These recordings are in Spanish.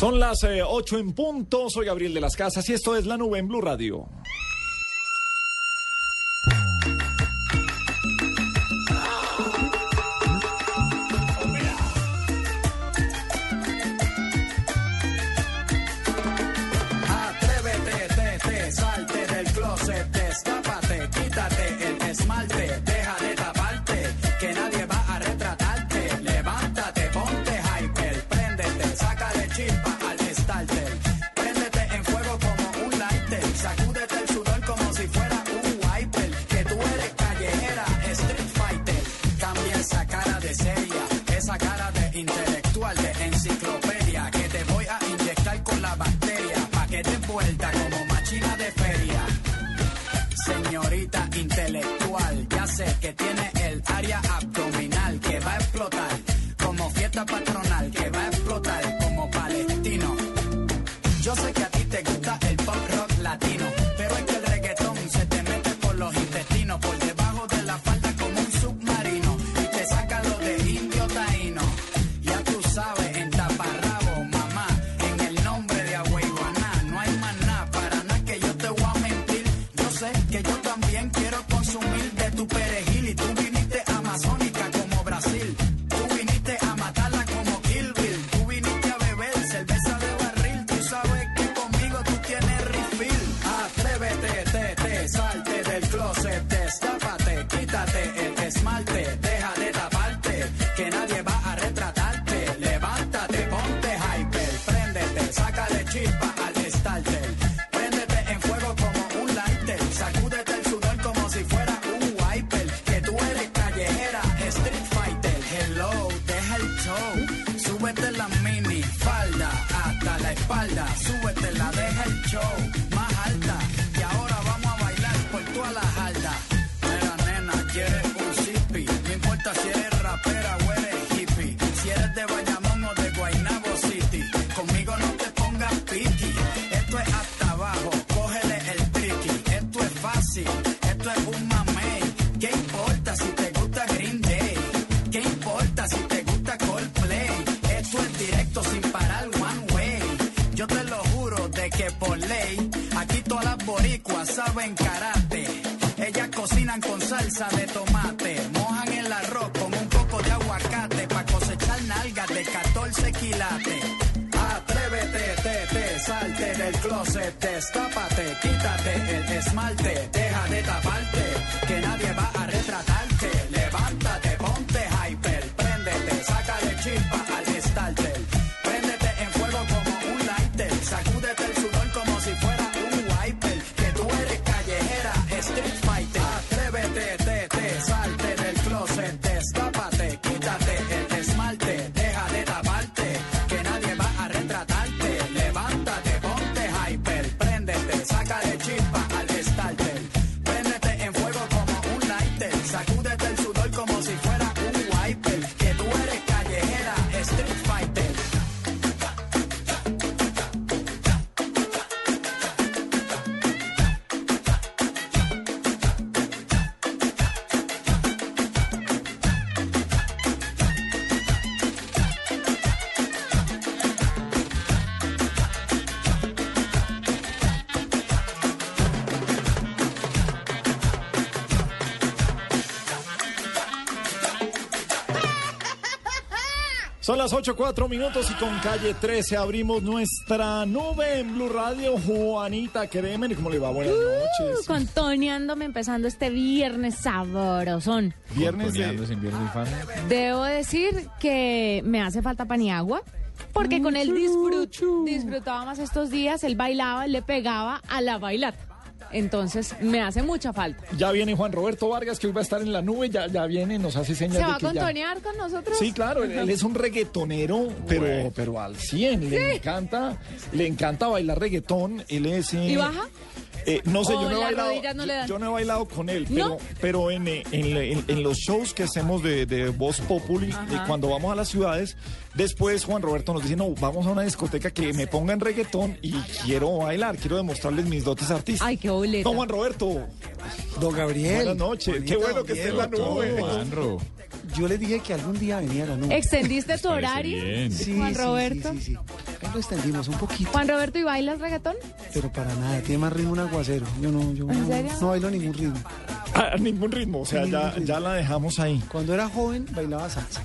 Son las 8 eh, en punto. Soy Gabriel de las Casas y esto es La Nube en Blue Radio. Son las 8, 4 minutos y con calle 13 abrimos nuestra nube en Blue Radio. Juanita Kremer, ¿cómo le va? Buenas noches. Contoneándome empezando este viernes sabrosón. Viernes de... En Viernes Infame. Debo decir que me hace falta pan y agua. Porque con él disfrut- disfrutaba más estos días, él bailaba, él le pegaba a la bailata. Entonces me hace mucha falta. Ya viene Juan Roberto Vargas, que hoy va a estar en la nube, ya, ya viene, nos hace señas ¿Se de va a que ya... contonear con nosotros? Sí, claro, él, él es un reggaetonero, pero, pero al 100. Le encanta, le encanta bailar reggaetón. Él es. eh, ¿Y baja? eh, no sé, ¿O yo no he bailado. no? Yo no he bailado con él, pero, ¿No? pero en, eh, en, en- en los shows que hacemos de, de Voz Populi, de cuando vamos a las ciudades, después Juan Roberto nos dice, no, vamos a una discoteca que me pongan reggaetón y quiero bailar, quiero demostrarles mis dotes artísticas. Ay, qué boleta. No, Juan Roberto, Don Gabriel. buenas noches. Qué bueno que esté en la nube. Juanro. Yo les dije que algún día venía a la nube. ¿Extendiste tu horario? Sí, Juan sí, Roberto. Sí, sí, lo extendimos un poquito, Juan Roberto, ¿y bailas reggaetón? pero para nada. Tiene más ritmo un aguacero. Yo no, yo ¿En no, serio? no bailo ningún ritmo. A ningún ritmo, o sea, Ningún ya, ritmo. ya la dejamos ahí. Cuando era joven bailaba salsa.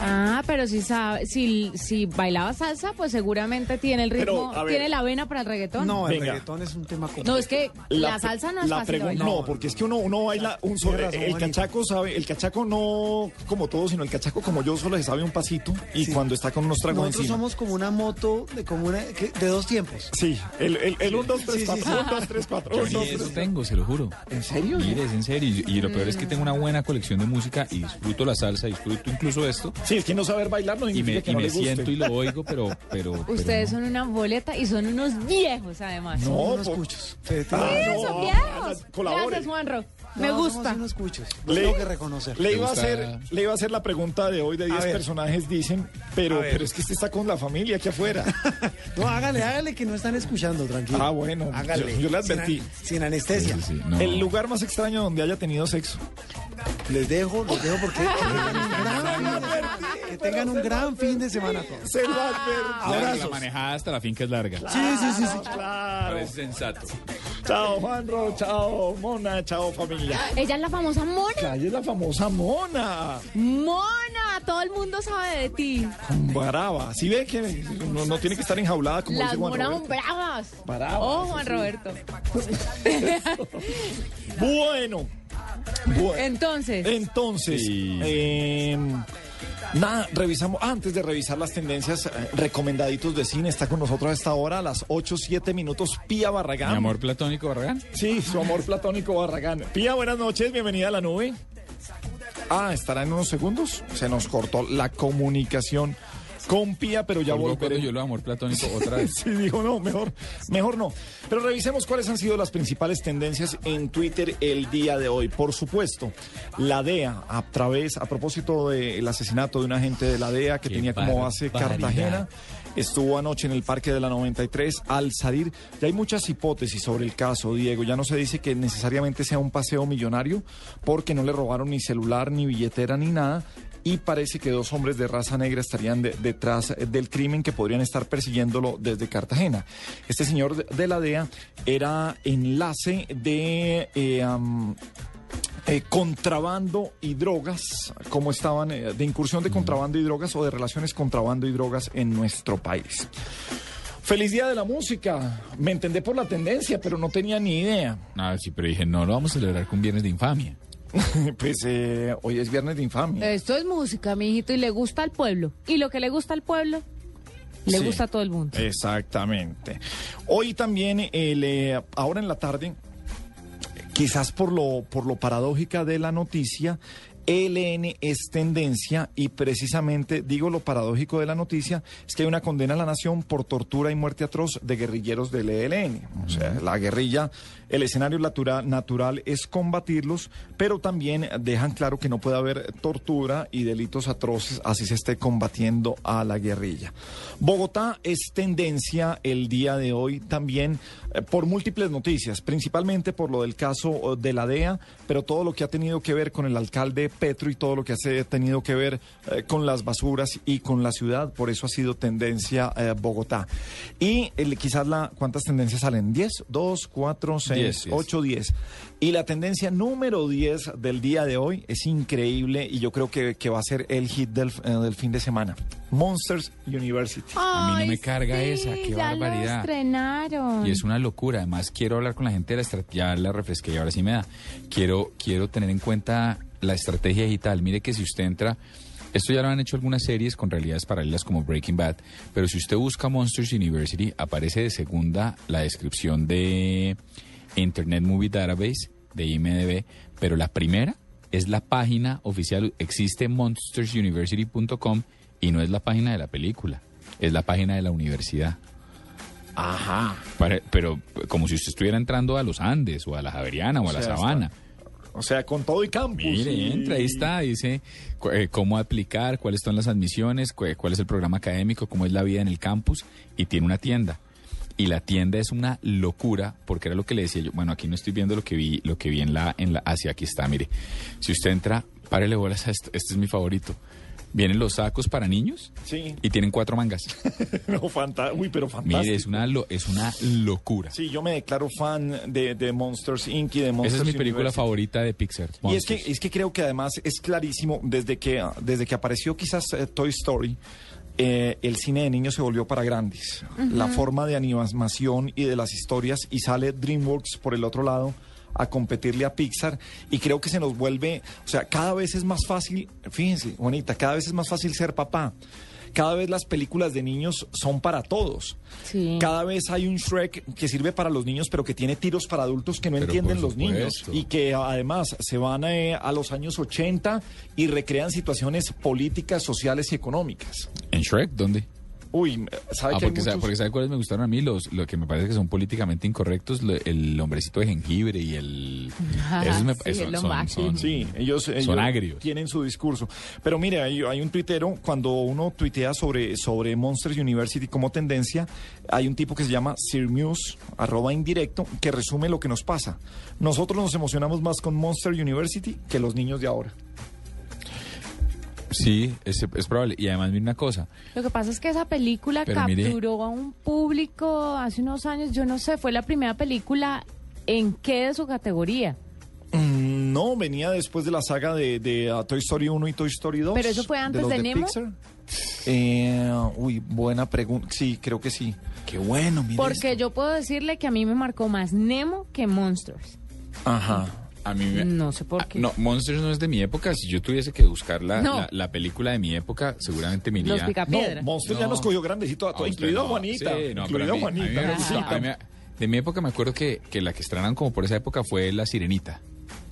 Ah, pero si sabe, si, si bailaba salsa, pues seguramente tiene el Pero, ritmo, a ver. tiene la vena para el reggaetón. No, el Venga. reggaetón es un tema No, complejo. es que la, salsa no es la fácil de pregun- bailar. No, porque es que uno, uno baila un solo. Razón, el Juanita. cachaco sabe, el cachaco no como todo, sino el cachaco como yo solo se sabe un pasito y cuando está con unos tragos Nosotros encima. somos como una moto de, como una, que- de dos tiempos. Sí, el, el, el 1, 2, 3, Sí, sí, 4. 1, 2, 3, 4. Yo 1, 2, ni eso 3. tengo, se lo juro. ¿En serio? Mire, es en serio. Y, y lo peor es que tengo una buena colección de música y disfruto la salsa, disfruto incluso esto. Sí, es que no saber bailar no Y significa me, que y no me le guste. siento y lo oigo, pero... pero, pero Ustedes no. son una boleta y son unos viejos, además. No, unos po- cuchos. Se- Ah, Sí, no, son viejos. colabore. Gracias, Juanro. Me No, gusta. Somos unos cuchos. Lo Le- tengo que reconocer. Le iba, a hacer, le iba a hacer la pregunta de hoy de 10 ver. personajes, dicen, pero, pero es que este está con la familia aquí afuera. No, hágale, hágale que no están escuchando, tranquilo. Ah, bueno, Hágale. yo- yo le Sin advertí. an- Sin, anestesia. Sí, sí, no. El lugar más extraño donde haya tenido sexo. Les dejo, les dejo porque que tengan un gran fin de semana todos. Se lo. Ahora la manejada hasta la finca es larga. Sí, sí, sí, sí. Claro. Parece sensato. Chao, Juanro. Chao, Mona. Chao, familia. Ella es la famosa Mona. Calle es la famosa Mona. Mona, todo el mundo sabe de ti. Brava. ¿Sí ve que no, no tiene que estar enjaulada como Las dice Juan monas son Roberto? bravas. Bravas, Oh, Juan Roberto. Bueno. Bueno. Entonces, Entonces, Sí. eh, nada, revisamos, antes de revisar las tendencias, eh, recomendaditos de cine, está con nosotros a esta hora, a las 8, 7 minutos, Pía Barragán. Mi amor platónico, Barragán. Sí, su amor platónico Barragán. Pía, buenas noches, bienvenida a la nube. Ah, estará en unos segundos. Se nos cortó la comunicación con Pía, pero ya volveré. yo lo amor platónico otra vez. Sí, dijo, no, mejor, mejor no. Pero revisemos cuáles han sido las principales tendencias en Twitter el día de hoy. Por supuesto, la DEA, a través, a propósito del asesinato de un agente de la DEA que Qué tenía como base. Cartagena, estuvo anoche en el Parque de la 93 al salir. Ya hay muchas hipótesis sobre el caso, Diego. Ya no se dice que necesariamente sea un paseo millonario, porque no le robaron ni celular, ni billetera, ni nada y parece que dos hombres de raza negra estarían de- detrás del crimen que podrían estar persiguiéndolo desde Cartagena. Este señor de, la DEA era enlace de... eh, eh, contrabando y drogas, como estaban, eh, de incursión de contrabando y drogas o de relaciones contrabando y drogas en nuestro país. Feliz Día de la Música. Me entendé por la tendencia, pero no tenía ni idea. Ah, sí, pero dije, no, lo vamos a celebrar con Viernes de Infamia. pues eh, hoy es Viernes de Infamia. esto es música, mi hijito, y le gusta al pueblo. Y lo que le gusta al pueblo, le Sí. gusta a todo el mundo. Exactamente. Hoy también, el, eh, ahora en la tarde, quizás por lo, por lo paradójica de la noticia, ELN es tendencia y precisamente digo lo paradójico de la noticia es que hay una condena a la nación por tortura y muerte atroz de guerrilleros del ELN. O sea, la guerrilla, el escenario natural, es combatirlos, pero también dejan claro que no puede haber tortura y delitos atroces así se esté combatiendo a la guerrilla. Bogotá es tendencia el día de hoy también eh, por múltiples noticias, principalmente por lo del caso eh, de la DEA, pero todo lo que ha tenido que ver con el alcalde Petro y todo lo que ha tenido que ver eh, con las basuras y con la ciudad. Por eso ha sido tendencia Bogotá. Y quizás la, ¿cuántas tendencias salen? ¿10? ¿2, 4, 6, Diez, diez. 8, 10? Y la tendencia número 10 del día de hoy es increíble y yo creo que, que va a ser el hit del, eh, del fin de semana. Monsters University. A mí no me carga sí, esa, qué ya barbaridad. Lo estrenaron. Y es una locura. Además, quiero hablar con la gente de la estrategia. Ya la refresqué y ahora sí me da. Quiero, quiero tener en cuenta la estrategia digital. Mire que si usted entra. Esto ya lo han hecho algunas series con realidades paralelas como Breaking Bad. Pero si usted busca Monsters University, aparece de segunda la descripción de Internet Movie Database de IMDb. Pero la primera es la página oficial. Existe monstersuniversity.com y no es la página de la película. Es la página de la universidad. Ajá. Pero como si usted estuviera entrando a los Andes o a la Javeriana o, O a la Sabana. O sea, con todo y campus. Mire, y- entra, ahí está, dice cu- eh, cómo aplicar, cuáles son las admisiones, cu- cuál es el programa académico, cómo es la vida en el campus y tiene una tienda. Y la tienda es una locura, porque era lo que le decía yo. Bueno, aquí no estoy viendo lo que vi, lo que vi en la, en la, hacia aquí está, mire. Si usted entra, párele bolas a esto, este es mi favorito. Vienen los sacos para niños Sí. y tienen cuatro mangas. No, fanta- Uy, pero fantástico. Mire, es una, lo- es una locura. Sí, yo me declaro fan de, de Monsters Inc. y de Monsters Esa es mi película University. favorita de Pixar. Y es que, es que creo que además es clarísimo, desde que, desde que apareció quizás eh, Toy Story, eh, el cine de niños se volvió para grandes. La forma de animación y de las historias, y sale DreamWorks por el otro lado a competirle a Pixar y creo que se nos vuelve, o sea, cada vez es más fácil, fíjense, bonita, cada vez es más fácil ser papá. Cada vez las películas de niños son para todos. Sí. Cada vez hay un Shrek que sirve para los niños, pero que tiene tiros para adultos que no Pero entienden los niños. Y que además se van eh, a los años 80 y recrean situaciones políticas, sociales y económicas. ¿En Shrek? ¿Dónde? Uy, ¿sabe Ah, que hay porque, sabe, muchos- porque sabe cuáles me gustaron a mí, los, lo que me parece que son políticamente incorrectos, lo- el hombrecito de jengibre y el... esos me- Sí, son- son- Sí, ellos, ellos agrios. tienen su discurso. Pero mire, hay, hay un tuitero, cuando uno tuitea sobre, sobre Monsters University como tendencia, hay un tipo que se llama Sir Muse, arroba indirecto, que resume lo que nos pasa. Nosotros nos emocionamos más con Monster University que los niños de ahora. Sí, es, es probable. Y además, mira una cosa, Lo que pasa es que esa película Pero mire- capturó a un público hace unos años, yo no sé, fue la primera película en qué de su categoría. Mm, No, venía después de la saga de, de, uh, Toy Story 1 y Toy Story 2. ¿Pero eso fue antes los de Nemo? Pixar. Eh, uy, buena pregunta. Sí, creo que sí. Qué bueno, mire Porque esto. yo puedo decirle que a mí me marcó más Nemo que Monsters. Ajá. A mí me... No sé por Ah, qué. No, Monsters no es de mi época. Si yo tuviese que buscar la, No. la, la película de mi época, seguramente me iría... Los No, Picapiedra. Monster ya No. nos cogió grandecito a todos, incluido a no. Juanita. Sí, no, incluido Juanita. de mi época me acuerdo que, que la que estrenaron como por esa época fue La Sirenita,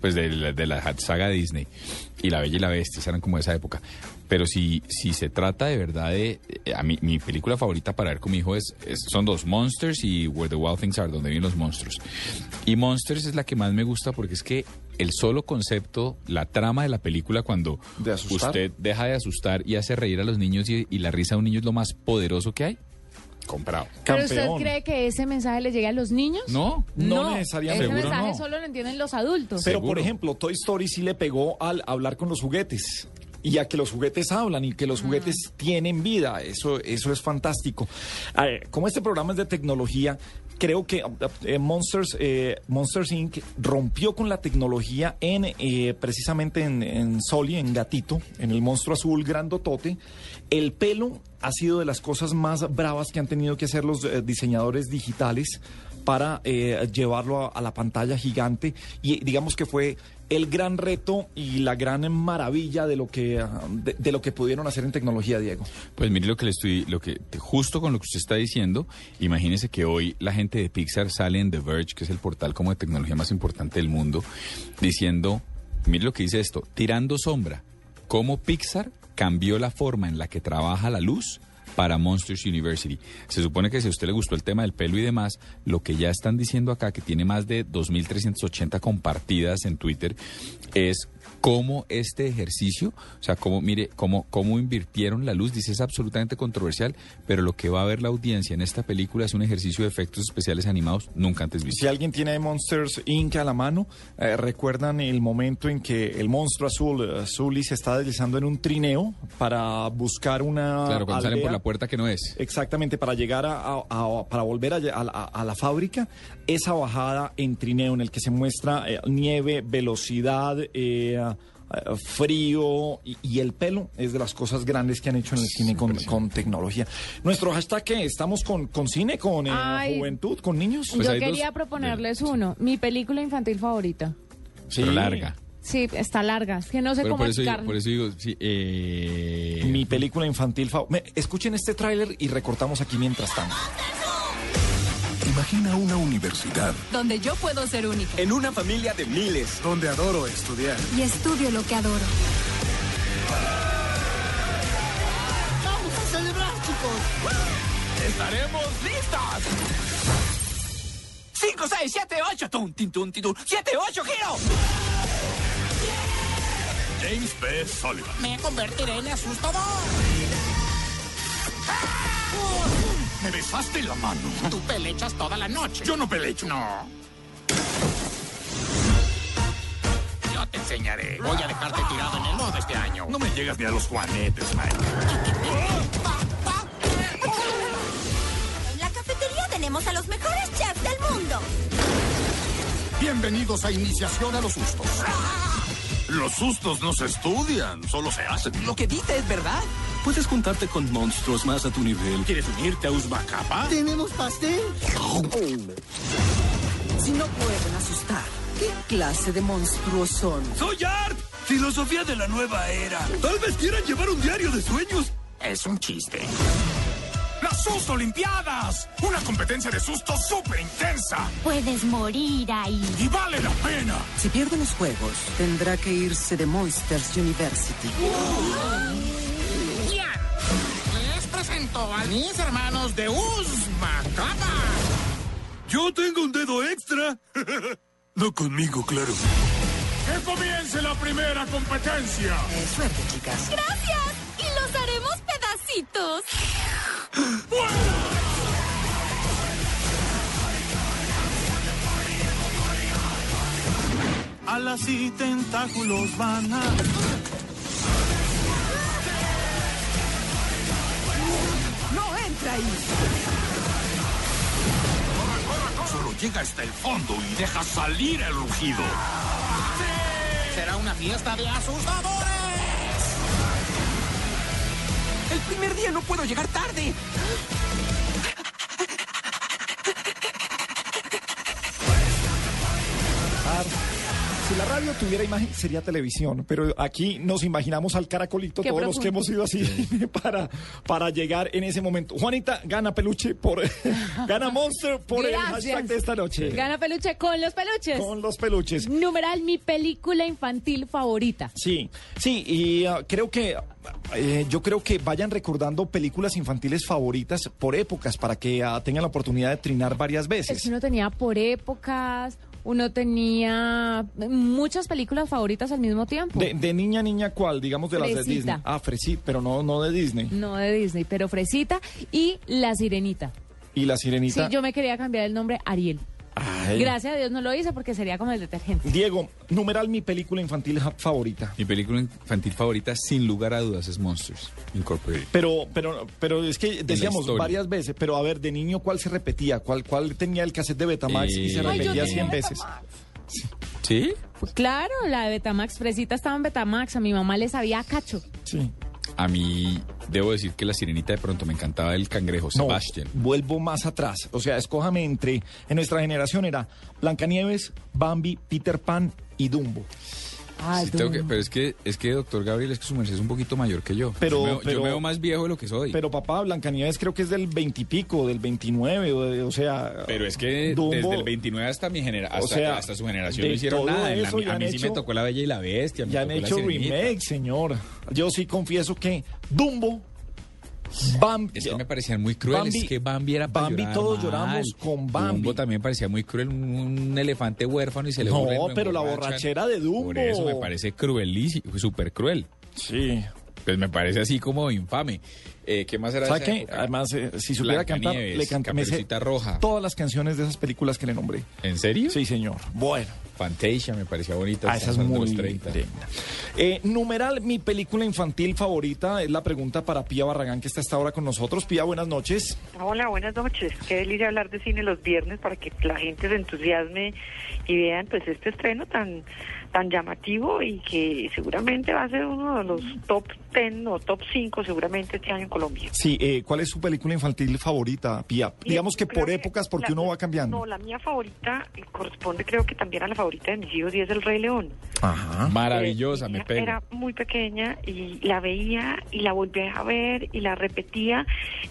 pues de, la- de la saga Disney. Y La Bella y la Bestia, eran como de esa época. Pero si, si se trata de verdad de... eh, A mí, mi película favorita para ver con mi hijo es, es- son dos, Monsters y Where the Wild Things Are, donde viven los monstruos. Y Monsters es la que más me gusta porque es que el solo concepto, la trama de la película, cuando De usted deja de asustar y hace reír a los niños y, y la risa de un niño es lo más poderoso que hay, comprado. ¿Pero usted Campeón. cree que ese mensaje le llega a los niños? No, No necesariamente. Ese mensaje no. solo lo entienden los adultos. Pero, Seguro. por ejemplo, Toy Story sí le pegó al hablar con los juguetes. Y a que los juguetes hablan y que los juguetes tienen vida. Eso, eso es fantástico. A ver, como este programa es de tecnología, creo que eh, Monsters, eh, Monsters Inc. rompió con la tecnología en eh, precisamente en, en Soli, en Gatito, en el monstruo azul grandotote. El pelo ha sido de las cosas más bravas que han tenido que hacer los eh, diseñadores digitales para eh, llevarlo a, la pantalla gigante y digamos que fue el gran reto y la gran maravilla de lo que ah, de, de lo que pudieron hacer en tecnología, Diego. Pues mire lo que le estoy, lo que justo con lo que usted está diciendo, imagínese que hoy la gente de Pixar sale en The Verge, que es el portal como de tecnología más importante del mundo, diciendo, mire lo que dice esto, tirando sombra, cómo Pixar cambió la forma en la que trabaja la luz para Monsters University. Se supone que si a usted le gustó el tema del pelo y demás, lo que ya están diciendo acá, que tiene más de 2.380 compartidas en Twitter, es cómo este ejercicio, o sea, cómo, mire, cómo, cómo invirtieron la luz, dice es absolutamente controversial, pero lo que va a ver la audiencia en esta película es un ejercicio de efectos especiales animados nunca antes visto. Si alguien tiene Monsters Inc. a la mano, eh, recuerdan el momento en que el monstruo azul, eh, Zully, se está deslizando en un trineo para buscar una. Claro, cuando salen por aldea. la puerta que no es. Exactamente, para llegar a, a- a- para volver a, a la fábrica, esa bajada en trineo en el que se muestra eh, nieve, velocidad, eh, eh, frío y, y el pelo es de las cosas grandes que han hecho en el cine con, con tecnología. Nuestro hashtag que estamos con, con cine, con eh, Ay. juventud, con niños. Pues Yo dos- quería proponerles uno, mi película infantil favorita. Sí. Pero larga. Sí, está larga, es que no sé Pero cómo por eso, digo, por eso digo, sí, eh, Mi película infantil favorita. Escuchen este tráiler y recortamos aquí mientras tanto. Imagina una universidad donde yo puedo ser única en una familia de miles donde adoro estudiar. y estudio lo que adoro. ¡Vamos a celebrar, chicos! ¡Estaremos listos! 5, 6, 7, 8, tum, tin, tum, tin, tum, 7, 8, giro. James B. Sullivan. Me convertiré en asustador. Me besaste la mano. Tú pelechas toda la noche. Yo no pelecho. No. Yo te enseñaré. Voy a dejarte tirado en el lodo este año. No me llegas ni a los juanetes, Mike. En la cafetería tenemos a los mejores chefs del mundo. Bienvenidos a Iniciación a los Sustos. Los sustos no se estudian, solo se hacen. Lo que dice es verdad. Puedes juntarte con monstruos más a tu nivel. ¿Quieres unirte a Uzbacapa? ¿Tenemos pastel? Si no pueden asustar, ¿qué clase de monstruos son? ¡Soy Art! Filosofía de la nueva era. Tal vez quieran llevar un diario de sueños. Es un chiste. ¡Las Susto Olimpiadas! Una competencia de susto súper intensa. Puedes morir ahí. Y vale la pena. Si pierde los juegos, tendrá que irse de Monsters University. Bien. Presento a mis hermanos de Uzmacapa. Yo tengo un dedo extra. no conmigo, claro. ¡Que comience la primera competencia! Eh, suerte, chicas. Gracias. Y los haremos pedacitos. Alas y tentáculos van a... ¡No entra ahí! Solo llega hasta el fondo y deja salir el rugido. Será una fiesta de asustadores. ¡El primer día no puedo llegar tarde! Si la radio tuviera imagen, sería televisión, pero aquí nos imaginamos al caracolito, todos los que hemos ido así para, para llegar en ese momento. Juanita gana peluche por gana Monster por el hashtag de esta noche. Gana peluche con los peluches. Con los peluches. Numeral, mi película infantil favorita. Sí, sí, y ah, creo que eh, yo creo que vayan recordando películas infantiles favoritas por épocas para que ah, tengan la oportunidad de trinar varias Es veces. que uno tenía por épocas, uno tenía muchas películas favoritas al mismo tiempo. De, de niña, niña, ¿cuál? Digamos de las de. Disney. Ah, Fresita, pero no, no de Disney. No de Disney, pero Fresita y La Sirenita. Y la Sí, sirenita. yo me quería cambiar el nombre Ariel. Ay. Gracias a Dios no lo hice porque sería como el detergente. Diego, numeral mi película infantil favorita. Mi película infantil favorita, sin lugar a dudas, es Monsters Incorporated. Pero, pero, pero es que decíamos varias veces, pero a ver, de niño, ¿cuál se repetía? ¿Cuál, cuál tenía el cassette de Betamax y se Eh, Ay, repetía tenía 100 veces? ¿Sí? Pues claro, la de Betamax, Fresita estaba en Betamax, a mi mamá le sabía a cacho. Sí. A mí, debo decir que la sirenita de pronto me encantaba el cangrejo, No, Sebastian. vuelvo más atrás. O sea, escójame entre. En nuestra generación era Blancanieves, Bambi, Peter Pan y Dumbo. Ah, Sí, tengo que- Dumbo. pero es que, es que, doctor Gabriel, es que su merced es un poquito mayor que yo. Pero- yo, me, veo- yo pero- me veo más viejo de lo que soy. Pero papá, Blancanieves creo que es del 20 y pico, del 29, o, sea. Pero es que Dumbo- desde el 29 hasta mi generación, O hasta, sea, hasta su generación no hicieron nada. La- a mí sí me tocó La Bella y la Bestia. Ya han hecho remake, señor. Yo sí confieso que Dumbo Bambi, Es que me parecían muy crueles. Bambi- es que Bambi era para Bambi, llorar todos mal. lloramos con Bambi. Dumbo también parecía muy cruel. Un, elefante huérfano y se le No, pero la borrachera de Dumbo. Por eso me parece cruelísimo, súper cruel. Sí. Pues me parece así como infame. Eh, ¿Qué más era ¿Sabe qué? época? Además, eh, si supiera cantar, Blancanieves, le Caperucita Roja. todas las canciones de esas películas que le nombré. ¿En serio? Sí, señor. Bueno. Fantasia me parecía bonita. Ah, esa es muy de los 30. linda. Eh, numeral, mi película infantil favorita es la pregunta para Pía Barragán, que está hasta ahora con nosotros. Pía, buenas noches. Hola, buenas noches. Qué delicia hablar de cine los viernes para que la gente se entusiasme y vean pues este estreno tan tan llamativo y que seguramente va a ser uno de los top 10 o top 5 seguramente este año en Colombia. Sí, eh, ¿cuál es su película infantil favorita, Pía? Mire, Digamos que por épocas, porque la- uno va cambiando. No, la mía favorita eh, corresponde creo que también a la favorita de mis hijos y es El Rey León. Ajá. Maravillosa, Eh, me ella pego. Era muy pequeña y la veía y la volvía a ver y la repetía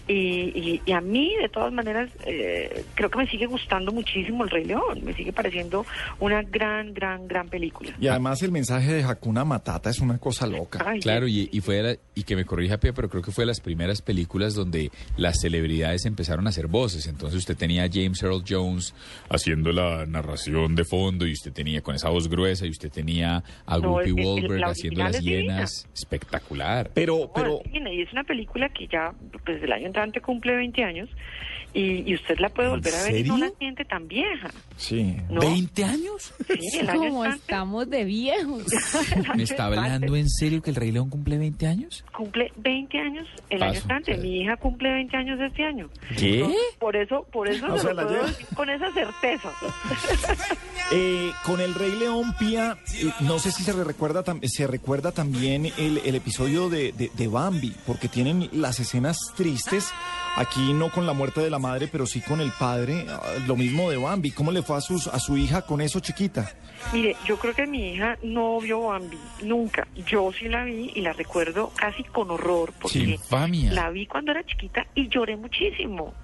y, y- y a mí de todas maneras eh, creo que me sigue gustando muchísimo El Rey León, me sigue pareciendo una gran, gran, gran película. Y además el mensaje de Hakuna Matata es una cosa loca. Ay, Claro, y, y fue la- y que me corrija Pia, pero creo que fue de las primeras películas donde las celebridades empezaron a hacer voces. Entonces usted tenía a James Earl Jones haciendo la narración de fondo y usted tenía con esa voz gruesa y usted tenía a No, Goldberg la haciendo las es divina. hienas. Espectacular. Pero, No, pero, es y es una película que ya pues el año entrante cumple 20 años y, y usted la puede ¿En volver a ver y no la siente tan vieja. Sí. ¿no? ¿20 años? Sí, el año Como estamos de viejos. ¿Me está hablando en serio que el Rey León cumple 20 años? cumple 20 años el año sí. Mi hija cumple 20 años este año. ¿Qué? Por eso, por eso O se sea, lo puedo decir con esa certeza. Eh, con el Rey León, Pía, eh, no sé si se recuerda, tam- se recuerda también el, el episodio de, de- de Bambi, porque tienen las escenas tristes, aquí no con la muerte de la madre, pero sí con el padre, ah, lo mismo de Bambi. ¿Cómo le fue a, sus, a su hija con eso chiquita? Mire, yo creo que mi hija no vio Bambi, nunca. Yo sí la vi y la recuerdo casi con horror, ¡Qué porque la vi cuando era chiquita y lloré muchísimo.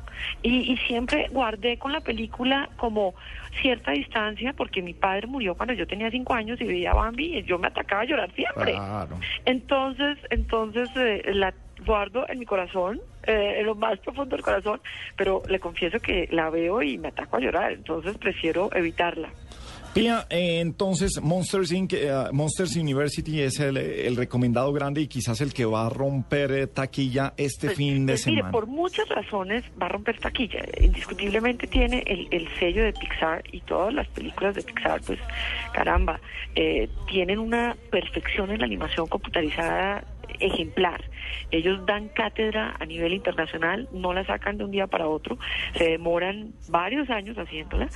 Y, y siempre guardé con la película como cierta distancia, porque mi padre murió cuando yo tenía cinco años y veía Bambi y yo me atacaba a llorar siempre. Claro. Entonces, entonces eh, la guardo en mi corazón, eh, en lo más profundo del corazón, pero le confieso que la veo y me ataco a llorar, entonces prefiero evitarla. Pía, eh, entonces Monsters Inc., eh, Monsters University es el, el recomendado grande y quizás el que va a romper eh, taquilla este Pues, fin de pues, mire, semana. por muchas razones va a romper taquilla. Indiscutiblemente tiene el, el sello de Pixar y todas las películas de Pixar, pues caramba, eh, tienen una perfección en la animación computarizada ejemplar. Ellos dan cátedra a nivel internacional, no la sacan de un día para otro, se demoran varios años haciéndola.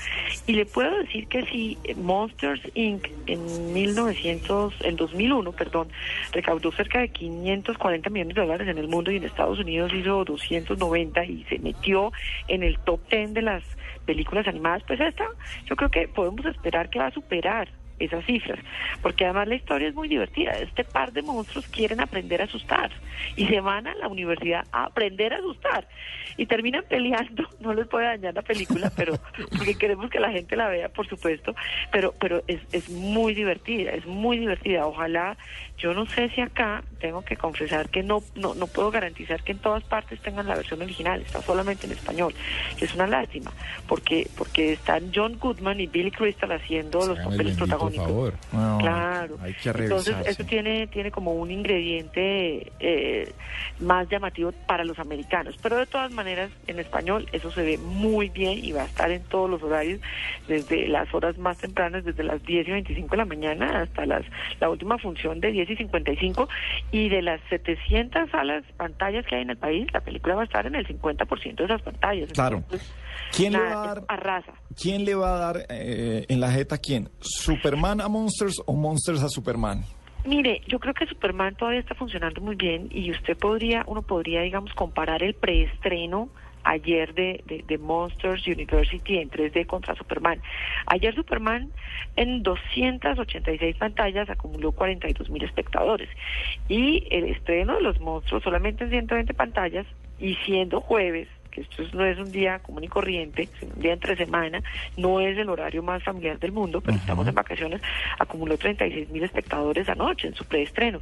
Y le puedo decir que si Monsters Inc. en 1900, en 2001, perdón, recaudó cerca de 540 millones de dólares en el mundo y en Estados Unidos hizo 290 y se metió en el top 10 de las películas animadas, pues esta, yo creo que podemos esperar que va a superar esas cifras, porque además la historia es muy divertida. Este par de monstruos quieren aprender a asustar y se van a la universidad a aprender a asustar y terminan peleando. No les puede dañar la película, pero porque queremos que la gente la vea, por supuesto, pero pero es, es muy divertida, es muy divertida. Ojalá, yo no sé si acá tengo que confesar que no no no puedo garantizar que en todas partes tengan la versión original, está solamente en español. Y es una lástima, porque porque están John Goodman y Billy Crystal haciendo los papeles bendito protagónicos. favor. No, Claro. Hay que Entonces, eso tiene, tiene como un ingrediente eh, más llamativo para los americanos. Pero de todas maneras, en español, eso se ve muy bien y va a estar en todos los horarios, desde las horas más tempranas, desde las 10 y 25 de la mañana hasta las la última función de 10 y 55. Y de las 700 salas, pantallas que hay en el país, la película va a estar en el 50% de esas pantallas. Claro. Entonces, ¿Quién le va a dar, arrasa. ¿quién le va a dar eh, en la jeta quién? ¿Superman a Monsters o Monsters a Superman? Mire, yo creo que Superman todavía está funcionando muy bien y usted podría, uno podría, digamos, comparar el preestreno ayer de, de, de Monsters University en 3D contra Superman. Ayer Superman en 286 pantallas acumuló 42 mil espectadores y el estreno de los monstruos solamente en 120 pantallas y siendo jueves que esto es- no es un día común y corriente, sino un día entre semana, no es el horario más familiar del mundo, pero estamos en vacaciones, acumuló 36 mil espectadores anoche en su preestreno.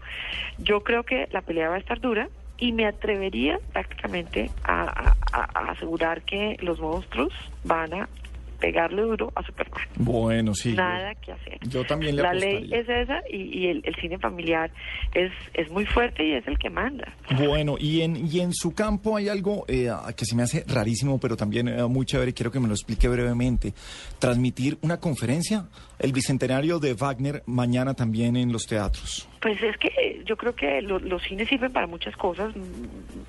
Yo creo que la pelea va a estar dura, y me atrevería prácticamente a, a- a asegurar que los monstruos van a pegarle duro a Superman. Bueno, sí. Nada que hacer. Yo también le La ley es esa y, y el, el cine familiar es, es muy fuerte y es el que manda. Bueno, y en, y en su campo hay algo eh, que se me hace rarísimo, pero también eh, muy chévere, quiero que me lo explique brevemente. Transmitir una conferencia, el bicentenario de Wagner, mañana también en los teatros. Pues es que yo creo que lo- los cines sirven para muchas cosas, mm,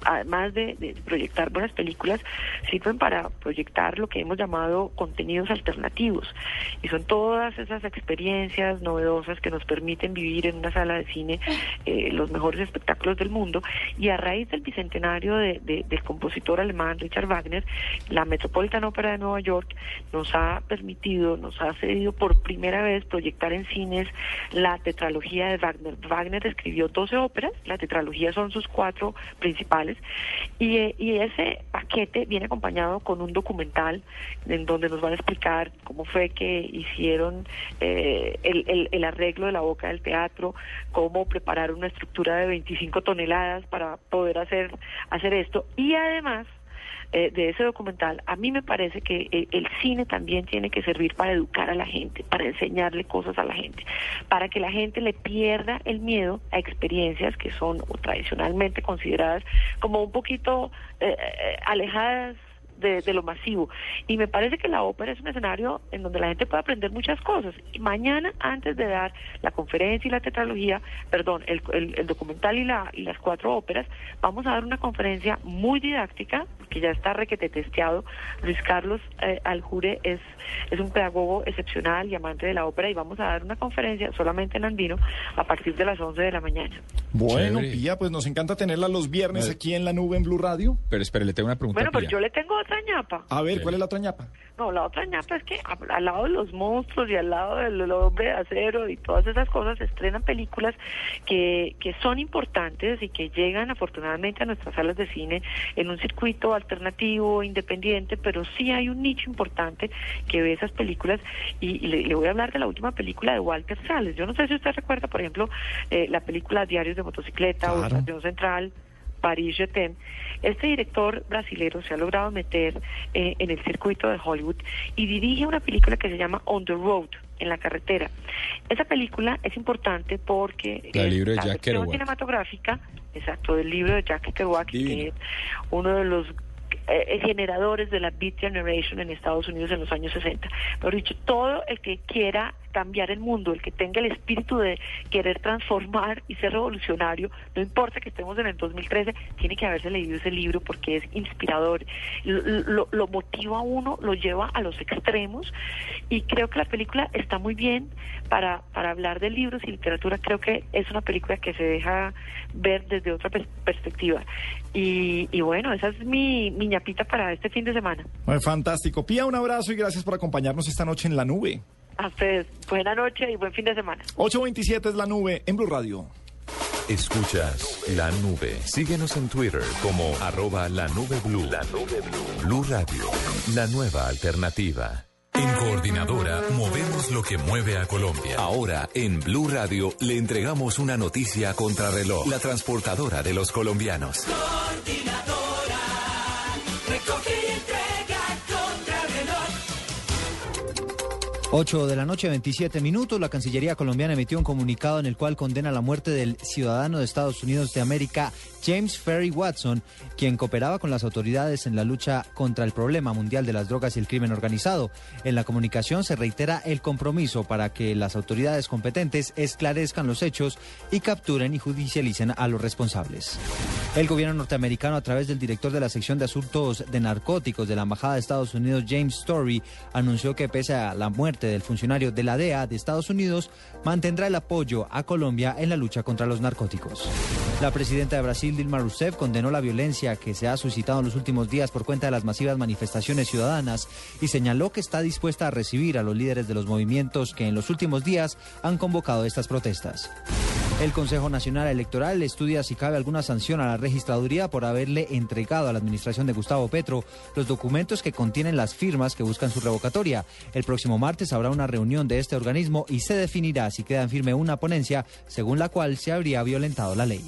además de, de proyectar buenas películas, sirven para proyectar lo que hemos llamado contenidos alternativos. Y son todas esas experiencias novedosas que nos permiten vivir en una sala de cine eh, los mejores espectáculos del mundo. Y a raíz del bicentenario de- de- del compositor alemán Richard Wagner, la Metropolitan Opera de Nueva York nos ha permitido, nos ha cedido por primera vez proyectar en cines la tetralogía de Wagner. Wagner escribió 12 óperas, la tetralogía son sus cuatro principales, y, ese paquete viene acompañado con un documental en donde nos van a explicar cómo fue que hicieron eh, el arreglo de la boca del teatro, cómo prepararon una estructura de 25 toneladas para poder hacer, hacer esto, y además eh, de ese documental, a mí me parece que eh, el cine también tiene que servir para educar a la gente, para enseñarle cosas a la gente, para que la gente le pierda el miedo a experiencias que son tradicionalmente consideradas como un poquito eh, eh, alejadas de, de lo masivo. Y me parece que la ópera es un escenario en donde la gente puede aprender muchas cosas. Y mañana, antes de dar la conferencia y la tetralogía, perdón, el, el- el documental y, la, y las cuatro óperas, vamos a dar una conferencia muy didáctica, que ya está requete testeado. Luis Carlos eh, Aljure es, es un pedagogo excepcional y amante de la ópera y vamos a dar una conferencia solamente en Andino a partir de las 11 de la mañana. Bueno. Pía, pues nos encanta tenerla los viernes aquí en la nube en Blue Radio. Pero espere, le tengo una pregunta. Bueno, pero Pía. yo le tengo otra ñapa. A ver, ¿cuál es la otra ñapa? No, la otra ñapa es que al lado de los monstruos y al lado del hombre de acero y todas esas cosas se estrenan películas que, que son importantes y que llegan afortunadamente a nuestras salas de cine en un circuito alternativo, independiente, pero sí hay un nicho importante que ve esas películas y, y le, le voy a hablar de la última película de Walter Sales. Yo no sé si usted recuerda, por ejemplo, eh, la película Diarios de Motocicleta o. Estación Central. Paris Je t'aime. Este director brasilero se ha logrado meter eh, en el circuito de Hollywood y dirige una película que se llama On the Road, en la carretera. Esa película es importante porque es libro de la Jack versión cinematográfica, exacto, del libro de Jack Kerouac, que es uno de los eh, generadores de la Beat Generation en Estados Unidos en los años 60. Mejor dicho, todo el que quiera cambiar el mundo, el que tenga el espíritu de querer transformar y ser revolucionario, no importa que estemos en el 2013, tiene que haberse leído ese libro porque es inspirador, lo, motiva a uno, lo lleva a los extremos y creo que la película está muy bien para, para hablar de libros y literatura, creo que es una película que se deja ver desde otra pers- perspectiva. Y, y bueno, esa es mi, mi ñapita para este fin de semana. Ay, fantástico. Pía, un abrazo y gracias por acompañarnos esta noche en la nube. A ustedes, buena noche y buen fin de semana. 827 es la nube en Blue Radio. Escuchas la nube. Síguenos en Twitter como arroba la nube blue. La nube blue. Blue Radio, la nueva alternativa. En Coordinadora movemos lo que mueve a Colombia. Ahora en Blue Radio le entregamos una noticia contrarreloj. La transportadora de los colombianos. Recoge 8 de la noche, 27 minutos. La Cancillería colombiana emitió un comunicado en el cual condena la muerte del ciudadano de Estados Unidos de América, James Ferry Watson, quien cooperaba con las autoridades en la lucha contra el problema mundial de las drogas y el crimen organizado. En la comunicación se reitera el compromiso para que las autoridades competentes esclarezcan los hechos y capturen y judicialicen a los responsables. El gobierno norteamericano, a través del director de la sección de asuntos de narcóticos de la Embajada de Estados Unidos, James Story, anunció que pese a la muerte del funcionario de la DEA de Estados Unidos, mantendrá el apoyo a Colombia en la lucha contra los narcóticos. La presidenta de Brasil, Dilma Rousseff, condenó la violencia que se ha suscitado en los últimos días por cuenta de las masivas manifestaciones ciudadanas y señaló que está dispuesta a recibir a los líderes de los movimientos que en los últimos días han convocado estas protestas. El Consejo Nacional Electoral estudia si cabe alguna sanción a la registraduría por haberle entregado a la administración de Gustavo Petro los documentos que contienen las firmas que buscan su revocatoria. El próximo martes habrá una reunión de este organismo y se definirá si queda en firme una ponencia según la cual se habría violentado la ley.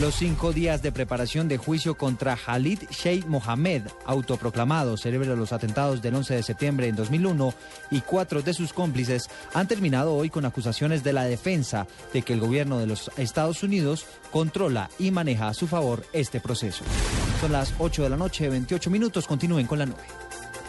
Los cinco días de preparación de juicio contra Khalid Sheikh Mohammed, autoproclamado cerebro de los atentados del 11 de septiembre en 2001, y cuatro de sus cómplices han terminado hoy con acusaciones de la defensa de que el gobierno de los Estados Unidos controla y maneja a su favor este proceso. Son las 8 de la noche, 28 minutos. Continúen con la nube.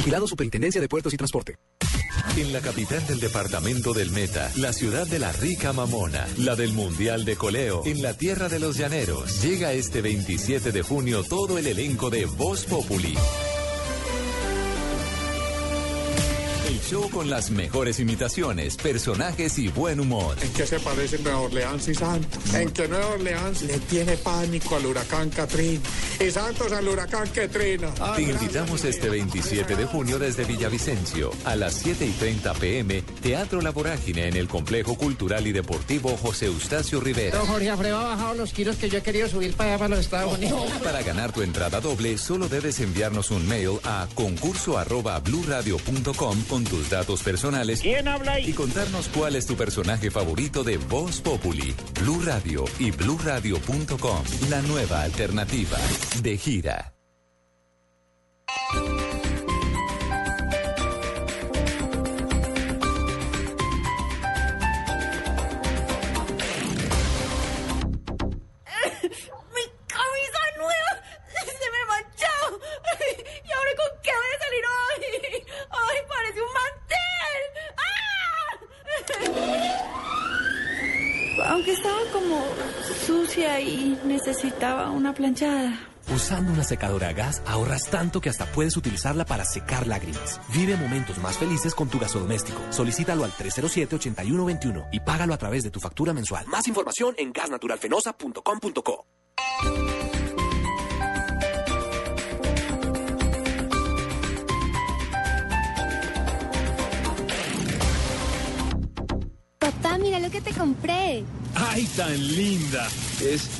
Vigilado Superintendencia de Puertos y Transporte. En la capital del departamento del Meta, la ciudad de la rica mamona, la del Mundial de Coleo, en la tierra de los llaneros, llega este 27 de junio todo el elenco de Voz Populi. El show con las mejores imitaciones, personajes y buen humor. ¿En qué se parecen Nueva Orleans y Santos? En que Nueva Orleans le tiene pánico al huracán Katrina y Santos al huracán Katrina. Te invitamos este 27 de junio desde Villavicencio a las 7 y 30 pm, Teatro La Vorágine en el Complejo Cultural y Deportivo José Eustacio Rivera. Don Jorge Alfredo ha bajado los kilos que yo he querido subir para allá para los Estados Unidos. Para ganar tu entrada doble, solo debes enviarnos un mail a concurso arroba bluradio.com con tus datos personales. ¿Quién habla ahí? Y contarnos cuál es tu personaje favorito de Voz Populi, Blue Radio y bluradio.com. La nueva alternativa de gira. Necesitaba una planchada. Usando una secadora a gas ahorras tanto que hasta puedes utilizarla para secar lágrimas. Vive momentos más felices con tu gasodoméstico. Solicítalo al 307-8121 y págalo a través de tu factura mensual. Más información en gasnaturalfenosa.com.co. Papá, mira lo que te compré. ¡Ay, tan linda! Es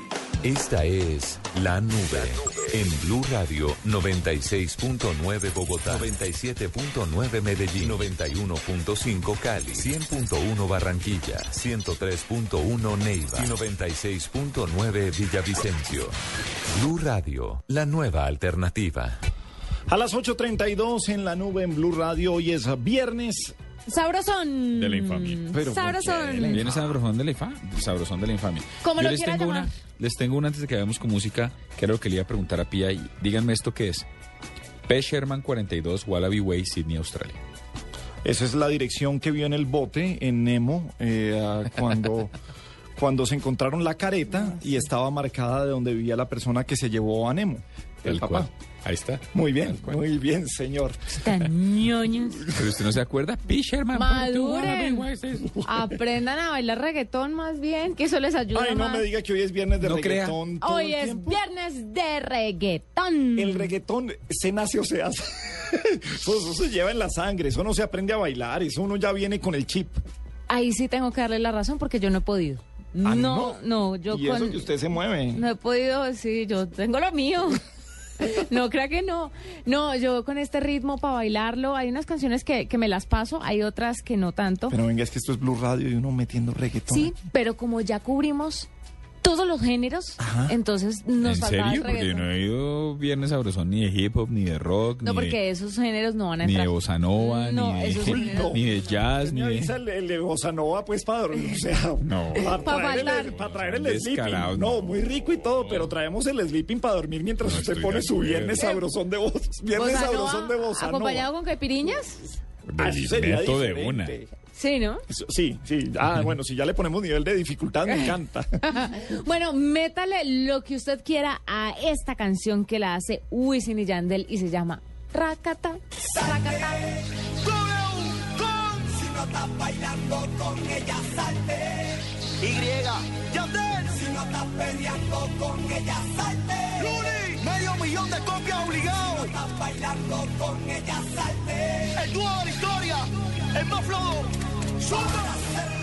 Esta es La Nube en Blue Radio 96.9 Bogotá, 97.9 Medellín, 91.5 Cali, 100.1 Barranquilla, 103.1 Neiva y 96.9 Villavicencio. Blue Radio, la nueva alternativa. A las 8.32 en la nube en Blue Radio, hoy es viernes. Sabrosón. De la infamia. Pero, Sabrosón. Viene sabrosón de la infamia. Sabrosón de la infamia. Como Yo lo les tengo llamar. una, les tengo una antes de que vayamos con música, que era lo que le iba a preguntar a Pia. Y díganme esto qué es. P. Sherman 42, Wallaby Way, Sydney, Australia. Esa es la dirección que vio en el bote en Nemo eh, cuando, cuando se encontraron la careta y estaba marcada de donde vivía la persona que se llevó a Nemo. El papá. cual. Ahí está. Muy bien, muy bien, señor. Están ñoños. Pero usted no se acuerda. P. Sherman 42, Wallaby Way, Maduren. Aprendan a bailar reggaetón más bien, que eso les ayuda Ay, no más. me diga que hoy es viernes de No reggaetón. todo Hoy el es tiempo. viernes de reggaetón. El reggaetón se nace o se hace. Eso, eso se lleva en la sangre, eso no se aprende a bailar, eso uno ya viene con el chip. Ahí sí tengo que darle la razón porque yo no he podido. Ah, no, no, yo y con... eso que usted se mueve. No he podido, sí, yo tengo lo mío. No, crea que no. No, yo con este ritmo para bailarlo, hay unas canciones que, que me las paso, hay otras que no tanto. Pero venga, es que esto es Blue Radio y uno metiendo reggaetón. Sí, pero como ya cubrimos todos los géneros. Entonces nos ¿En faltaba serio? el Porque yo no he oído Viernes Sabrosón ni de hip hop, ni de rock, No, ni, de, porque esos géneros no van a ni entrar. de bossa nova, No, ni, de, géneros- ni de jazz, ni de... el, el de Bossa Nova, pues, para dormir, o sea, No. para Pa' traer, bailar. el, para traer el sleeping. No, muy rico y todo, pero traemos el sleeping para dormir mientras usted estoy pone su viernes sabrosón de voz, viernes Bossa sabrosón nova, de Bossa Nova. ¿Acompañado con caipiriñas? Así sería de diferente. una. Sí, ¿no? Sí, sí. Ah, bueno, si ya le ponemos nivel de dificultad, me encanta. bueno, métale lo que usted quiera a esta canción que la hace Wisin y Yandel y se llama Rakata. Rakata. Si no estás bailando con ella, salte. Y, Yandel. Si no estás peleando con ella, salte. Luli, medio millón de copias obligado. Si no estás bailando con ella, salte. El dúo de la historia, el más flojo. ¡Suéltala!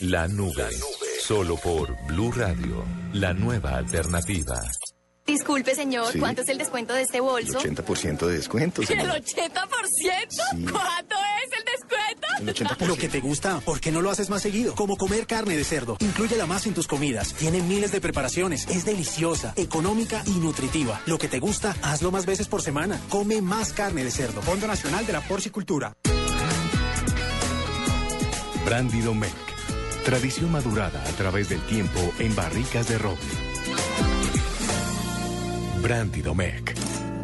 La Nube. Solo por Blue Radio, la nueva alternativa. Disculpe, señor, Sí. ¿cuánto es el descuento de este bolso? 80% de descuento, ¿El señor. 80%? ¿Cuánto es el descuento? El 80%. Lo que te gusta, ¿por qué no lo haces más seguido? Como comer carne de cerdo. Inclúyela más en tus comidas. Tiene miles de preparaciones. Es deliciosa, económica y nutritiva. Lo que te gusta, hazlo más veces por semana. Come más carne de cerdo. Fondo Nacional de la Porcicultura. Brandy Domecq. Tradición madurada a través del tiempo en barricas de roble. Brandy Domecq.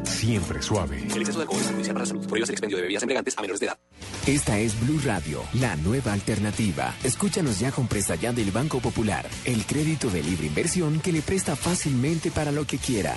Siempre suave. El exceso de alcohol es perjudicial para la salud. Prohíbas el expendio de bebidas embriagantes a menores de edad. Esta es Blue Radio, la nueva alternativa. Escúchanos ya con Presta Ya del Banco Popular, el crédito de libre inversión que le presta fácilmente para lo que quiera.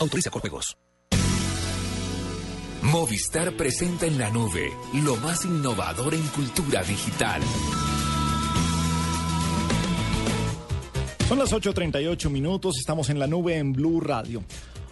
Autoriza con juegos. Movistar presenta en la nube lo más innovador en cultura digital. Son las 8.38 minutos, estamos en la nube en Blue Radio.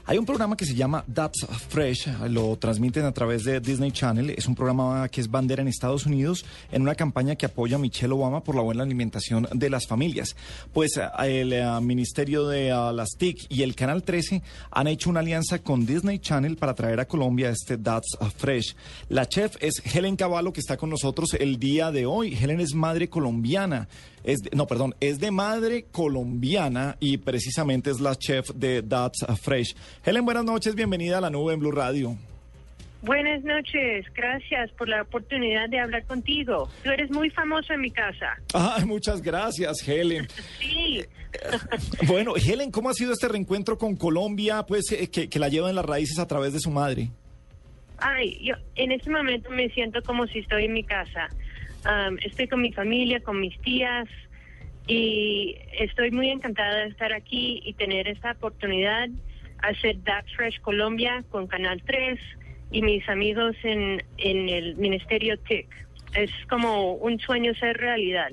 Hay un programa que se llama That's Fresh, lo transmiten a través de Disney Channel. Es un programa que es bandera en Estados Unidos en una campaña que apoya a Michelle Obama por la buena alimentación de las familias. Pues el eh, Ministerio de eh, las TIC y el Canal 13 han hecho una alianza con Disney Channel para traer a Colombia este That's Fresh. La chef es Helen Cavallo que está con nosotros el día de hoy. Helen es madre colombiana. Es de- no, perdón, es de madre colombiana y precisamente es la chef de That's Fresh. Helen, buenas noches, bienvenida a la nube en Blue Radio. Buenas noches, gracias por la oportunidad de hablar contigo. Tú eres muy famoso en mi casa. Ay, muchas gracias, Helen. Sí. Bueno, Helen, ¿cómo ha sido este reencuentro con Colombia, pues eh, que, que la lleva en las raíces a través de su madre? Ay, yo en este momento me siento como si estoy en mi casa. Estoy con mi familia, con mis tías y estoy muy encantada de estar aquí y tener esta oportunidad hacer That's Fresh Colombia con Canal 3 y mis amigos en, en el Ministerio TIC. Es como un sueño ser realidad.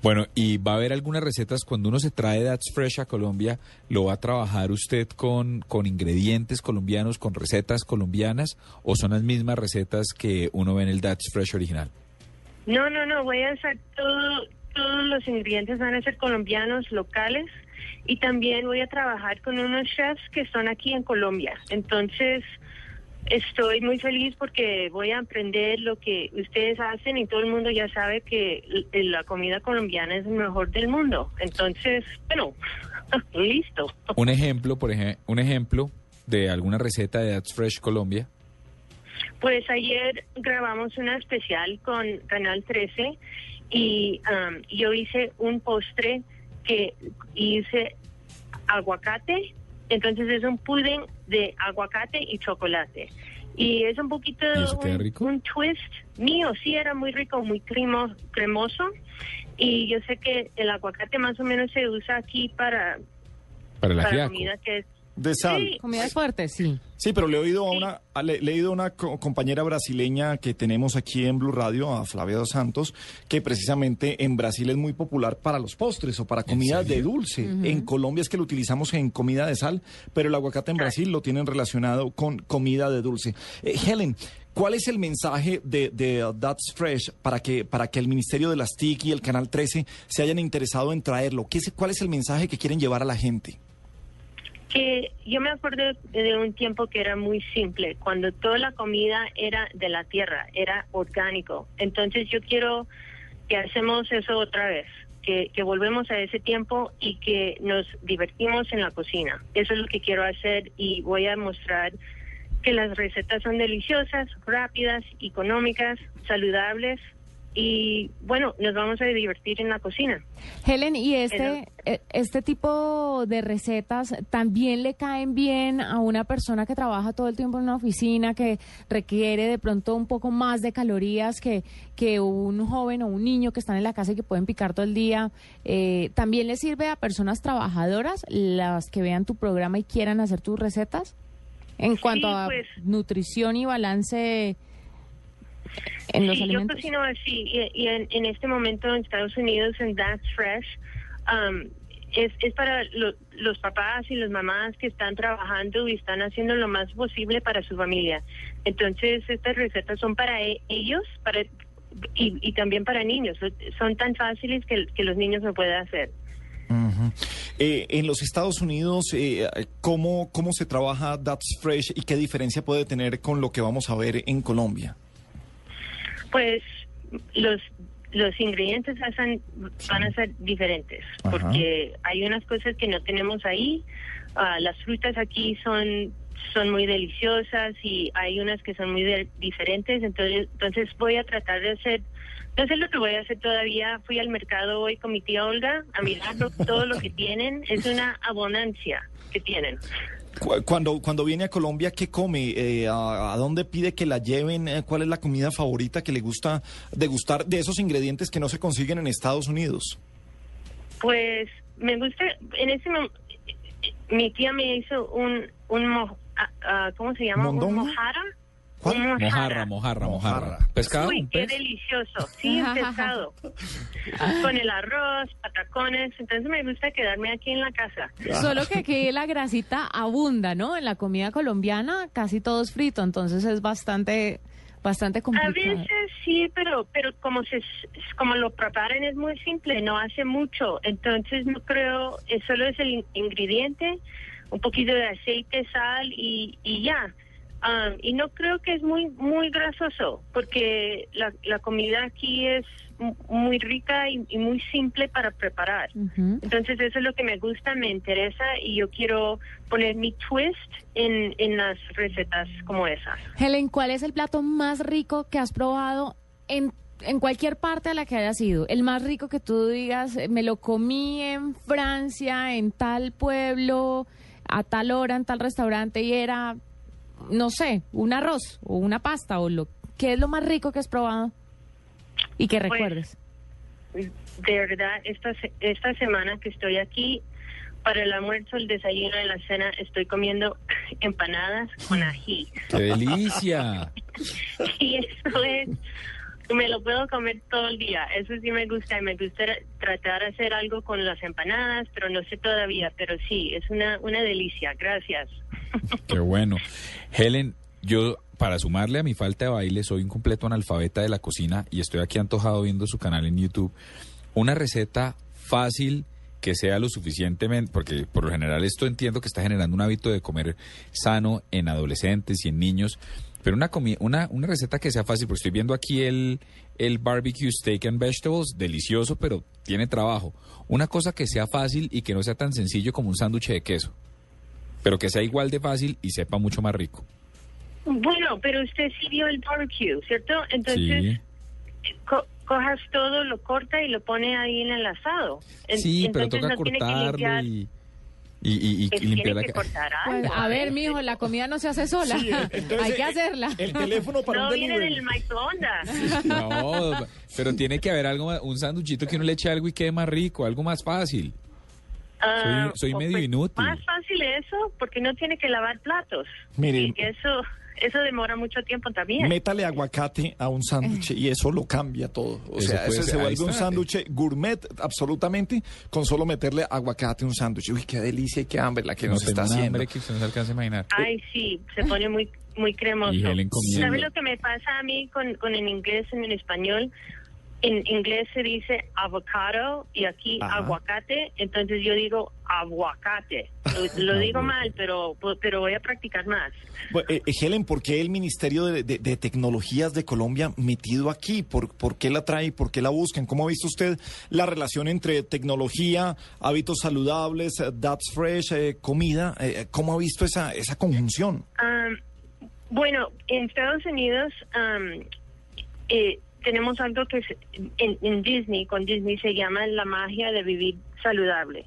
Bueno, y va a haber algunas recetas cuando uno se trae That's Fresh a Colombia, lo va a trabajar usted con, con ingredientes colombianos, con recetas colombianas, o son las mismas recetas que uno ve en el That's Fresh original. No, no, no, voy a hacer todo, todos los ingredientes van a ser colombianos, locales, y también voy a trabajar con unos chefs que están aquí en Colombia. Entonces, estoy muy feliz porque voy a aprender lo que ustedes hacen y todo el mundo ya sabe que l- la comida colombiana es el mejor del mundo. Entonces, bueno, listo. Un ejemplo, por ejemplo, un ejemplo de alguna receta de That's Fresh Colombia. Pues ayer grabamos una especial con Canal 13 y um, yo hice un postre que hice aguacate, entonces es un pudding de aguacate y chocolate. Y es un poquito ¿Y eso queda un, rico? un twist mío, sí era muy rico, muy cremo- cremoso. Y yo sé que el aguacate más o menos se usa aquí para, Para el para comida que es... De sal. Sí. Comidas fuertes, sí. Sí, pero le he oído a una, a- le, le he oído a una co- compañera brasileña que tenemos aquí en Blue Radio, a Flavia dos Santos, que precisamente en Brasil es muy popular para los postres o para comida de dulce. En Colombia es que lo utilizamos en comida de sal, pero el aguacate en Brasil lo tienen relacionado con comida de dulce. Eh, Helen, ¿cuál es el mensaje de, de uh, That's Fresh para que, para que el Ministerio de las TIC y el Canal 13 se hayan interesado en traerlo? ¿Qué es, ¿Cuál es el mensaje que quieren llevar a la gente? Que yo me acuerdo de un tiempo que era muy simple, cuando toda la comida era de la tierra, era orgánico. Entonces yo quiero que hacemos eso otra vez, que, que volvemos a ese tiempo y que nos divertimos en la cocina. Eso es lo que quiero hacer y voy a mostrar que las recetas son deliciosas, rápidas, económicas, saludables y bueno, nos vamos a divertir en la cocina. Helen, ¿y este, eh, este tipo de recetas también le caen bien a una persona que trabaja todo el tiempo en una oficina, que requiere de pronto un poco más de calorías que, que un joven o un niño que están en la casa y que pueden picar todo el día? Eh, ¿También le sirve a personas trabajadoras, las que vean tu programa y quieran hacer tus recetas? En cuanto a pues. nutrición y balance en los sí, alimentos. yo cocino así y, y en, en este momento en Estados Unidos en That's Fresh um, es, es para lo- los papás y las mamás que están trabajando y están haciendo lo más posible para su familia. Entonces estas recetas son para e- ellos para y, y también para niños. Son tan fáciles que, que los niños lo pueden hacer. Eh, en los Estados Unidos, eh, ¿cómo, ¿cómo se trabaja That's Fresh y qué diferencia puede tener con lo que vamos a ver en Colombia? Pues los los ingredientes hacen- van a ser diferentes Ajá. porque hay unas cosas que no tenemos ahí. Ah, las frutas aquí son son muy deliciosas y hay unas que son muy de- diferentes. Entonces entonces voy a tratar de hacer no sé lo que voy a hacer todavía. Fui al mercado hoy con mi tía Olga a mirar todo lo que tienen. Es una abundancia que tienen. Cu- Cuando, cuando viene a Colombia, ¿qué come? Eh, a, a dónde pide que la lleven? Eh, ¿Cuál es la comida favorita que le gusta degustar de esos ingredientes que no se consiguen en Estados Unidos? Pues me gusta, en ese momento, mi tía me hizo un, un mo- ah, ah, ¿cómo se llama? ¿Mondongo? Un mojara. ¿Cuál? Un Mojarra, mojarra, mojarra. ¿Pescado? Uy, ¿Un qué pez? delicioso. Sí, pescado. Con el arroz, patacones. Entonces me gusta quedarme aquí en la casa. Solo que aquí la grasita abunda, ¿no? En la comida colombiana casi todo es frito, entonces es bastante, bastante A complicado. veces sí, pero pero como se como lo preparan es muy simple, no hace mucho. Entonces no creo, eh, solo es el in- ingrediente, un poquito de aceite, sal y, y ya. Um, y no creo que es muy muy grasoso, porque la, la comida aquí es mu- muy rica y, y muy simple para preparar. Entonces eso es lo que me gusta, me interesa y yo quiero poner mi twist en, en las recetas como esas. Helen, ¿cuál es el plato más rico que has probado en, en cualquier parte a la que hayas ido? El más rico que tú digas, eh, me lo comí en Francia, en tal pueblo, a tal hora, en tal restaurante y era, no sé, un arroz o una pasta o lo... ¿Qué es lo más rico que has probado y que Pues, recuerdes? de verdad, esta, se- esta semana que estoy aquí, para el almuerzo, el desayuno y la cena, estoy comiendo empanadas con ají. ¡Qué delicia! Y eso es, me lo puedo comer todo el día. Eso sí me gusta. y Me gusta tratar de hacer algo con las empanadas, pero no sé todavía. Pero sí, es una, una delicia. Gracias. Qué bueno. Helen, yo para sumarle a mi falta de baile soy un completo analfabeta de la cocina y estoy aquí antojado viendo su canal en YouTube. Una receta fácil que sea lo suficientemente, porque por lo general esto entiendo que está generando un hábito de comer sano en adolescentes y en niños, pero una, una, una receta que sea fácil, porque estoy viendo aquí el, el barbecue steak and vegetables, delicioso, pero tiene trabajo. Una cosa que sea fácil y que no sea tan sencillo como un sándwich de queso, pero que sea igual de fácil y sepa mucho más rico. Bueno, pero usted sí vio el barbecue, ¿cierto? Entonces, Sí. co- cojas todo, lo corta y lo pone ahí en el asado. En- Sí, pero toca no tiene que cortarlo limpiar. y, y, y- y Pues limpiar la que ca- cortar Pues, a ver, mijo, la comida no se hace sola. Sí, entonces, Hay que hacerla. el teléfono para no un viene en delivery. el microondas. No, pero tiene que haber algo, más- un sanduchito que uno le eche algo y quede más rico, algo más fácil. Ah, soy o medio pues, inútil. Más fácil eso, porque no tiene que lavar platos. Mire. Y eso, eso demora mucho tiempo también. Métale aguacate a un sándwich y eso lo cambia todo. O Eso sea, ser. se vuelve un sándwich gourmet absolutamente con solo meterle aguacate a un sándwich. Uy, qué delicia y qué hambre la que No nos está haciendo. hambre que usted no se alcanza a imaginar. Ay, sí, se pone muy muy cremoso. Y Helen comiendo. ¿Sabe lo que me pasa a mí con, con el inglés en el español? En inglés se dice avocado y aquí Ajá. aguacate, entonces yo digo aguacate. Lo, lo digo mal, pero pero voy a practicar más. Bueno, eh, eh, Helen, ¿por qué el Ministerio de, de- de Tecnologías de Colombia metido aquí? ¿Por, por qué la trae? ¿Por qué la buscan? ¿Cómo ha visto usted la relación entre tecnología, hábitos saludables, That's Fresh, eh, comida? Eh, ¿Cómo ha visto esa, esa conjunción? Bueno, en Estados Unidos am, eh, tenemos algo que se- en, en Disney, con Disney se llama la magia de vivir saludable.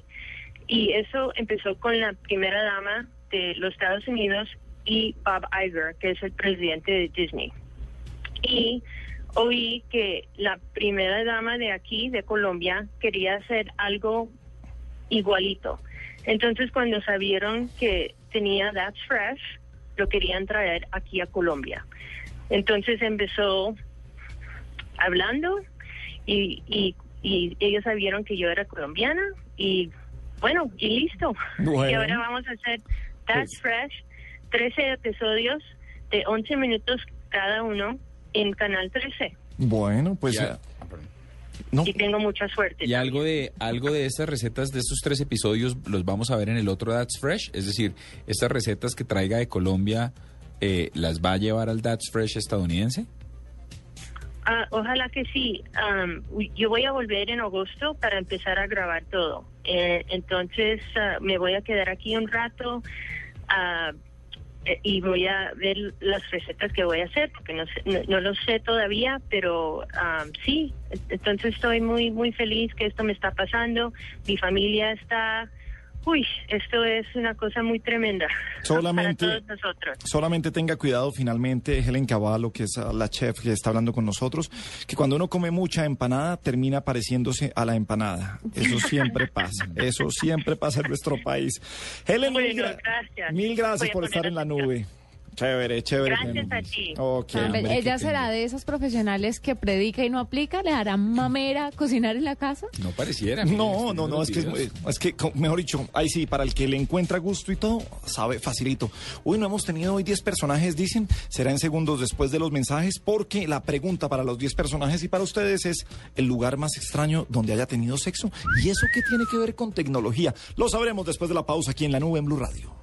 Y eso empezó con la primera dama de los Estados Unidos y Bob Iger, que es el presidente de Disney. Y oí que la primera dama de aquí, de Colombia, quería hacer algo igualito. Entonces, cuando sabieron que tenía That's Fresh, lo querían traer aquí a Colombia. Entonces empezó hablando y, y, y ellos sabieron que yo era colombiana y bueno, y listo. Bueno. Y ahora vamos a hacer That's Pues- Fresh, 13 episodios de 11 minutos cada uno en Canal 13. Bueno, pues... Ya. eh, no. Y tengo mucha suerte. Y algo de algo de estas recetas de estos tres episodios los vamos a ver en el otro That's Fresh, es decir, estas recetas que traiga de Colombia eh, las va a llevar al That's Fresh estadounidense. Ah, ojalá que sí. Am, yo voy a volver en agosto para empezar a grabar todo. Eh, entonces ah, me voy a quedar aquí un rato eh, y voy a ver las recetas que voy a hacer porque no, sé- no, no lo sé todavía, pero am, sí. Entonces estoy muy muy feliz que esto me está pasando. Mi familia está. Uy, esto es una cosa muy tremenda Solamente- para todos nosotros. Solamente tenga cuidado finalmente, Helen Cavallo, que es ah, la chef que está hablando con nosotros, que cuando uno come mucha empanada termina pareciéndose a la empanada. Eso siempre pasa, eso siempre pasa en nuestro país. Helen, mil, Bueno, gra- gracias. mil gracias por estar en la nube. Chévere, chévere. Gracias a ti. Ok. Ah, hombre, ella será de esas profesionales que predica y no aplica, le hará mamera cocinar en la casa. No pareciera. No, no, no, es que, es, que, mejor dicho, ahí sí, para el que le encuentra gusto y todo, sabe facilito. Uy, no hemos tenido hoy 10 personajes, dicen, será en segundos después de los mensajes, porque la pregunta para los 10 personajes y para ustedes es el lugar más extraño donde haya tenido sexo. ¿Y eso qué tiene que ver con tecnología? Lo sabremos después de la pausa aquí en la nube en Blue Radio.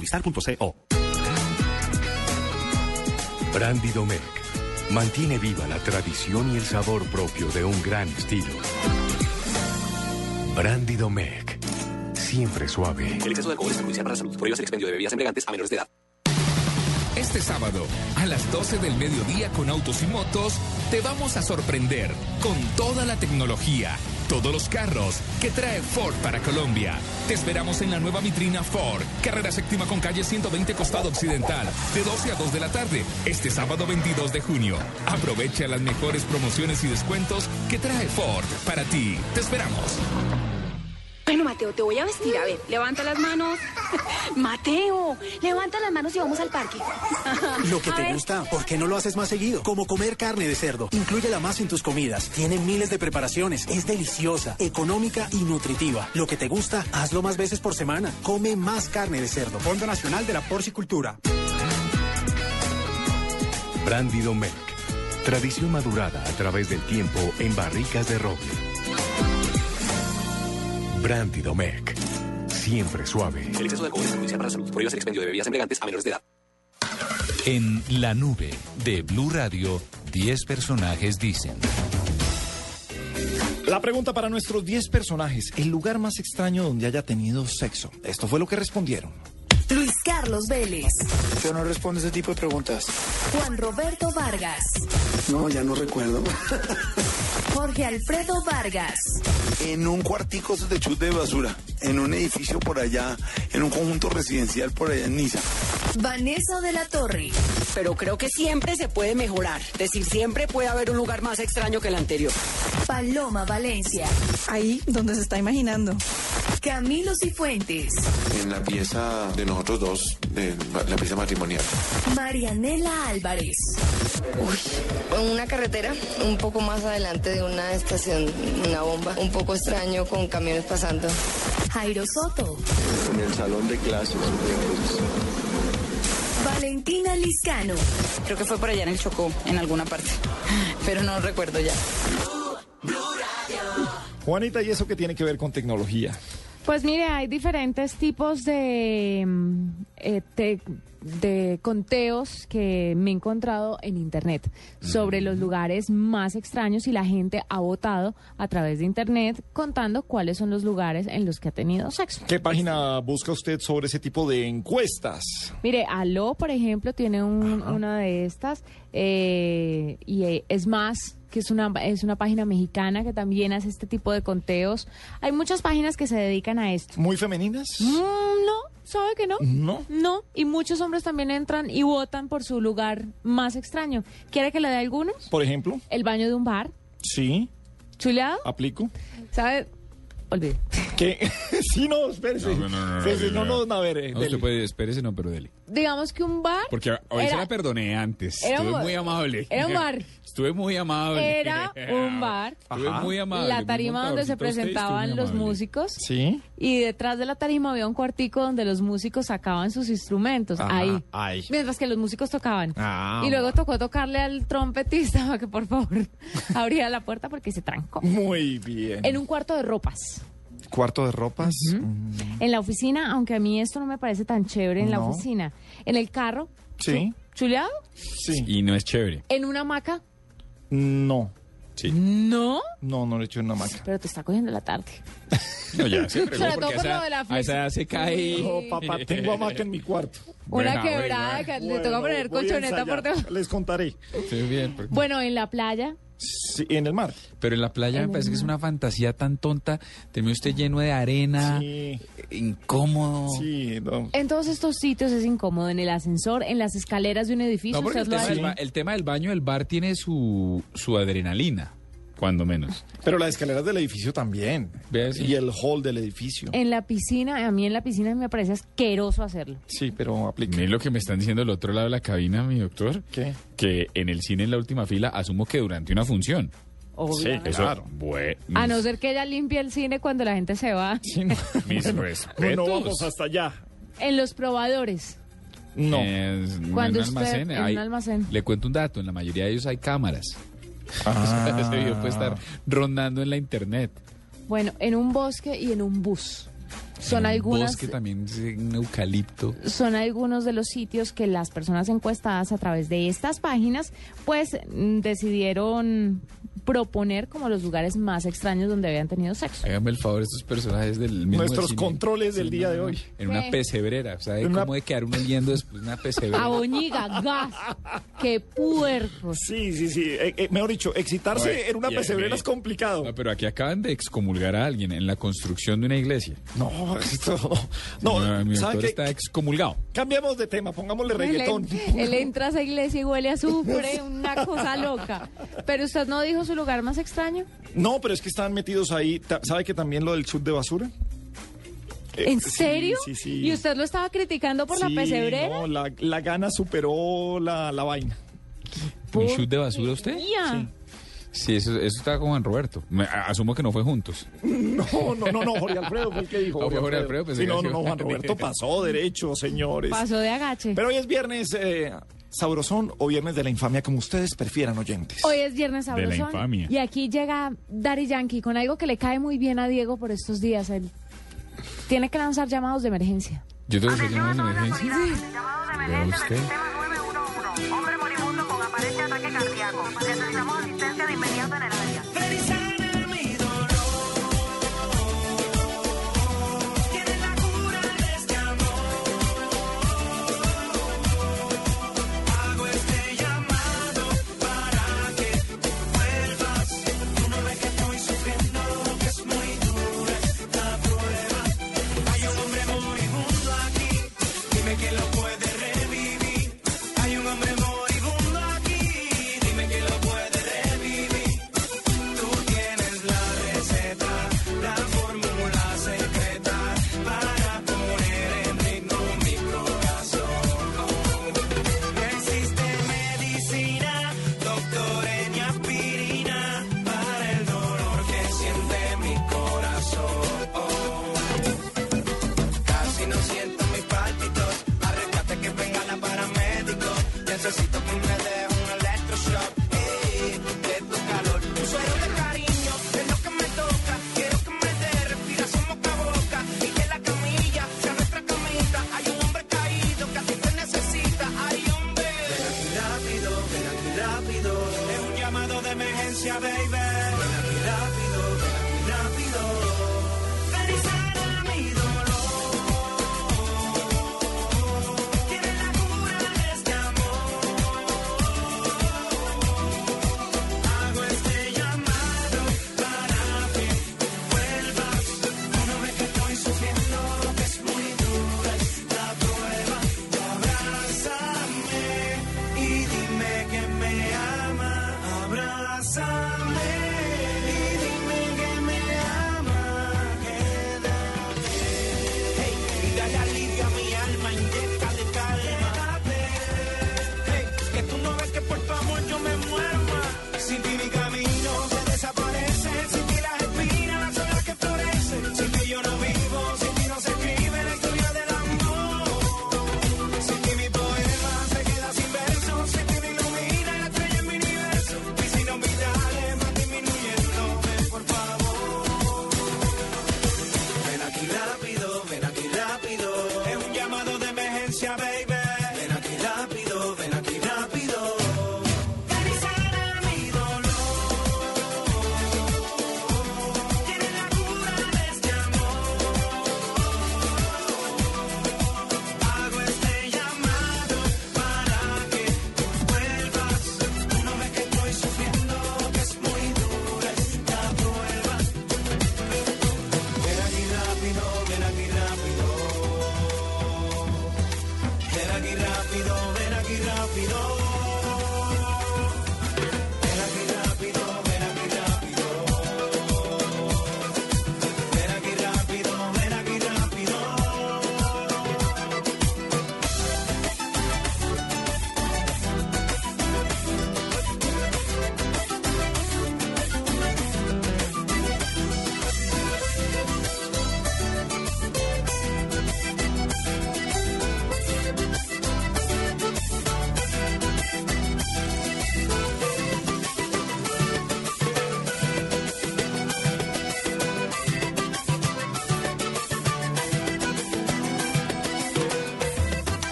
movistar.co. Brandy Domecq mantiene viva la tradición y el sabor propio de un gran estilo. Brandy Domecq, siempre suave. El exceso de alcohol es perjudicial para la salud. Prohíbas el expendio de bebidas embriagantes a menores de edad. Este sábado, a las 12 del mediodía con Autos y Motos, te vamos a sorprender con toda la tecnología, todos los carros que trae Ford para Colombia. Te esperamos en la nueva vitrina Ford, carrera séptima con calle 120 Costado Occidental, de 12 a 2 de la tarde, este sábado 22 de junio. Aprovecha las mejores promociones y descuentos que trae Ford para ti. Te esperamos. Bueno, Mateo, te voy a vestir. A ver, levanta las manos. Mateo, levanta las manos y vamos al parque. Lo que A te ver. gusta, ¿por qué no lo haces más seguido? Como comer carne de cerdo. Inclúyela más en tus comidas. Tiene miles de preparaciones. Es deliciosa, económica y nutritiva. Lo que te gusta, hazlo más veces por semana. Come más carne de cerdo. Fondo Nacional de la Porcicultura. Brandy Domecq, tradición madurada a través del tiempo en barricas de roble. Brandy Domecq, siempre suave. El exceso de alcohol es perjudicial para la salud. Prohíbas el expendio de bebidas embriagantes a menores de edad. En La Nube de Blue Radio, 10 personajes dicen. La pregunta para nuestros 10 personajes, el lugar más extraño donde haya tenido sexo. Esto fue lo que respondieron. Luis Carlos Vélez, Yo no respondo ese tipo de preguntas. Juan Roberto Vargas, No, ya no recuerdo. Jorge Alfredo Vargas, En un cuartico de chute de basura, en un edificio por allá, en un conjunto residencial por allá en Niza. Vanessa de la Torre, Pero creo que siempre se puede mejorar. Es decir, siempre puede haber un lugar más extraño que el anterior. Paloma Valencia, Ahí donde se está imaginando. Camilo Cifuentes, En la pieza de nosotros dos, de la pieza matrimonial. Marianela Álvarez, En una carretera, un poco más adelante de una estación, una bomba, un poco extraño con camiones pasando. Jairo Soto, En el salón de clases. Valentina Liscano, Creo que fue por allá en el Chocó, en alguna parte. Pero no recuerdo ya. Juanita, ¿y eso qué tiene que ver con tecnología? Pues mire, hay diferentes tipos de, mm, eh, te- de conteos que me he encontrado en Internet sobre los lugares más extraños y la gente ha votado a través de Internet contando cuáles son los lugares en los que ha tenido sexo. ¿Qué página busca usted sobre ese tipo de encuestas? Mire, Aló, por ejemplo, tiene un- una de estas eh, y eh, es más que es una es una página mexicana que también hace este tipo de conteos. Hay muchas páginas que se dedican a esto. ¿Muy femeninas? Mm, no, ¿sabe que no? No. No, y muchos hombres también entran y votan por su lugar más extraño. ¿Quiere que le dé algunos? Por ejemplo, El baño de un bar, sí, chuleado, aplico. ¿sabe? Olvide. ¿Qué? sí, no, espérese. No, no, no, no, Espérese, no, no, no. no, a ver, eh, No, usted puede, espérese, no, pero dele. Digamos que un bar Porque hoy se Era- la perdoné antes. era muy amable. era un bar. Estuve muy amable. era un bar. Estuve muy amable. La tarima donde se presentaban los músicos. Sí. Y detrás de la tarima había un cuartico donde los músicos sacaban sus instrumentos. Ajá, ahí. Mientras que los músicos tocaban. Ah, y luego tocó tocarle al trompetista para que por favor abriera la puerta porque se trancó. Muy bien. En un cuarto de ropas. Cuarto de ropas. Mm, En la oficina, aunque a mí esto no me parece tan chévere en la oficina. En el carro. Sí. ¿Chuleado? Sí. Y no es chévere. En una hamaca. No. Sí. No. No, no le echo una maca. Pero te está cogiendo la tarde. No, ya se fregó, Sobre todo por lo de la a esa edad se cae. No, papá, tengo hamaca en mi cuarto. Una Bueno, quebrada bueno, que le Bueno, toca poner colchoneta por debajo. Les contaré. Sí, bien, porque- Bueno, en la playa, Sí, en el mar. Pero en la playa En me parece que es una fantasía tan tonta. Termina usted lleno de arena, Sí, incómodo. sí, no. en todos estos sitios es incómodo, en el ascensor, en las escaleras de un edificio. No, porque el tema, del, el tema del baño, el bar tiene su, su adrenalina, cuando menos. Pero las escaleras del edificio también. Sí. Y el hall del edificio. En la piscina, a mí en la piscina me parece asqueroso hacerlo. Sí, pero aplica. Miren lo que me están diciendo del otro lado de la cabina, mi doctor. ¿Qué? Que en el cine, en la última fila, asumo que durante una función. Obviamente. Eso, Claro. bue- A no ser que ella limpie el cine cuando la gente se va. Sí, no. Mis Bueno, respetos. No vamos hasta allá. En los probadores. No. Es- en Cuando un usted- almacén, en un hay- almacén. Le cuento un dato, en la mayoría de ellos hay cámaras. Ah. Ese video puede estar rondando en la internet. Bueno, en un bosque y en un bus. Son algunas. Bosque también, un eucalipto. son algunos de los sitios que las personas encuestadas a través de estas páginas pues mm, decidieron proponer como los lugares más extraños donde habían tenido sexo. Háganme el favor, estos personajes del mismo Nuestros cine. controles del Sí, día no, de hoy. En una ¿Qué? pesebrera. ¿Sabe En una- cómo de quedar uno oliendo después de una pesebrera? A boñiga, gas, qué puercos. Sí, sí, sí. Eh, eh, mejor dicho, excitarse en una pesebrera y- es complicado. No, pero aquí acaban de excomulgar a alguien en la construcción de una iglesia. No, esto no. No, mi ¿sabe doctor qué? está excomulgado. Cambiamos de tema, pongámosle reggaetón. él entra a esa iglesia y huele a azufre, una cosa loca. Pero usted no dijo su lugar más extraño. No, pero es que están metidos ahí. ¿Sabe que también lo del chut de basura? Eh, ¿En sí, serio? Sí, sí. ¿Y usted lo estaba criticando por Sí, la pesebrera? No, la, la gana superó la, la vaina. ¿Un chute de basura usted? Ya. Sí, eso, eso estaba como en Roberto. Me- asumo que no fue juntos. No, no, no, no, Jorge Alfredo fue el que dijo. Fue Jorge Alfredo, pensé Sí, no, sí. no, no, Juan Roberto pasó derecho, señores. Pasó de agache. Pero hoy es viernes eh, sabrosón o viernes de la infamia, como ustedes prefieran, oyentes. Hoy es viernes De la sabrosón. infamia. Y aquí llega Daddy Yankee con algo que le cae muy bien a Diego por estos días. Él tiene que lanzar llamados de emergencia. Yo tengo que hacer llamadas de emergencia. Vea usted. Hombre moribundo con aparente ataque cardíaco. Necesitamos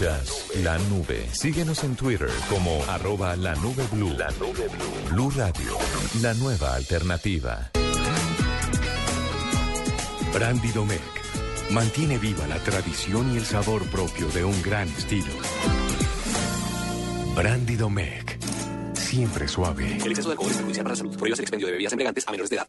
La nube. Síguenos en Twitter como arroba la nube blue. La nube blue. Blue Radio, la nueva alternativa. Brandy Domecq mantiene viva la tradición y el sabor propio de un gran estilo. Brandy Domecq, siempre suave. El exceso de alcohol es perjudicial para la salud. Prohíbas el expendio de bebidas embriagantes a menores de edad.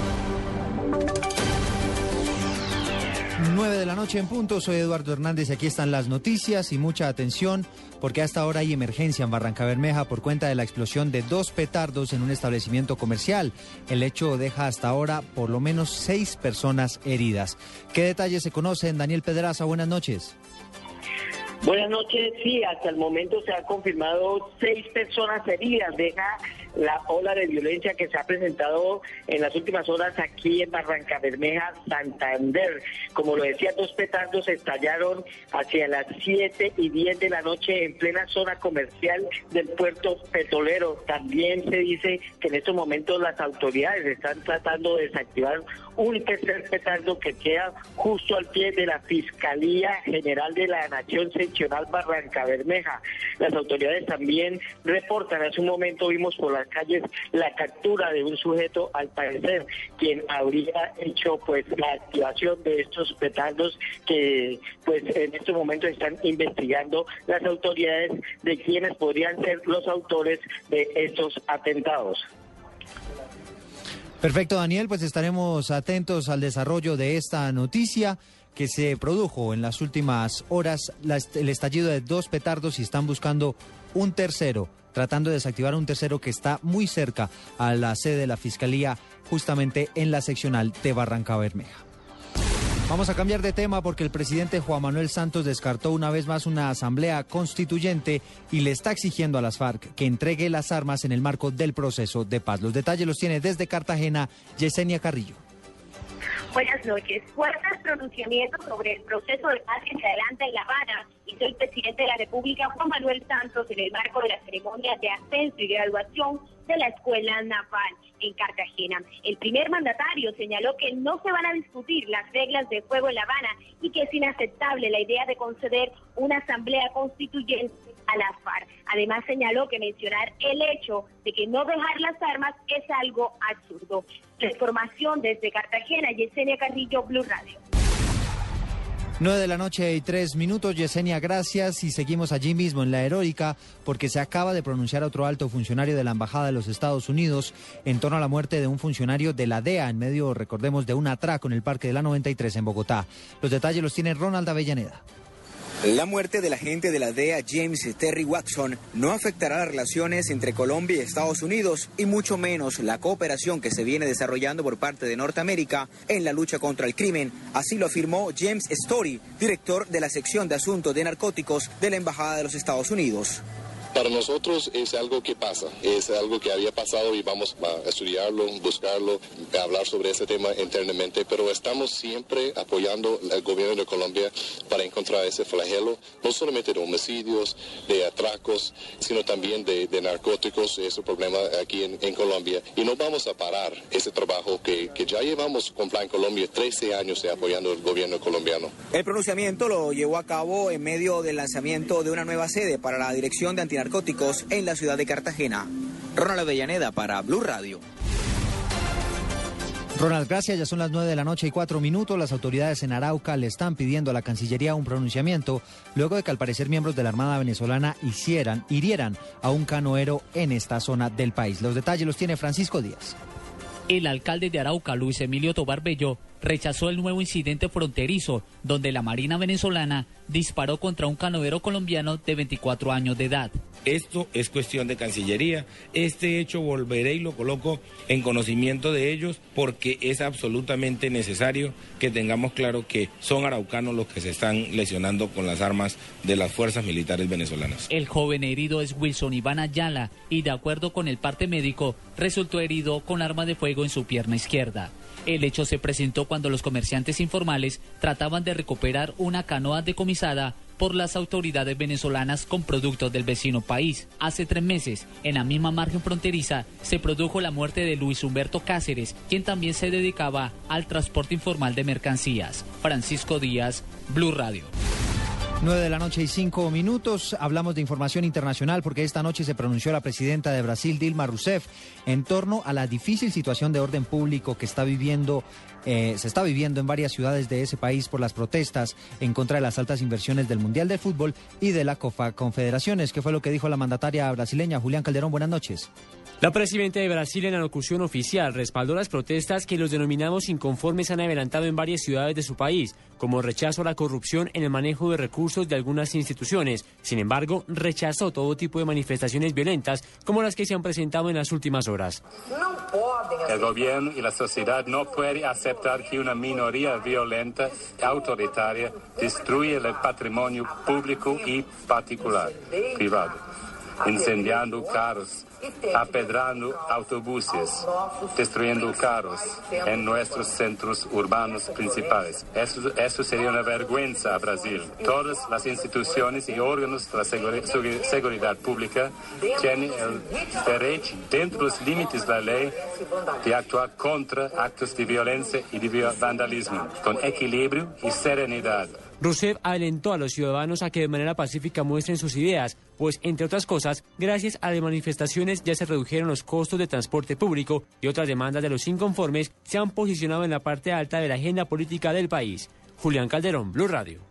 9 de la noche en punto, soy Eduardo Hernández y aquí están las noticias y mucha atención porque hasta ahora hay emergencia en Barranca Bermeja por cuenta de la explosión de dos petardos en un establecimiento comercial. El hecho deja hasta ahora por lo menos seis personas heridas. ¿Qué detalles se conocen? Daniel Pedraza, buenas noches. Buenas noches, sí, hasta el momento se han confirmado seis personas heridas. Deja la ola de violencia que se ha presentado en las últimas horas aquí en Barranca Bermeja, Santander. Como lo decía, dos petardos estallaron hacia las 7 y 10 de la noche en plena zona comercial del puerto petrolero. También se dice que en estos momentos las autoridades están tratando de desactivar un tercer petardo que queda justo al pie de la Fiscalía General de la Nación Seccional Barranca Bermeja. Las autoridades también reportan, hace un momento vimos por las calles la captura de un sujeto, al parecer, quien habría hecho pues la activación de estos petardos que pues en estos momentos están investigando las autoridades de quienes podrían ser los autores de estos atentados. Perfecto, Daniel, pues estaremos atentos al desarrollo de esta noticia que se produjo en las últimas horas, el estallido de dos petardos y están buscando un tercero, tratando de desactivar un tercero que está muy cerca a la sede de la Fiscalía, justamente en la seccional de Barranca Bermeja. Vamos a cambiar de tema porque el presidente Juan Manuel Santos descartó una vez más una asamblea constituyente y le está exigiendo a las FARC que entregue las armas en el marco del proceso de paz. Los detalles los tiene desde Cartagena Yesenia Carrillo. Buenas noches. Fuertes pronunciamientos sobre el proceso de paz que se adelanta en La Habana hizo el presidente de la República, Juan Manuel Santos, en el marco de la ceremonia de ascenso y graduación de la Escuela Naval en Cartagena. El primer mandatario señaló que no se van a discutir las reglas de juego en La Habana y que es inaceptable la idea de conceder una asamblea constituyente la. Además señaló que mencionar el hecho de que no dejar las armas es algo absurdo. La información desde Cartagena, Yesenia Carrillo, Blue Radio. 9 de la noche y tres minutos, Yesenia, gracias. Y seguimos allí mismo en la heroica porque se acaba de pronunciar otro alto funcionario de la Embajada de los Estados Unidos en torno a la muerte de un funcionario de la DEA en medio, recordemos, de un atraco en el Parque de la 93 en Bogotá. Los detalles los tiene Ronald Avellaneda. La muerte del agente de la DEA James Terry Watson no afectará las relaciones entre Colombia y Estados Unidos y mucho menos la cooperación que se viene desarrollando por parte de Norteamérica en la lucha contra el crimen. Así lo afirmó James Story, director de la sección de asuntos de narcóticos de la Embajada de los Estados Unidos. Para nosotros es algo que pasa, es algo que había pasado y vamos a estudiarlo, buscarlo, hablar sobre ese tema internamente, pero estamos siempre apoyando al gobierno de Colombia para encontrar ese flagelo, no solamente de homicidios, de atracos, sino también de, de narcóticos, ese problema aquí en, Colombia. Y no vamos a parar ese trabajo que, ya llevamos con Plan Colombia 13 años apoyando al gobierno colombiano. El pronunciamiento lo llevó a cabo en medio del lanzamiento de una nueva sede para la Dirección de Antinarcóticos en la ciudad de Cartagena. Ronald Avellaneda para Blue Radio. Ronald, gracias. Ya son las 9 de la noche y cuatro minutos. Las autoridades en Arauca le están pidiendo a la Cancillería un pronunciamiento luego de que al parecer miembros de la Armada venezolana hicieran, hirieran a un canoero en esta zona del país. Los detalles los tiene Francisco Díaz. El alcalde de Arauca, Luis Emilio Tobar Bello, rechazó el nuevo incidente fronterizo donde la Marina venezolana disparó contra un canoero colombiano de 24 años de edad. Esto es cuestión de Cancillería. Este hecho volveré y lo coloco en conocimiento de ellos porque es absolutamente necesario que tengamos claro que son araucanos los que se están lesionando con las armas de las fuerzas militares venezolanas. El joven herido es Wilson Iván Ayala y de acuerdo con el parte médico resultó herido con arma de fuego en su pierna izquierda. El hecho se presentó cuando los comerciantes informales trataban de recuperar una canoa decomisada por las autoridades venezolanas con productos del vecino país. Hace tres meses, en la misma margen fronteriza, se produjo la muerte de Luis Humberto Cáceres, quien también se dedicaba al transporte informal de mercancías. Francisco Díaz, Blue Radio. 9 de la noche y 5 minutos. Hablamos de información internacional porque esta noche se pronunció la presidenta de Brasil, Dilma Rousseff, en torno a la difícil situación de orden público que está viviendo, eh, se está viviendo en varias ciudades de ese país por las protestas en contra de las altas inversiones del Mundial de Fútbol y de la COFA Confederaciones, que fue lo que dijo la mandataria brasileña Julián Calderón. Buenas noches. La presidenta de Brasil en la locución oficial respaldó las protestas que los denominados inconformes han adelantado en varias ciudades de su país, como rechazo a la corrupción en el manejo de recursos de algunas instituciones. Sin embargo, rechazó todo tipo de manifestaciones violentas como las que se han presentado en las últimas horas. El gobierno y la sociedad no pueden aceptar que una minoría violenta y autoritaria destruya el patrimonio público y particular, privado, incendiando carros, apedrando autobuses, destruyendo carros en nuestros centros urbanos principales. Eso, eso sería una vergüenza a Brasil. Todas las instituciones y órganos de la seguri- seguri- seguridad pública tienen el derecho, dentro de los límites de la ley, de actuar contra actos de violencia y de vi- vandalismo, con equilibrio y serenidad. Rousseff alentó a los ciudadanos a que de manera pacífica muestren sus ideas, pues, entre otras cosas, gracias a las manifestaciones ya se redujeron los costos de transporte público y otras demandas de los inconformes se han posicionado en la parte alta de la agenda política del país. Julián Calderón, Blue Radio.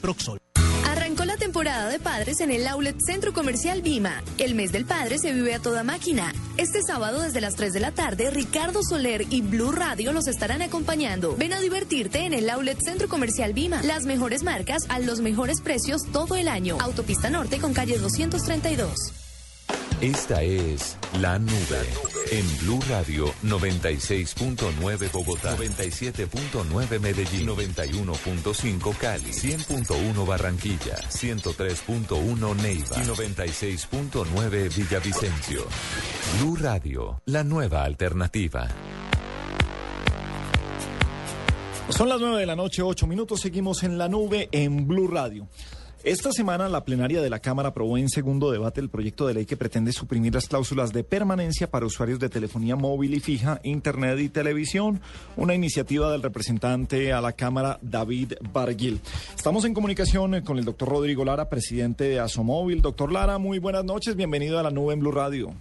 Proxol. Arrancó la temporada de padres en el Outlet Centro Comercial Vima. El mes del padre se vive a toda máquina. Este sábado desde las 3 de la tarde, Ricardo Soler y Blue Radio los estarán acompañando. Ven a divertirte en el Outlet Centro Comercial Vima. Las mejores marcas a los mejores precios todo el año. Autopista Norte con calle 232. Esta es La Nube en Blue Radio 96.9 Bogotá, 97.9 Medellín, 91.5 Cali, 100.1 Barranquilla, 103.1 Neiva y 96.9 Villavicencio. Blue Radio, la nueva alternativa. Son las 9 de la noche, 8 minutos. Seguimos en la nube en Blue Radio. Esta semana la plenaria de la Cámara aprobó en segundo debate el proyecto de ley que pretende suprimir las cláusulas de permanencia para usuarios de telefonía móvil y fija, Internet y televisión, una iniciativa del representante a la Cámara David Barguil. Estamos en comunicación eh, con el doctor Rodrigo Lara, presidente de Asomóvil. Doctor Lara, muy buenas noches, bienvenido a la nube en Blue Radio.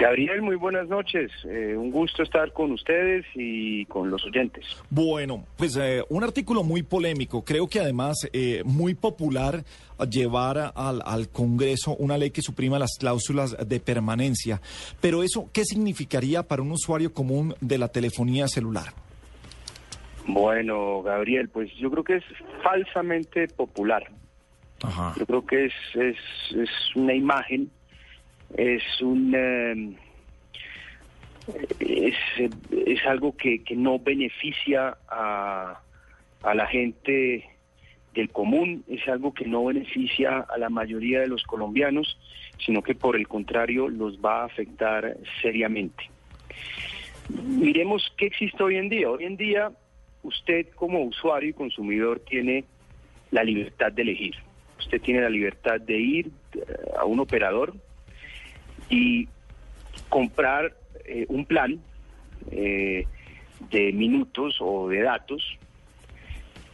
Gabriel, muy buenas noches. Eh, un gusto estar con ustedes y con los oyentes. Bueno, pues eh, un artículo muy polémico, creo que además eh, muy popular llevar al, al Congreso una ley que suprima las cláusulas de permanencia. Pero eso, ¿qué significaría para un usuario común de la telefonía celular? Bueno, Gabriel, pues yo creo que es falsamente popular. Yo creo que es, es, es una imagen, es un... eh, es, es algo que, que no beneficia a, a la gente del común, es algo que no beneficia a la mayoría de los colombianos, sino que por el contrario los va a afectar seriamente. Miremos qué existe hoy en día. Hoy en día usted como usuario y consumidor tiene la libertad de elegir. Usted tiene la libertad de ir eh, a un operador y comprar eh, un plan eh, de minutos o de datos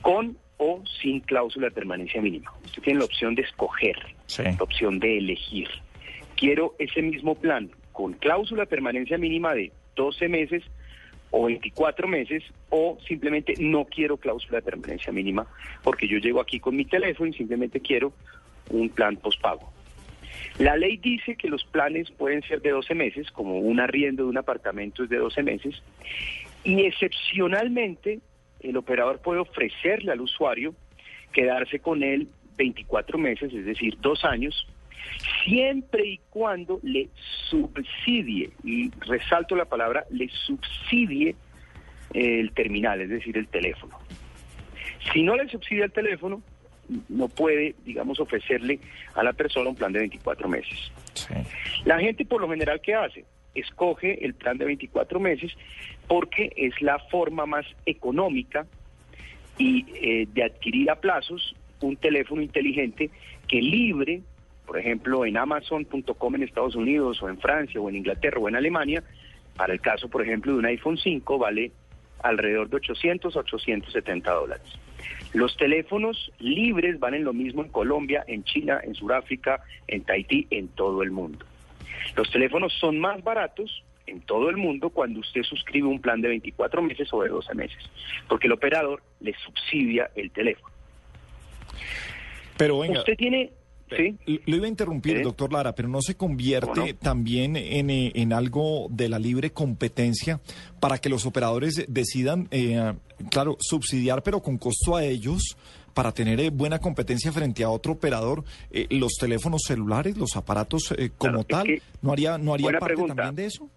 con o sin cláusula de permanencia mínima. Usted tiene la opción de escoger, la opción de elegir. Quiero ese mismo plan con cláusula de permanencia mínima de 12 meses o 24 meses o simplemente no quiero cláusula de permanencia mínima porque yo llego aquí con mi teléfono y simplemente quiero un plan postpago. La ley dice que los planes pueden ser de 12 meses, como un arriendo de un apartamento es de 12 meses, y excepcionalmente el operador puede ofrecerle al usuario quedarse con él 24 meses, es decir, dos años, siempre y cuando le subsidie, y resalto la palabra, le subsidie el terminal, es decir, el teléfono. Si no le subsidia el teléfono, no puede, digamos, ofrecerle a la persona un plan de 24 meses. La gente por lo general, ¿qué hace? Escoge el plan de 24 meses porque es la forma más económica y eh, de adquirir a plazos un teléfono inteligente que libre, por ejemplo, en Amazon.com en Estados Unidos o en Francia o en Inglaterra o en Alemania, para el caso, por ejemplo, de un iPhone 5 vale alrededor de 800 a 870 dólares. Los teléfonos libres valen lo mismo en Colombia, en China, en Sudáfrica, en Tahití, en todo el mundo. Los teléfonos son más baratos en todo el mundo cuando usted suscribe un plan de 24 meses o de 12 meses, porque el operador le subsidia el teléfono. Pero venga, Usted tiene... Sí. Lo iba a interrumpir, Sí. doctor Lara, pero no se convierte también en, eh, en algo de la libre competencia para que los operadores decidan, eh, claro, subsidiar, pero con costo a ellos para tener eh, buena competencia frente a otro operador, eh, los teléfonos celulares, los aparatos eh, como tal, que- no haría, no haría parte pregunta. también de eso.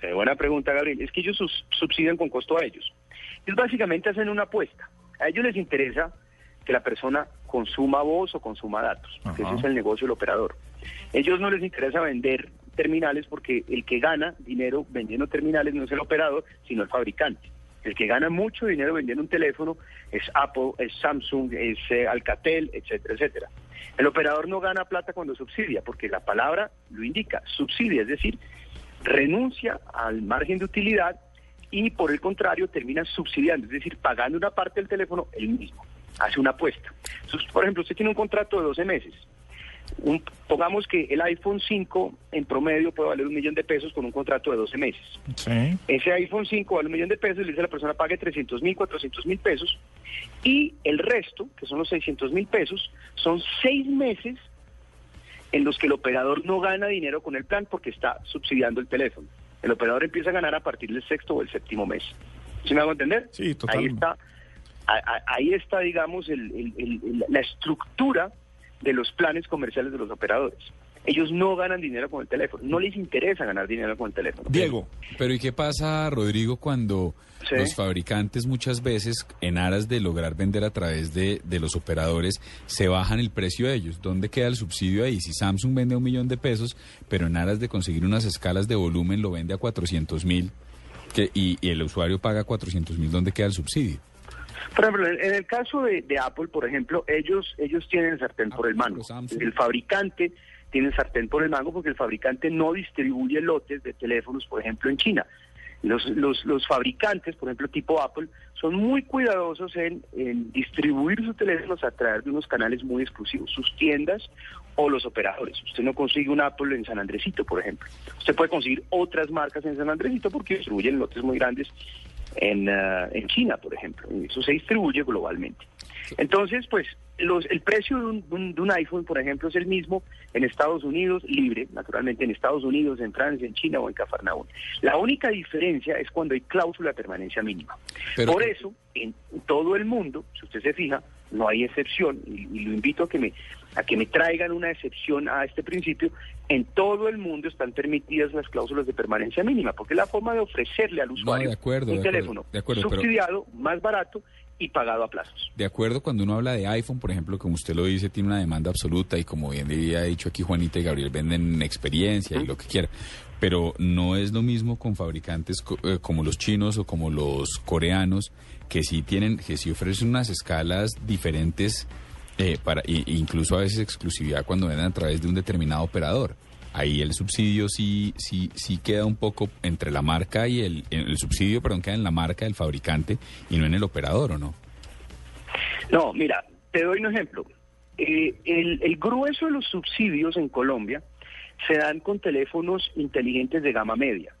Sí, buena pregunta, Gabriel. Es que ellos subsidian con costo a ellos. Ellos básicamente hacen una apuesta. A ellos les interesa que la persona consuma voz o consuma datos, porque Ajá. ese es el negocio del operador. Ellos no les interesa vender terminales porque el que gana dinero vendiendo terminales no es el operador, sino el fabricante. El que gana mucho dinero vendiendo un teléfono es Apple, es Samsung, es eh, Alcatel, etcétera, etcétera. El operador no gana plata cuando subsidia, porque la palabra lo indica, subsidia, es decir, renuncia al margen de utilidad y por el contrario termina subsidiando, es decir, pagando una parte del teléfono él mismo, hace una apuesta. Entonces, por ejemplo, usted tiene un contrato de 12 meses. Un- pongamos que el iPhone 5 en promedio puede valer un millón de pesos con un contrato de 12 meses. Sí. Ese iPhone 5 vale un millón de pesos, le dice a la persona pague 300 mil, 400 mil pesos y el resto, que son los 600 mil pesos, son seis meses en los que el operador no gana dinero con el plan porque está subsidiando el teléfono. El operador empieza a ganar a partir del sexto o el séptimo mes. ¿Sí me hago entender? Sí, Ahí totalmente. está, a- a- ahí está, digamos, el- el- el- el- la estructura de los planes comerciales de los operadores. Ellos no ganan dinero con el teléfono, no les interesa ganar dinero con el teléfono. Diego. Pero ¿y qué pasa, Rodrigo, cuando Sí. los fabricantes muchas veces, en aras de lograr vender a través de, de los operadores, se bajan el precio de ellos? ¿Dónde queda el subsidio ahí? Si Samsung vende a un millón de pesos, pero en aras de conseguir unas escalas de volumen lo vende a 400 mil y, y el usuario paga 400 mil, ¿dónde queda el subsidio? Por ejemplo, en el caso de, de Apple, por ejemplo, ellos ellos tienen sartén por el mango. El fabricante tiene sartén por el mango porque el fabricante no distribuye lotes de teléfonos, por ejemplo, en China. Los, los, los fabricantes, por ejemplo, tipo Apple, son muy cuidadosos en, en distribuir sus teléfonos a través de unos canales muy exclusivos, sus tiendas o los operadores. Usted no consigue un Apple en San Andresito, por ejemplo. Usted puede conseguir otras marcas en San Andresito porque distribuyen lotes muy grandes en, ah, en China, por ejemplo. Y Eso se distribuye globalmente. Entonces, pues, los, el precio de un, de un- de un iPhone, por ejemplo, es el mismo en Estados Unidos, libre, naturalmente en Estados Unidos, en Francia, en China o en Cafarnaúm. La única diferencia es cuando hay cláusula de permanencia mínima. Pero- por eso, en todo el mundo, si usted se fija, no hay excepción, y, y lo invito a que me a que me traigan una excepción a este principio, en todo el mundo están permitidas las cláusulas de permanencia mínima, porque es la forma de ofrecerle al usuario de acuerdo, un de acuerdo, teléfono de acuerdo, pero- subsidiado, más barato y pagado a plazos. De acuerdo, cuando uno habla de iPhone, por ejemplo, como usted lo dice, tiene una demanda absoluta y como bien había dicho aquí Juanita y Gabriel, venden experiencia y lo que quiera. pero no es lo mismo con fabricantes co- eh, como los chinos o como los coreanos, que sí tienen, que sí ofrecen unas escalas diferentes, eh, para, incluso a veces exclusividad cuando venden a través de un determinado operador. Ahí el subsidio sí, sí, sí queda un poco entre la marca y el, el subsidio, perdón, queda en la marca del fabricante y no en el operador, ¿o no? No, mira, te doy un ejemplo. Eh, el, el grueso de los subsidios en Colombia se dan con teléfonos inteligentes de gama media.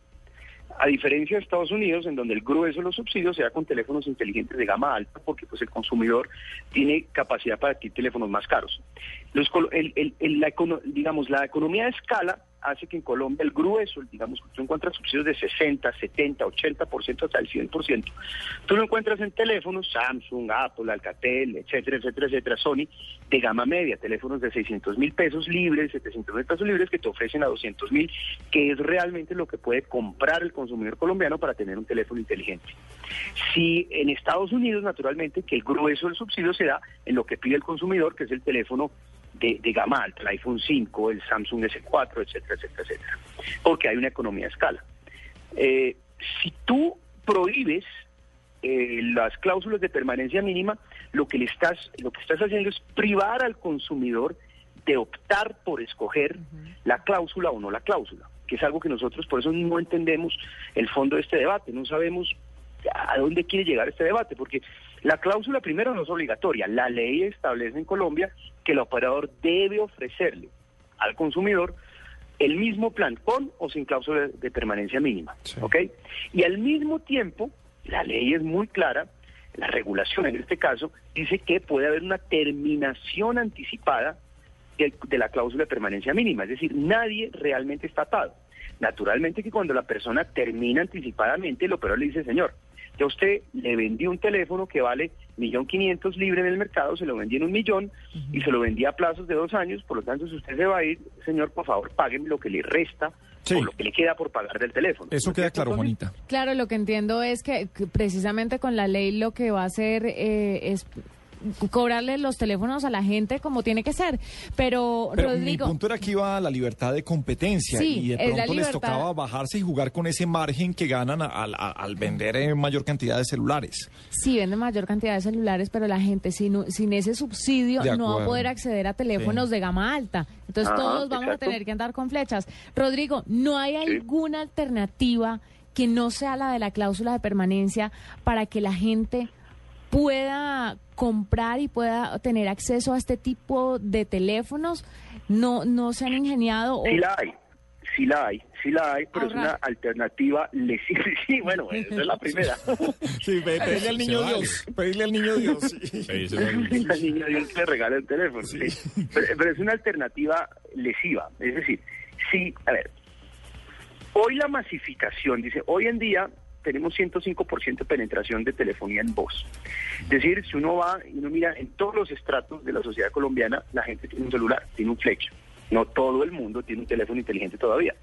A diferencia de Estados Unidos, en donde el grueso de los subsidios se da con teléfonos inteligentes de gama alta, porque pues el consumidor tiene capacidad para adquirir teléfonos más caros. Los el- el- el- la, digamos, la economía de escala hace que en Colombia el grueso, digamos, tú encuentras subsidios de 60, 70, 80%, hasta el 100%. Tú lo encuentras en teléfonos Samsung, Apple, Alcatel, etcétera, etcétera, etcétera, Sony, de gama media, teléfonos de 600 mil pesos libres, 700 mil pesos libres que te ofrecen a 200 mil, que es realmente lo que puede comprar el consumidor colombiano para tener un teléfono inteligente. Si en Estados Unidos, naturalmente, que el grueso del subsidio se da en lo que pide el consumidor, que es el teléfono de, de gama alta, el iPhone 5, el Samsung S4, etcétera, etcétera, etcétera, porque hay una economía de escala. Eh, si tú prohíbes eh, las cláusulas de permanencia mínima, lo que le estás, lo que estás haciendo es privar al consumidor de optar por escoger la cláusula o no la cláusula, que es algo que nosotros por eso no entendemos el fondo de este debate, no sabemos a dónde quiere llegar este debate, porque la cláusula primero no es obligatoria, la ley establece en Colombia que el operador debe ofrecerle al consumidor el mismo plan con o sin cláusula de, permanencia mínima, ¿ok? Y al mismo tiempo, la ley es muy clara, la regulación en este caso dice que puede haber una terminación anticipada de, de la cláusula de permanencia mínima, es decir, nadie realmente está atado. Naturalmente que cuando la persona termina anticipadamente, el operador le dice, señor, yo a usted le vendí un teléfono que vale millón quinientos libre en el mercado, se lo vendí en un millón y se lo vendí a plazos de dos años, por lo tanto, si usted se va a ir, señor, por favor, págueme lo que le resta o lo que le queda por pagar del teléfono. Eso queda claro, Juanita. Claro, lo que entiendo es que, que precisamente con la ley lo que va a hacer eh, es cobrarle los teléfonos a la gente como tiene que ser. Pero, Pero mi Rodrigo, punto era que iba a la libertad de competencia Sí, y de pronto les tocaba bajarse y jugar con ese margen que ganan al- vender en mayor cantidad de celulares. sí venden mayor cantidad de celulares, pero la gente sin, sin ese subsidio no va a poder acceder a teléfonos de gama alta. Entonces Ajá, todos vamos exacto. a tener que andar con flechas. Rodrigo, ¿no hay alguna alternativa que no sea la de la cláusula de permanencia para que la gente pueda comprar y pueda tener acceso a este tipo de teléfonos? No, no se han ingeniado o Sí la hay, sí la hay, sí la hay, pero es una alternativa lesiva. Sí, bueno, esa es la primera. Sí, ve- pedirle al niño Dios, pedirle al niño Dios. sí. al niño Dios que le regala el teléfono. sí. Pero, pero es una alternativa lesiva. Es decir, sí, a ver, hoy la masificación, dice, hoy en día tenemos 105% de penetración de telefonía en voz. Es decir, si uno va y uno mira en todos los estratos de la sociedad colombiana, la gente tiene un celular, tiene un flex. No todo el mundo tiene un teléfono inteligente todavía.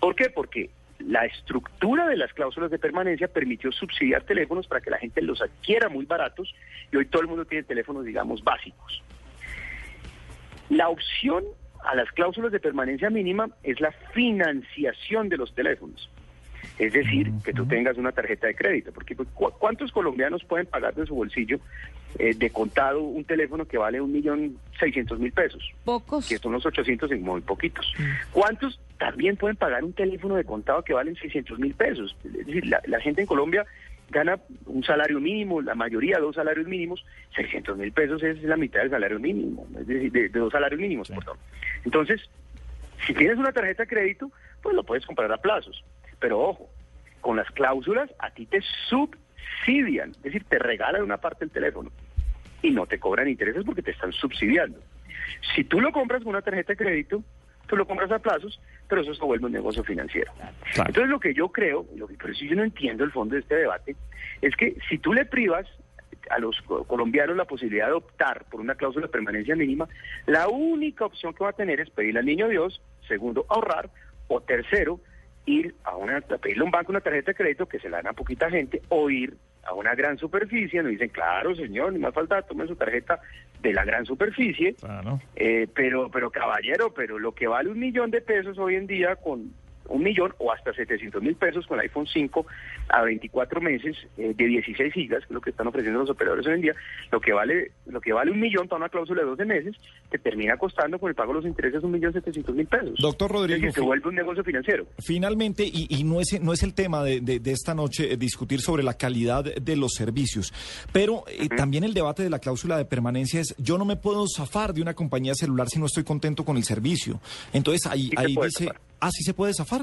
¿Por qué? Porque la estructura de las cláusulas de permanencia permitió subsidiar teléfonos para que la gente los adquiera muy baratos y hoy todo el mundo tiene teléfonos, digamos, básicos. La opción a las cláusulas de permanencia mínima es la financiación de los teléfonos. Es decir, que tú tengas una tarjeta de crédito, porque pues, ¿cu- ¿cuántos colombianos pueden pagar de su bolsillo eh, de contado un teléfono que vale un millón seiscientos mil pesos? Pocos. Que son los 800 en muy poquitos. ¿Cuántos también pueden pagar un teléfono de contado que valen 600 mil pesos? Es decir, la, la gente en Colombia gana un salario mínimo, la mayoría dos salarios mínimos, 600 mil pesos es la mitad del salario mínimo, es decir, de, de dos salarios mínimos, perdón. Entonces, si tienes una tarjeta de crédito, pues lo puedes comprar a plazos. Pero ojo, con las cláusulas a ti te subsidian, es decir, te regalan una parte del teléfono y no te cobran intereses porque te están subsidiando. Si tú lo compras con una tarjeta de crédito, tú lo compras a plazos, pero eso se vuelve un negocio financiero. Entonces lo que yo creo, lo que, pero si yo no entiendo el fondo de este debate, es que si tú le privas a los co- colombianos la posibilidad de optar por una cláusula de permanencia mínima, la única opción que va a tener es pedirle al niño Dios, segundo, ahorrar, o tercero, ir a, una, a pedirle a un banco una tarjeta de crédito que se la dan a poquita gente, o ir a una gran superficie, nos dicen, claro señor, ni más falta, tome su tarjeta de la gran superficie, eh, pero, pero caballero, pero lo que vale un millón de pesos hoy en día con un millón o hasta 700 mil pesos con el iPhone 5 a 24 meses eh, de 16 gigas, que es lo que están ofreciendo los operadores hoy en día, lo que vale lo que vale un millón para una cláusula de 12 meses, te termina costando con el pago de los intereses un millón 700 mil pesos. Doctor Rodrigo, Es decir, se vuelve un negocio financiero. Finalmente, y, y no, es, no es el tema de, de- de esta noche eh, discutir sobre la calidad de los servicios, pero eh, también el debate de la cláusula de permanencia es, yo no me puedo zafar de una compañía celular si no estoy contento con el servicio. Entonces ahí, Sí ahí dice, zafar. ah, sí se puede zafar.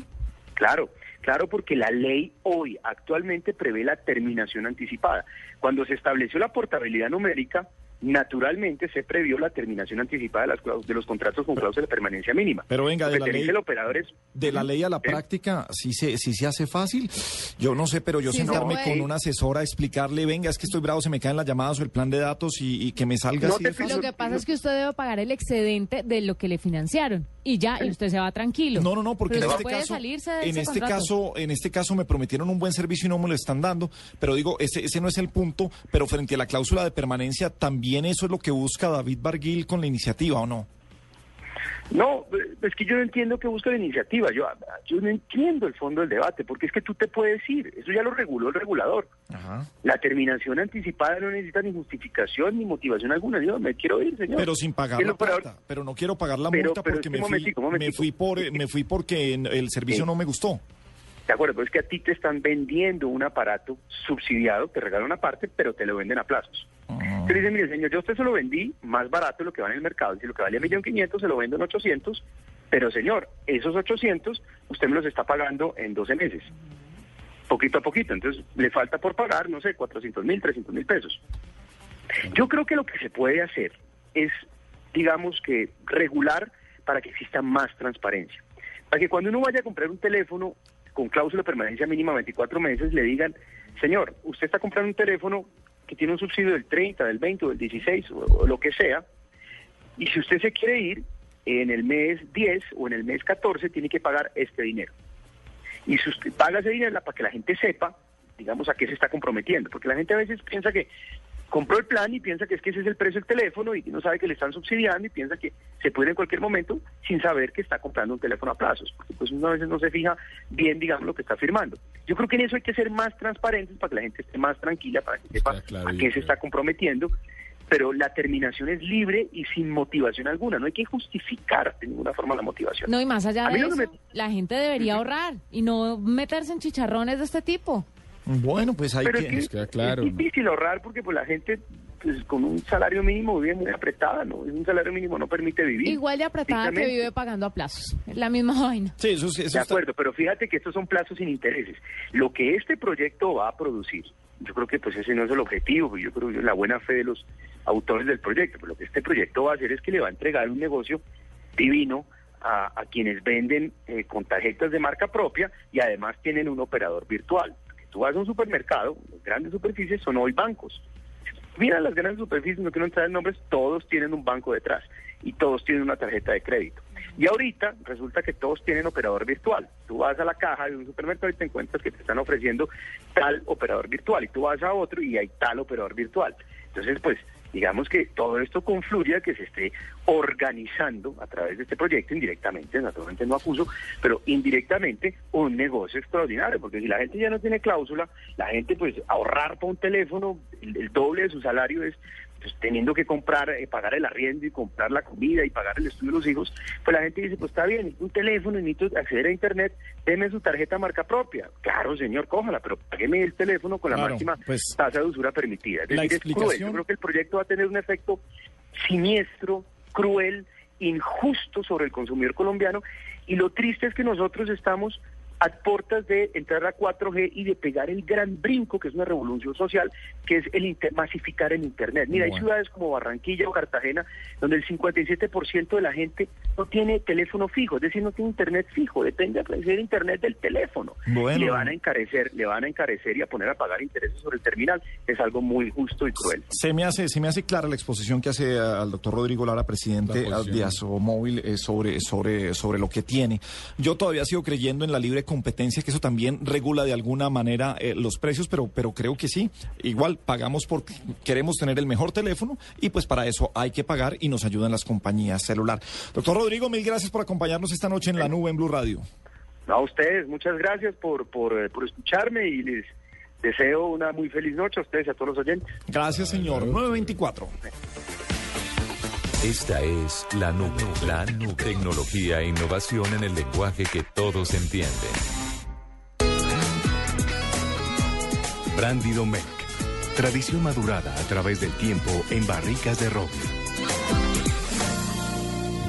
Claro, claro, porque la ley hoy actualmente prevé la terminación anticipada. Cuando se estableció la portabilidad numérica, naturalmente se previó la terminación anticipada de, las de los contratos con cláusula de permanencia mínima. Pero venga, de la ley, el operador es de la ley a la ¿Eh? práctica, sí se, sí se hace fácil. Yo no sé, pero yo Sí sentarme con una asesora a explicarle, venga, es que estoy bravo, se me caen las llamadas o el plan de datos y, y que me salga así de fácil. Lo que pasa es que usted debe pagar el excedente de lo que le financiaron y ya, y usted se va tranquilo. No, no, no, porque Pero en este puede caso, salirse de en este contrato. caso, en este caso me prometieron un buen servicio y no me lo están dando, pero digo, ese, ese no es el punto, pero frente a la cláusula de permanencia, también eso es lo que busca David Barguil con la iniciativa, ¿o no? No, es que yo no entiendo que busca la iniciativa, yo, yo no entiendo el fondo del debate, porque es que tú te puedes ir, eso ya lo reguló el regulador. La terminación anticipada no necesita ni justificación ni motivación alguna, yo me quiero ir, señor. Pero sin pagar la plata, pero no quiero pagar la Pero- multa pero porque me fui, momentico, me fui por, me fui porque el servicio Sí. no me gustó. De acuerdo, pero es que a ti te están vendiendo un aparato subsidiado, te regalan una parte, pero te lo venden a plazos. Te dicen, mire señor, yo a usted se lo vendí más barato de lo que va en el mercado, si lo que vale 1.500.000 se lo vendo en 800, pero señor, esos 800 usted me los está pagando en 12 meses, poquito a poquito, entonces le falta por pagar, no sé, 400 mil, 300 mil pesos. Yo creo que lo que se puede hacer es, digamos que, regular para que exista más transparencia. Para que cuando uno vaya a comprar un teléfono con cláusula de permanencia mínima 24 meses, le digan, señor, usted está comprando un teléfono que tiene un subsidio del 30, del 20 o del 16 o, lo que sea, y si usted se quiere ir en el mes 10 o en el mes 14, tiene que pagar este dinero. Y si usted paga ese dinero para que la gente sepa, digamos, a qué se está comprometiendo. Porque la gente a veces piensa que compró el plan y piensa que es que ese es el precio del teléfono y no sabe que le están subsidiando y piensa que se puede en cualquier momento sin saber que está comprando un teléfono a plazos. Porque pues uno a veces no se fija bien, digamos, lo que está firmando. Yo creo que en eso hay que ser más transparentes para que la gente esté más tranquila, para que sepa a qué se está comprometiendo. Pero la terminación es libre y sin motivación alguna. No hay que justificar de ninguna forma la motivación. No, y más allá A de eso, la gente debería ahorrar y no meterse en chicharrones de este tipo. Bueno, pues hay Pero que... es, que es difícil ahorrar porque pues la gente pues, con un salario mínimo vive muy apretada, ¿no? Un salario mínimo no permite vivir. Igual de apretada que vive pagando a plazos. La misma vaina. Sí, eso, sí, de acuerdo, pero fíjate que estos son plazos sin intereses. Lo que este proyecto va a producir, yo creo que pues ese no es el objetivo, yo creo que es la buena fe de los autores del proyecto, pero lo que este proyecto va a hacer es que le va a entregar un negocio divino a, a quienes venden eh, con tarjetas de marca propia y además tienen un operador virtual. Tú vas a un supermercado, las grandes superficies son hoy bancos. Mira las grandes superficies, no quiero entrar en nombres, todos tienen un banco detrás y todos tienen una tarjeta de crédito. Y ahorita resulta que todos tienen operador virtual. Tú vas a la caja de un supermercado y te encuentras que te están ofreciendo tal operador virtual y tú vas a otro y hay tal operador virtual. Entonces, pues, digamos que todo esto confluye a que se esté organizando a través de este proyecto indirectamente, naturalmente no acuso, pero indirectamente un negocio extraordinario, porque si la gente ya no tiene cláusula, la gente pues ahorrar para un teléfono el, el doble de su salario es pues, teniendo que comprar, eh, pagar el arriendo y comprar la comida y pagar el estudio de los hijos, pues la gente dice, pues está bien, un teléfono, necesito acceder a internet, deme su tarjeta marca propia. Claro, señor, cójala, pero págueme el teléfono con la Claro, máxima pues, tasa de usura permitida. Es la decir, es cruel. explicación- Yo creo que el proyecto va a tener un efecto siniestro, cruel, injusto sobre el consumidor colombiano y lo triste es que nosotros estamos a puertas de entrar a 4G y de pegar el gran brinco, que es una revolución social, que es el inter- masificar el Internet. Mira, hay Bueno. ciudades como Barranquilla o Cartagena donde el 57% de la gente no tiene teléfono fijo, es decir, no tiene Internet fijo, depende del Internet del teléfono. Bueno. Y le van a encarecer, le van a encarecer y a poner a pagar intereses sobre el terminal. Es algo muy justo y cruel. Se me hace, se me hace clara la exposición que hace ah, al doctor Rodrigo Lara, presidente de Asomóvil, eh, sobre, sobre, sobre lo que tiene. Yo todavía sigo creyendo en la libre competencia, que eso también regula de alguna manera eh, los precios, pero, pero creo que sí. Igual pagamos porque queremos tener el mejor teléfono y pues para eso hay que pagar y nos ayudan las compañías celular. Doctor Rodrigo, mil gracias por acompañarnos esta noche en la nube en Blue Radio. No, a ustedes, muchas gracias por, por, eh, por escucharme y les deseo una muy feliz noche a ustedes y a todos los oyentes. Gracias, señor. 924. Esta es la nube, la nube. Tecnología e innovación en el lenguaje que todos entienden. Brandy Domecq. Tradición madurada a través del tiempo en barricas de roble.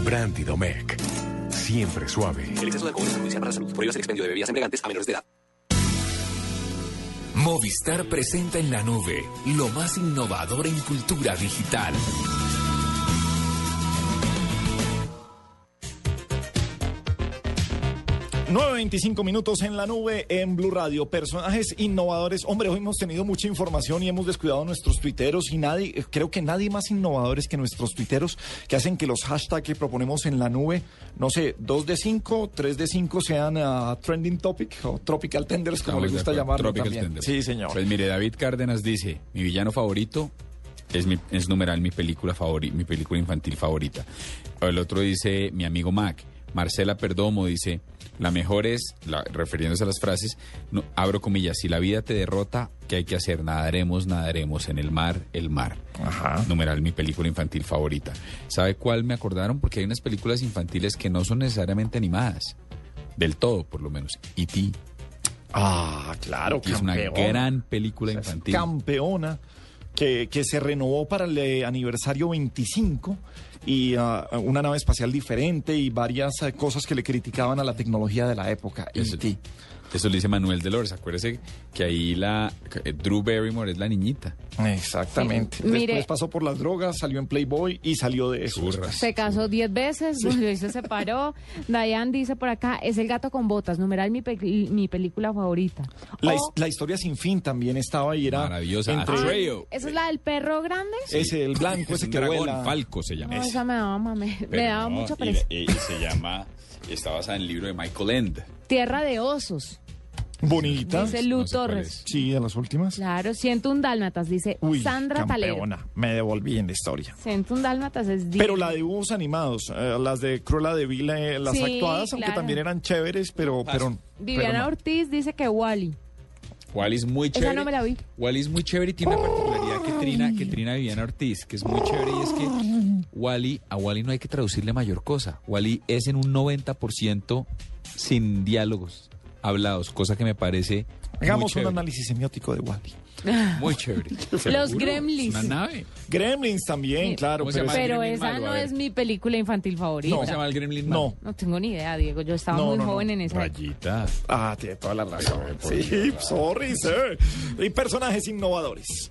Brandy Domecq. Siempre suave. El exceso de alcohol es perjudicial para la salud. Prohíbas el expendio de bebidas embriagantes a menores de edad. Movistar presenta en la nube lo más innovador en cultura digital. 9.25 minutos en la nube en Blue Radio. Personajes innovadores. Hombre, hoy hemos tenido mucha información y hemos descuidado nuestros tuiteros y nadie, creo que nadie más innovadores que nuestros tuiteros que hacen que los hashtags que proponemos en la nube, no sé, 2 de 5, 3 de 5 sean uh, trending topic o tropical tenders, como Estamos le gusta llamarlo Tropical también. Tenders. Sí, señor. Pues mire, David Cárdenas dice, mi villano favorito es, mi, es numeral mi película favorita, mi película infantil favorita. El otro dice, mi amigo Mac. Marcela Perdomo dice, la mejor es, la- refiriéndose a las frases, no, abro comillas, si la vida te derrota, ¿qué hay que hacer? Nadaremos, nadaremos en el mar, el mar. Numeral mi película infantil favorita. ¿Sabe cuál me acordaron? Porque hay unas películas infantiles que no son necesariamente animadas. Del todo, por lo menos. E.T. Ah, claro, Es una gran película infantil. campeona que, que se renovó para el eh, aniversario 25 y ah, una nave espacial diferente y varias eh, cosas que le criticaban a la tecnología de la época. Eso, lo dice Manuel Delores. Acuérdese que ahí la eh, Drew Barrymore es la niñita. Exactamente. Sí. Mire- Después pasó por las drogas, salió en Playboy y salió de eso. Se casó 10 veces, volvió y se separó. Dayan dice por acá, es el gato con botas, numeral mi, pe- mi película favorita. La, O- his- la historia sin fin también estaba y era Maravillosa. entre Atreyu. ¿Esa es la del perro grande? ese el blanco ese que dragón, vuela. Falco se llama. No, esa me daba, mame- me daba no, mucha pereza. y- y se llama, está basada en el libro de Michael End. Tierra de osos. Bonita. Dice Lu Torres. Sí, de las últimas. Claro, siento un dálmatas, dice Uy, Sandra Talero. campeona. Me devolví en la historia. Siento un dálmatas es divino. Pero la de dibujos animados, eh, las de Cruella de Vil, eh, las Sí, actuadas, aunque claro. también eran chéveres, pero... pero Viviana pero no. Ortiz dice que Wally. Wally es muy Esa chévere. no me la vi. Wally es muy chévere y tiene una particularidad que trina, que trina Viviana Ortiz, que es muy chévere y es que Wally, a Wally no hay que traducirle mayor cosa. Wally es en un 90% sin diálogos hablados, cosa que me parece muy Hagamos un análisis semiótico de Wally. Muy chévere. Los. Gremlins. Una nave. Gremlins también, claro. ¿Cómo se pero llama? es- Pero Gremlin esa malo, no ver. es mi película infantil favorita. ¿Cómo se llama el Gremlin? No. No tengo ni idea, Diego. Yo estaba No, muy no, no. joven en esa época. Rayita. Ah, tiene toda la razón. Sí, sorry, sir. Y personajes innovadores.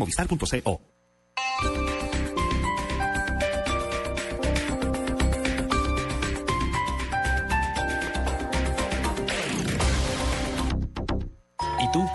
movistar.co.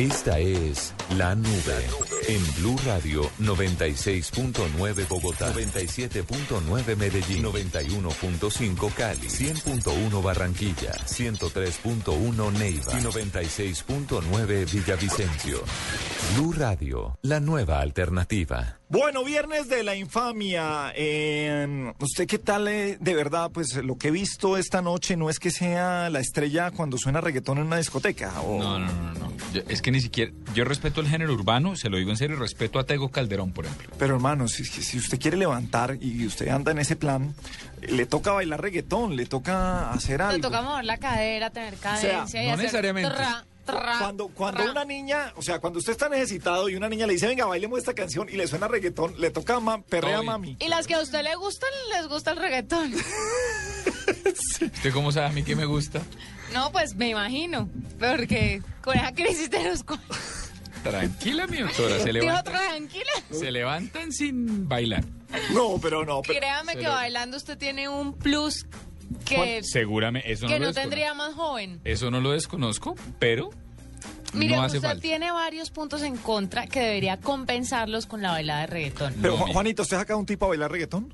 Esta es La Nube en Blue Radio 96.9 Bogotá, 97.9 Medellín, 91.5 Cali, 100.1 Barranquilla, 103.1 Neiva y 96.9 Villavicencio. Blue Radio, la nueva alternativa. Bueno, viernes de la infamia. Eh, ¿Usted qué tal? eh, de verdad, pues lo que he visto esta noche no es que sea la estrella cuando suena reggaetón en una discoteca. o- No, no, no, no. Yo- es que ni siquiera. Yo respeto el género urbano, se lo digo en serio, respeto a Tego Calderón, por ejemplo. Pero hermano, si, si si usted quiere levantar y usted anda en ese plan, le toca bailar reggaetón, le toca hacer Le algo. toca mover la cadera, tener cadencia y no hacer necesariamente. tra, tra, Cuando, cuando tra. una niña, o sea, cuando usted está necesitado y una niña le dice, venga, bailemos esta canción y le suena reggaetón, le toca ma- perrea bien. mami. Y las que a usted le gustan, les gusta el reggaetón. ¿Usted cómo sabe a mí que me gusta? No, pues me imagino. Porque con esa crisis de los. Tranquila, mi doctora, se tranquila. se levantan sin bailar. No, pero no. Créame Se que lo- bailando usted tiene un plus que, Seguramente, eso que no, no lo tendría más joven. Eso no lo desconozco, pero Mire, no usted falta. tiene varios puntos en contra que debería compensarlos con la bailada de reggaetón. Pero Ju- Juanito, ¿usted saca un tipo a bailar reggaetón?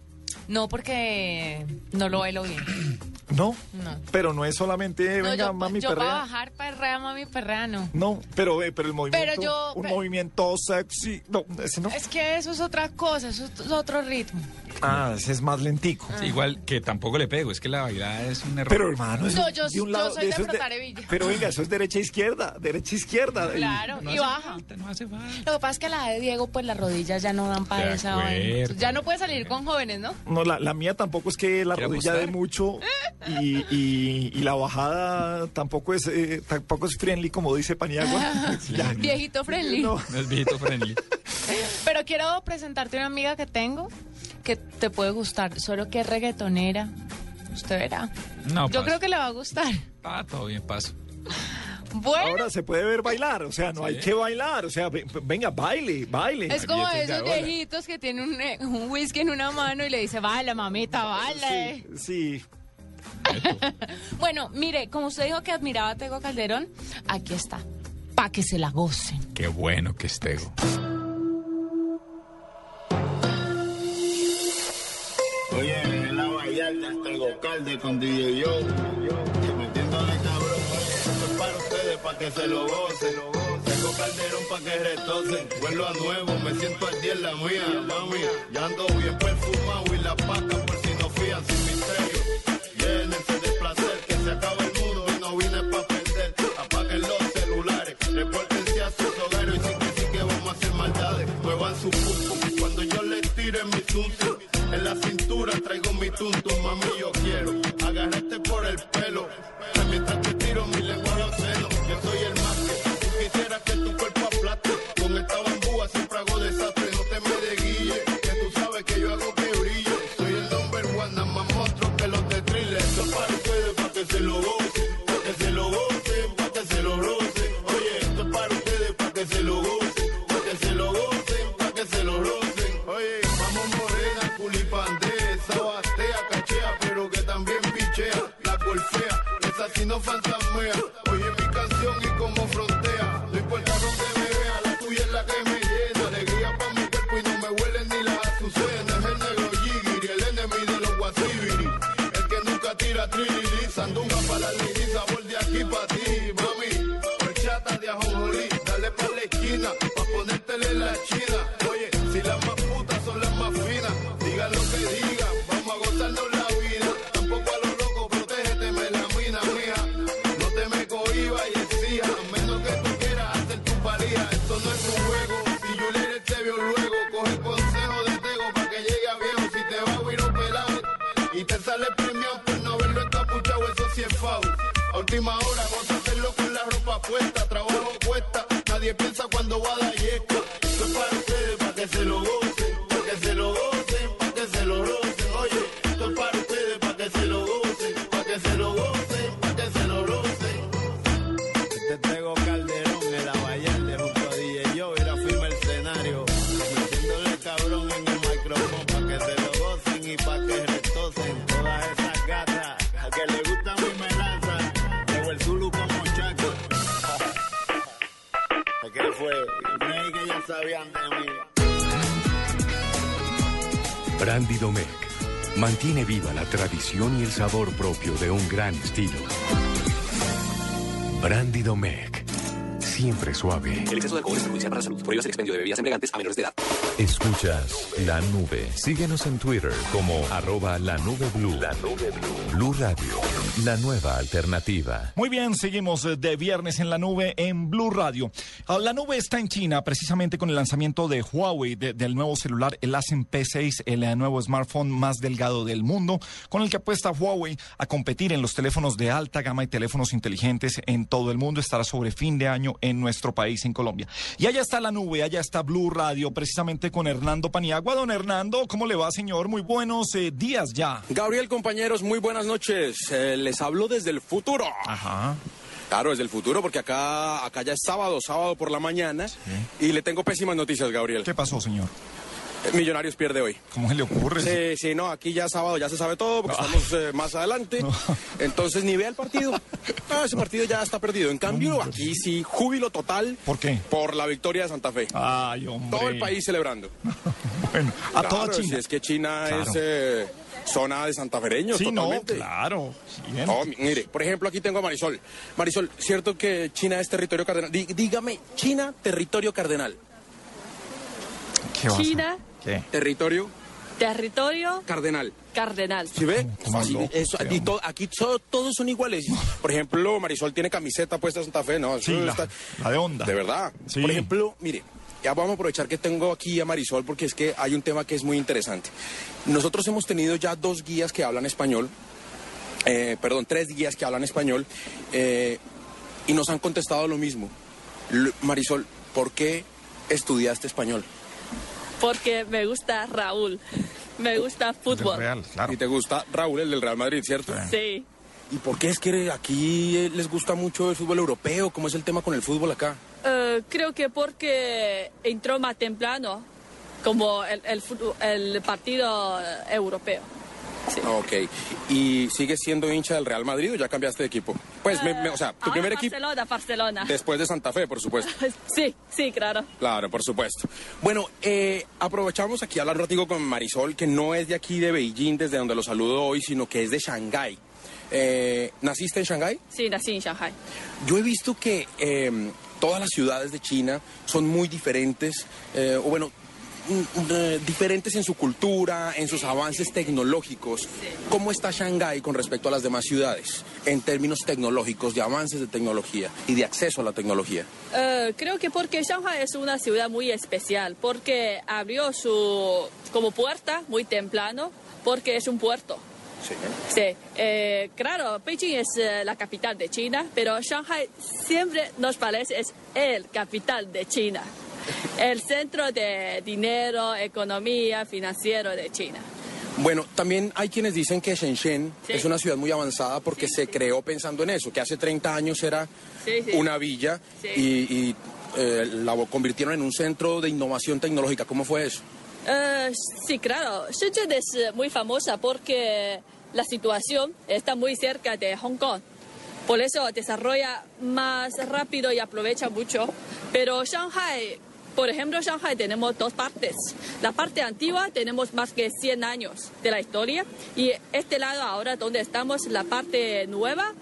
No, porque no lo bailo bien. No. No. Pero no es solamente, No, venga, yo, mami, yo para perrea. bajar perrea, mami, perrea, no. No, pero, eh, pero el movimiento, Pero yo- un movimiento sexy, no, ese no. Es que eso es otra cosa, eso es otro ritmo. Ah, ese es más lentico. Sí, igual que tampoco le pego, es que la bailada es un error. Pero hermano, eso No, yo- de un yo lado, soy de frotar hebilla. Pero venga, eso es derecha izquierda, derecha izquierda. y- Claro, no y baja. no hace falta. Lo que pasa es que la de Diego, pues las rodillas ya no dan para esa vaina. Ya no puede salir con jóvenes, ¿no? No, la, la mía tampoco es que la ¿Quiere rodilla dé mucho y, y- y la bajada tampoco es eh, tampoco es friendly como dice Paniagua. Ya. Viejito friendly. No. No es viejito friendly. Pero quiero presentarte una amiga que tengo que te puede gustar, solo que es reggaetonera. Usted verá. No, Yo paso. creo que le va a gustar. Ah, todo bien, paso. Bueno, Ahora se puede ver bailar, o sea, no hay que bailar, o sea, ve- venga, baile, baile. es como esos viejitos que tienen un, eh, un whisky en una mano y le dice, baila, mamita, baila. Sí. Bueno, mire, como usted dijo que admiraba a Tego Calderón, aquí está, para que se la gocen. Qué bueno que es Tego. Oye, en la Vallarta tengo calde con DJ Yo. Que se lo gocen. Tengo calderón para que retocen. Vuelvo a nuevo, me siento al día en la mía, mami. Ya ando bien perfumado y la paca por si no fían sin misterio. Llénense de placer, que se acaba el mundo y no vine para perder. Apaguen los celulares, repórtense a sus hogares y sí que sí que vamos a hacer maldades. Muevan su pum. Cuando yo les tire mi tuntum, en la cintura traigo mi tuntum, mami yo quiero agarrarte por el pelo. Y el sabor propio de un gran estilo. Brandy Domecq, siempre suave. El exceso de alcohol es perjudicial para la salud. Prohíbas el expendio de bebidas embriagantes a menores de edad. Escuchas la nube. Síguenos en Twitter como arroba la nube blue. La nube blue. Blue Radio, la nueva alternativa. Muy bien, seguimos eh, de viernes en la nube en Blue Radio. Ah, La nube está en China precisamente con el lanzamiento de Huawei de- del nuevo celular, el Ascend P6, el eh, nuevo smartphone más delgado del mundo, con el que apuesta Huawei a competir en los teléfonos de alta gama y teléfonos inteligentes en todo el mundo. Estará sobre fin de año en nuestro país, en Colombia. Y allá está la nube, allá está Blue Radio, precisamente con Hernando Paniagua. Don Hernando, ¿cómo le va, señor? Muy buenos eh, días ya. Gabriel, compañeros, muy buenas noches. Eh, les hablo desde el futuro. Ajá. Claro, desde el futuro, porque acá, acá ya es sábado, sábado por la mañana. Y le tengo pésimas noticias, Gabriel. ¿Qué pasó, señor? Eh, Millonarios pierde hoy. ¿Cómo se le ocurre? Sí, sí, no, aquí ya sábado ya se sabe todo, porque estamos eh, más adelante. Entonces ni vea el partido. No, ese partido ya está perdido. En cambio, aquí sí, júbilo total. ¿Por qué? Por la victoria de Santa Fe. Ay, hombre. Todo el país celebrando. Bueno, a Claro, toda China. Si es que China Claro. es eh, zona de santafereños, Sí, no, totalmente. claro. Bien. No, mi- mire, por ejemplo, aquí tengo a Marisol. Marisol, ¿cierto que China es territorio cardenal? Dí- dígame, China, territorio cardenal. ¿Qué China, ¿Qué? Territorio territorio cardenal. cardenal. ¿Sí ve? ¿Cómo Así, loco, eso, hombre? y to- aquí so- todos son iguales. Por ejemplo, Marisol tiene camiseta puesta de Santa Fe, ¿no? Sí, la, está- la de onda. De verdad. Sí. Por ejemplo, mire, ya vamos a aprovechar que tengo aquí a Marisol porque es que hay un tema que es muy interesante. Nosotros hemos tenido ya dos guías que hablan español, eh, perdón, tres guías que hablan español eh, y nos han contestado lo mismo. L- Marisol, ¿por qué estudiaste español? Porque me gusta Raúl. Me gusta fútbol. Y te gusta Raúl, el del Real Madrid, ¿cierto? Sí. ¿Y por qué es que aquí eh, les gusta mucho el fútbol europeo? ¿Cómo es el tema con el fútbol acá? Eh, creo que porque entró más temprano como el, el, el partido eh, europeo. Ok. ¿Y sigues siendo hincha del Real Madrid o ya cambiaste de equipo? Pues, me- me- o sea, tu primer equipo Barcelona, Barcelona. después de Santa Fe, por supuesto. Sí, sí, claro. Claro, por supuesto. Bueno, eh, aprovechamos aquí a hablar un ratico con Marisol, que no es de aquí de Beijing, desde donde lo saludo hoy, sino que es de Shanghái. Eh, ¿Naciste en Shanghái? Sí, nací en Shanghai. Yo he visto que eh, todas las ciudades de China son muy diferentes, eh, o bueno, mm, mm, eh, diferentes en su cultura, en sus avances tecnológicos. ¿Cómo está Shanghái con respecto a las demás ciudades en términos tecnológicos, de avances de tecnología y de acceso a la tecnología? Eh, creo que porque Shanghai es una ciudad muy especial, porque abrió su como puerta muy temprano, porque es un puerto. Sí, eh, claro, Beijing es eh, la capital de China, pero Shanghai siempre nos parece es el capital de China, el centro de dinero, economía, financiero de China. Bueno, también hay quienes dicen que Shenzhen Sí. es una ciudad muy avanzada porque se creó pensando en eso, que hace 30 años era una villa y, y, eh, la convirtieron en un centro de innovación tecnológica. ¿Cómo fue eso? Sí, claro. Shenzhen es muy famosa porque la situación está muy cerca de Hong Kong. Por eso desarrolla más rápido y aprovecha mucho. Pero Shanghai, por ejemplo, Shanghai tenemos dos partes. La parte antigua tenemos más que 100 años de la historia y este lado ahora donde estamos, la parte nueva,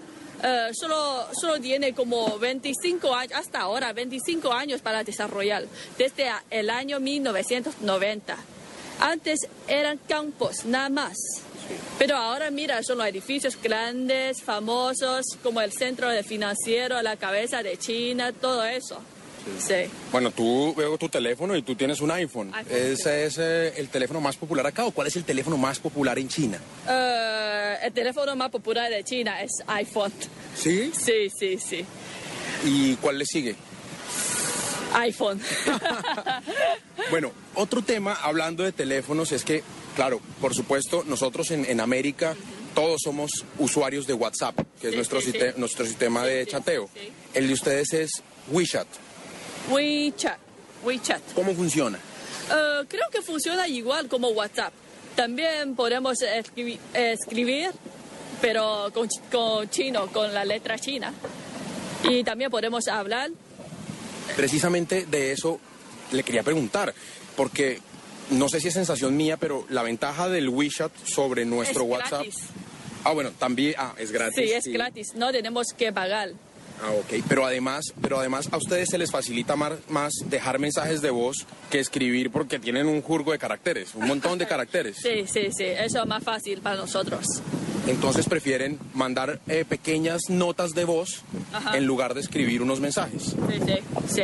eh, solo, solo tiene como 25 años, hasta ahora 25 años para desarrollar, desde el año 1990. Antes eran campos, nada más. Pero ahora mira, son los edificios grandes, famosos, como el centro de financiero, la cabeza de China, todo eso. Sí. Bueno, tú veo tu teléfono y tú tienes un iPhone. iPhone, ¿Ese es eh, el teléfono más popular acá o cuál es el teléfono más popular en China? Eh, el teléfono más popular de China es iPhone. ¿Sí? Sí, sí, sí. ¿Y cuál le sigue? iPhone. Bueno, otro tema hablando de teléfonos es que, claro, por supuesto, nosotros en, en América todos somos usuarios de WhatsApp, que es nuestro, sí, site- sí. nuestro sistema de chateo. El de ustedes es WeChat. WeChat. WeChat. ¿Cómo funciona? Eh, creo que funciona igual como WhatsApp. También podemos escribi- escribir, pero con, ch- con chino, con la letra china. Y también podemos hablar. Precisamente de eso le quería preguntar, porque no sé si es sensación mía, pero la ventaja del WeChat sobre nuestro Es WhatsApp. gratis. Ah, bueno, también, ah, es gratis. Sí, es gratis, no tenemos que pagar. Ah, ok. Pero además, pero además a ustedes se les facilita mar- más dejar mensajes de voz que escribir porque tienen un jurgo de caracteres, un montón de caracteres. Sí, sí, sí, eso es más fácil para nosotros. Entonces prefieren mandar eh, pequeñas notas de voz Ajá. en lugar de escribir unos mensajes. Sí, sí, sí.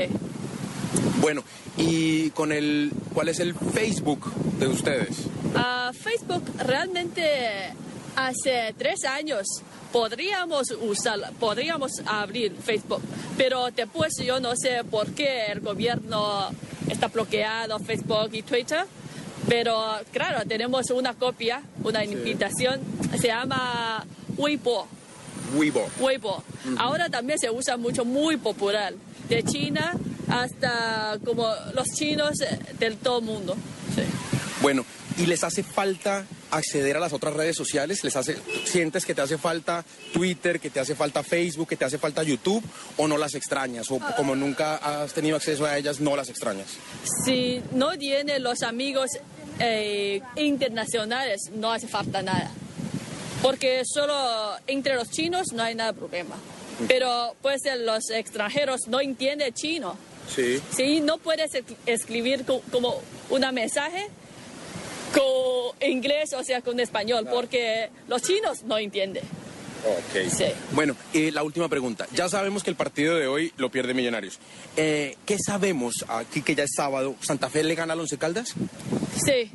Bueno, y con el, ¿cuál es el Facebook de ustedes? Ah, Facebook realmente hace tres años podríamos usar, podríamos abrir Facebook, pero después yo no sé por qué el gobierno está bloqueado Facebook y Twitter, pero claro, tenemos una copia, una invitación, se llama Weibo. Weibo. Weibo. Ahora también se usa mucho, muy popular, de China hasta como los chinos eh, del todo mundo. Sí. Bueno, ¿y les hace falta acceder a las otras redes sociales? ¿Les hace, sientes que te hace falta Twitter, que te hace falta Facebook, que te hace falta YouTube o no las extrañas? O como nunca has tenido acceso a ellas, no las extrañas. Si no tiene los amigos eh, internacionales, no hace falta nada. Porque solo entre los chinos no hay nada problema. Pero pues los extranjeros no entienden chino. Sí. Si no puedes es- escribir co- como un mensaje con inglés, o sea, con español, porque los chinos no entienden. Ok. Sí. Bueno, eh, la última pregunta. Ya sabemos que el partido de hoy lo pierde Millonarios. Eh, ¿Qué sabemos aquí que ya es sábado? ¿Santa Fe le gana al Once Caldas? Sí,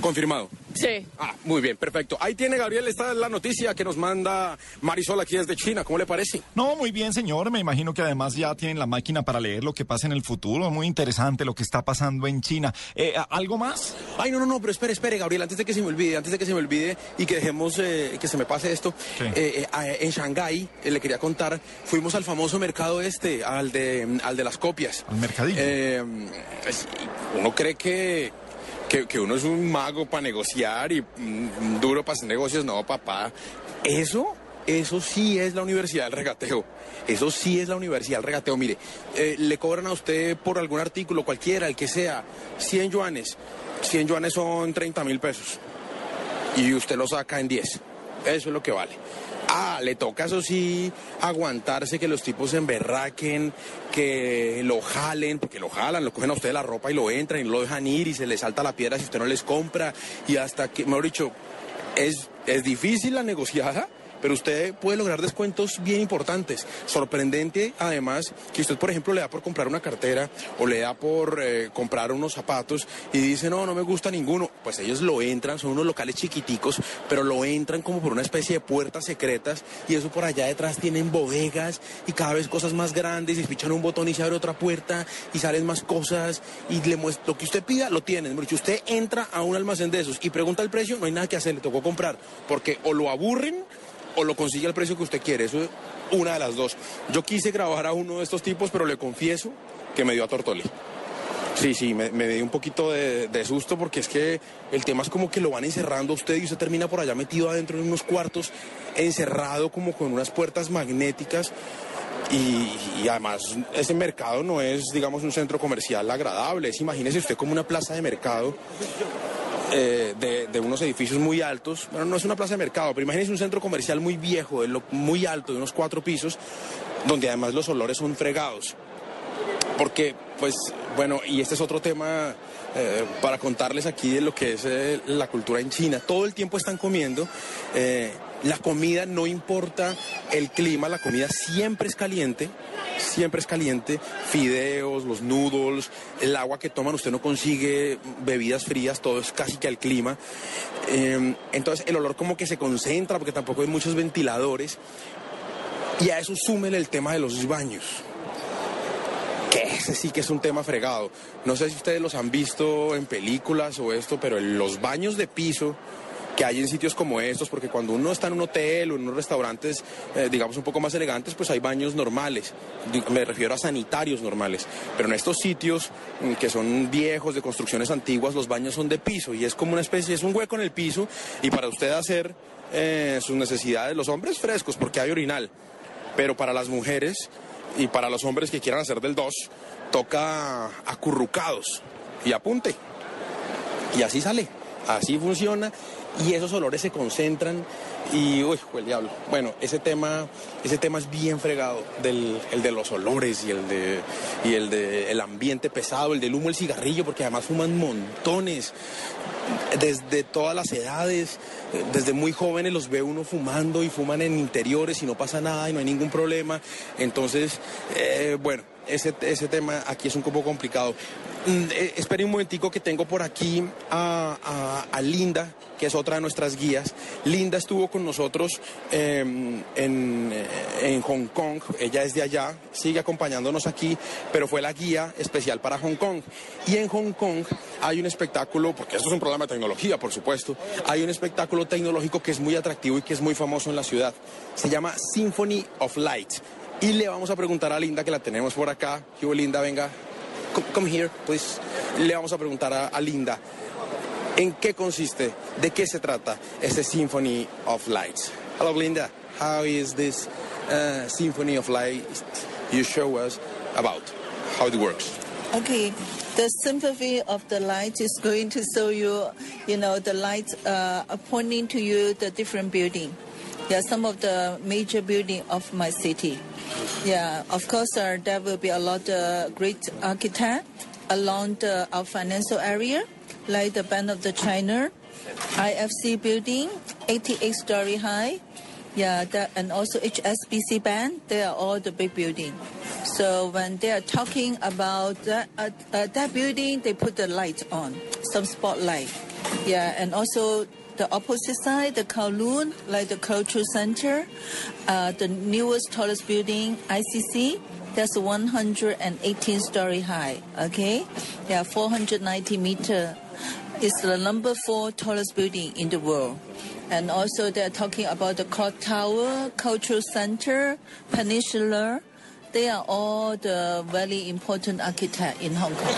Confirmado. sí. Ah, muy bien, perfecto. Ahí tiene Gabriel, esta es la noticia que nos manda Marisol aquí desde China. ¿Cómo le parece? No, muy bien, señor. Me imagino que además ya tienen la máquina para leer lo que pasa en el futuro. Muy interesante lo que está pasando en China. Eh, ¿Algo más? Ay, no, no, no, pero espere, espere, Gabriel, antes de que se me olvide, antes de que se me olvide y que dejemos eh, que se me pase esto, eh, eh, en Shanghái, eh, le quería contar, fuimos al famoso mercado este, al de, al de las copias. Al mercadillo. Eh, es- uno cree que, que, que uno es un mago para negociar y duro para hacer negocios, no, papá. Eso, eso sí es la Universidad del Regateo. Eso sí es la Universidad del Regateo. Mire, eh, le cobran a usted por algún artículo, cualquiera, el que sea, 100 yuanes. 100 yuanes son 30 mil pesos. Y usted lo saca en 10. Eso es lo que vale. Ah, le toca, eso sí, aguantarse que los tipos se emberraquen, que lo jalen, porque lo jalan, lo cogen a usted la ropa y lo entran y lo dejan ir y se le salta la piedra si usted no les compra. Y hasta que, mejor dicho, es, es difícil la negociada, pero usted puede lograr descuentos bien importantes. Sorprendente, además, que usted, por ejemplo, le da por comprar una cartera o le da por eh, comprar unos zapatos y dice, no, no me gusta ninguno. Pues ellos lo entran, son unos locales chiquiticos, pero lo entran como por una especie de puertas secretas y eso por allá detrás tienen bodegas y cada vez cosas más grandes y pichan un botón y se abre otra puerta y salen más cosas y le lo que usted pida lo tienen. Dicho, usted entra a un almacén de esos y pregunta el precio, no hay nada que hacer, le tocó comprar, porque o lo aburren o lo consigue al precio que usted quiere. Eso es una de las dos. Yo quise grabar a uno de estos tipos, pero le confieso que me dio a Tortoli. Sí, sí, me, me dio un poquito de, de susto porque es que el tema es como que lo van encerrando a usted y usted termina por allá metido adentro en unos cuartos, encerrado como con unas puertas magnéticas. Y, y además ese mercado no es, digamos, un centro comercial agradable. Es, imagínese usted como una plaza de mercado eh, de, unos edificios muy altos. Bueno, no es una plaza de mercado, pero imagínense un centro comercial muy viejo, muy alto, de unos cuatro pisos, donde además los olores son fregados. Porque, pues, bueno, y este es otro tema eh, para contarles aquí de lo que es eh, la cultura en China. Todo el tiempo están comiendo. La comida no importa el clima, la comida siempre es caliente, siempre es caliente. Fideos, los noodles, el agua que toman, usted no consigue bebidas frías, todo es casi que al clima. Eh, entonces el olor como que se concentra porque tampoco hay muchos ventiladores. Y a eso súmele el tema de los baños que ese sí que es un tema fregado. No sé si ustedes los han visto en películas o esto, pero los baños de piso que hay en sitios como estos, porque cuando uno está en un hotel o en unos restaurantes, eh, digamos, un poco más elegantes, pues hay baños normales. Me refiero a sanitarios normales. Pero en estos sitios mm, que son viejos, de construcciones antiguas, los baños son de piso y es como una especie, es un hueco en el piso y para usted hacer eh, sus necesidades, los hombres frescos, porque hay orinal. Pero para las mujeres y para los hombres que quieran hacer del 2, toca acurrucados y apunte. Y así sale. Así funciona y esos olores se concentran y, uy, el diablo. Bueno, ese tema, ese tema es bien fregado, del, el de los olores y el de, y el de el ambiente pesado, el del humo, el cigarrillo, porque además fuman montones, desde todas las edades, desde muy jóvenes los ve uno fumando y fuman en interiores y no pasa nada y no hay ningún problema. Entonces, eh, bueno, ese, ese tema aquí es un poco complicado. Mm, eh, espere un momentico que tengo por aquí a, a- Linda, que es otra de nuestras guías. Linda estuvo con nosotros em, en, eh, en Hong Kong, ella es de allá, sigue acompañándonos aquí, pero fue la guía especial para Hong Kong. Y en Hong Kong hay un espectáculo, porque esto es un programa de tecnología, por supuesto, hay un espectáculo tecnológico que es muy atractivo y que es muy famoso en la ciudad. Se llama Symphony of Light. Y le vamos a preguntar a Linda, que la tenemos por acá. ¿Qué hubo, Linda? Venga, come, come here, please. Le vamos a preguntar a, Linda, ¿en qué consiste, de qué se trata este Symphony of Lights? Hello, Linda. How is this uh, Symphony of Light you show us about? How it works? Okay, the symphony of the light is going to show you, you know, the light uh, pointing to you the different building. Yeah, some of the major building of my city. Yeah, of course, uh, there will be a lot of great architect along the, our financial area, like the Bank of the China, IFC building, 88 story high. Yeah, that, and also HSBC Bank, they are all the big building. So when they are talking about that, uh, uh, that building, they put the light on, some spotlight. Yeah, and also the opposite side, the Kowloon, like the Cultural Center, uh, the newest tallest building, ICC, that's 118 story high. Okay, yeah, 490 meter. It's the number four tallest building in the world. And also they're talking about the clock tower, cultural center, peninsula. They are all the very important architect in Hong Kong.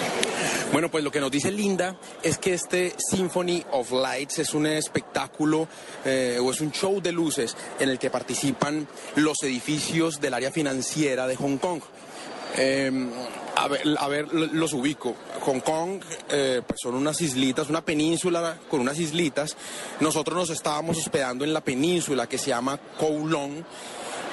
Bueno, pues lo que nos dice Linda es que este Symphony of Lights es un espectáculo eh, o es un show de luces en el que participan los edificios del área financiera de Hong Kong. Eh, a, ver, a ver, lo- los ubico. Hong Kong eh, pues son unas islitas, una península con unas islitas. Nosotros nos estábamos hospedando en la península que se llama Kowloon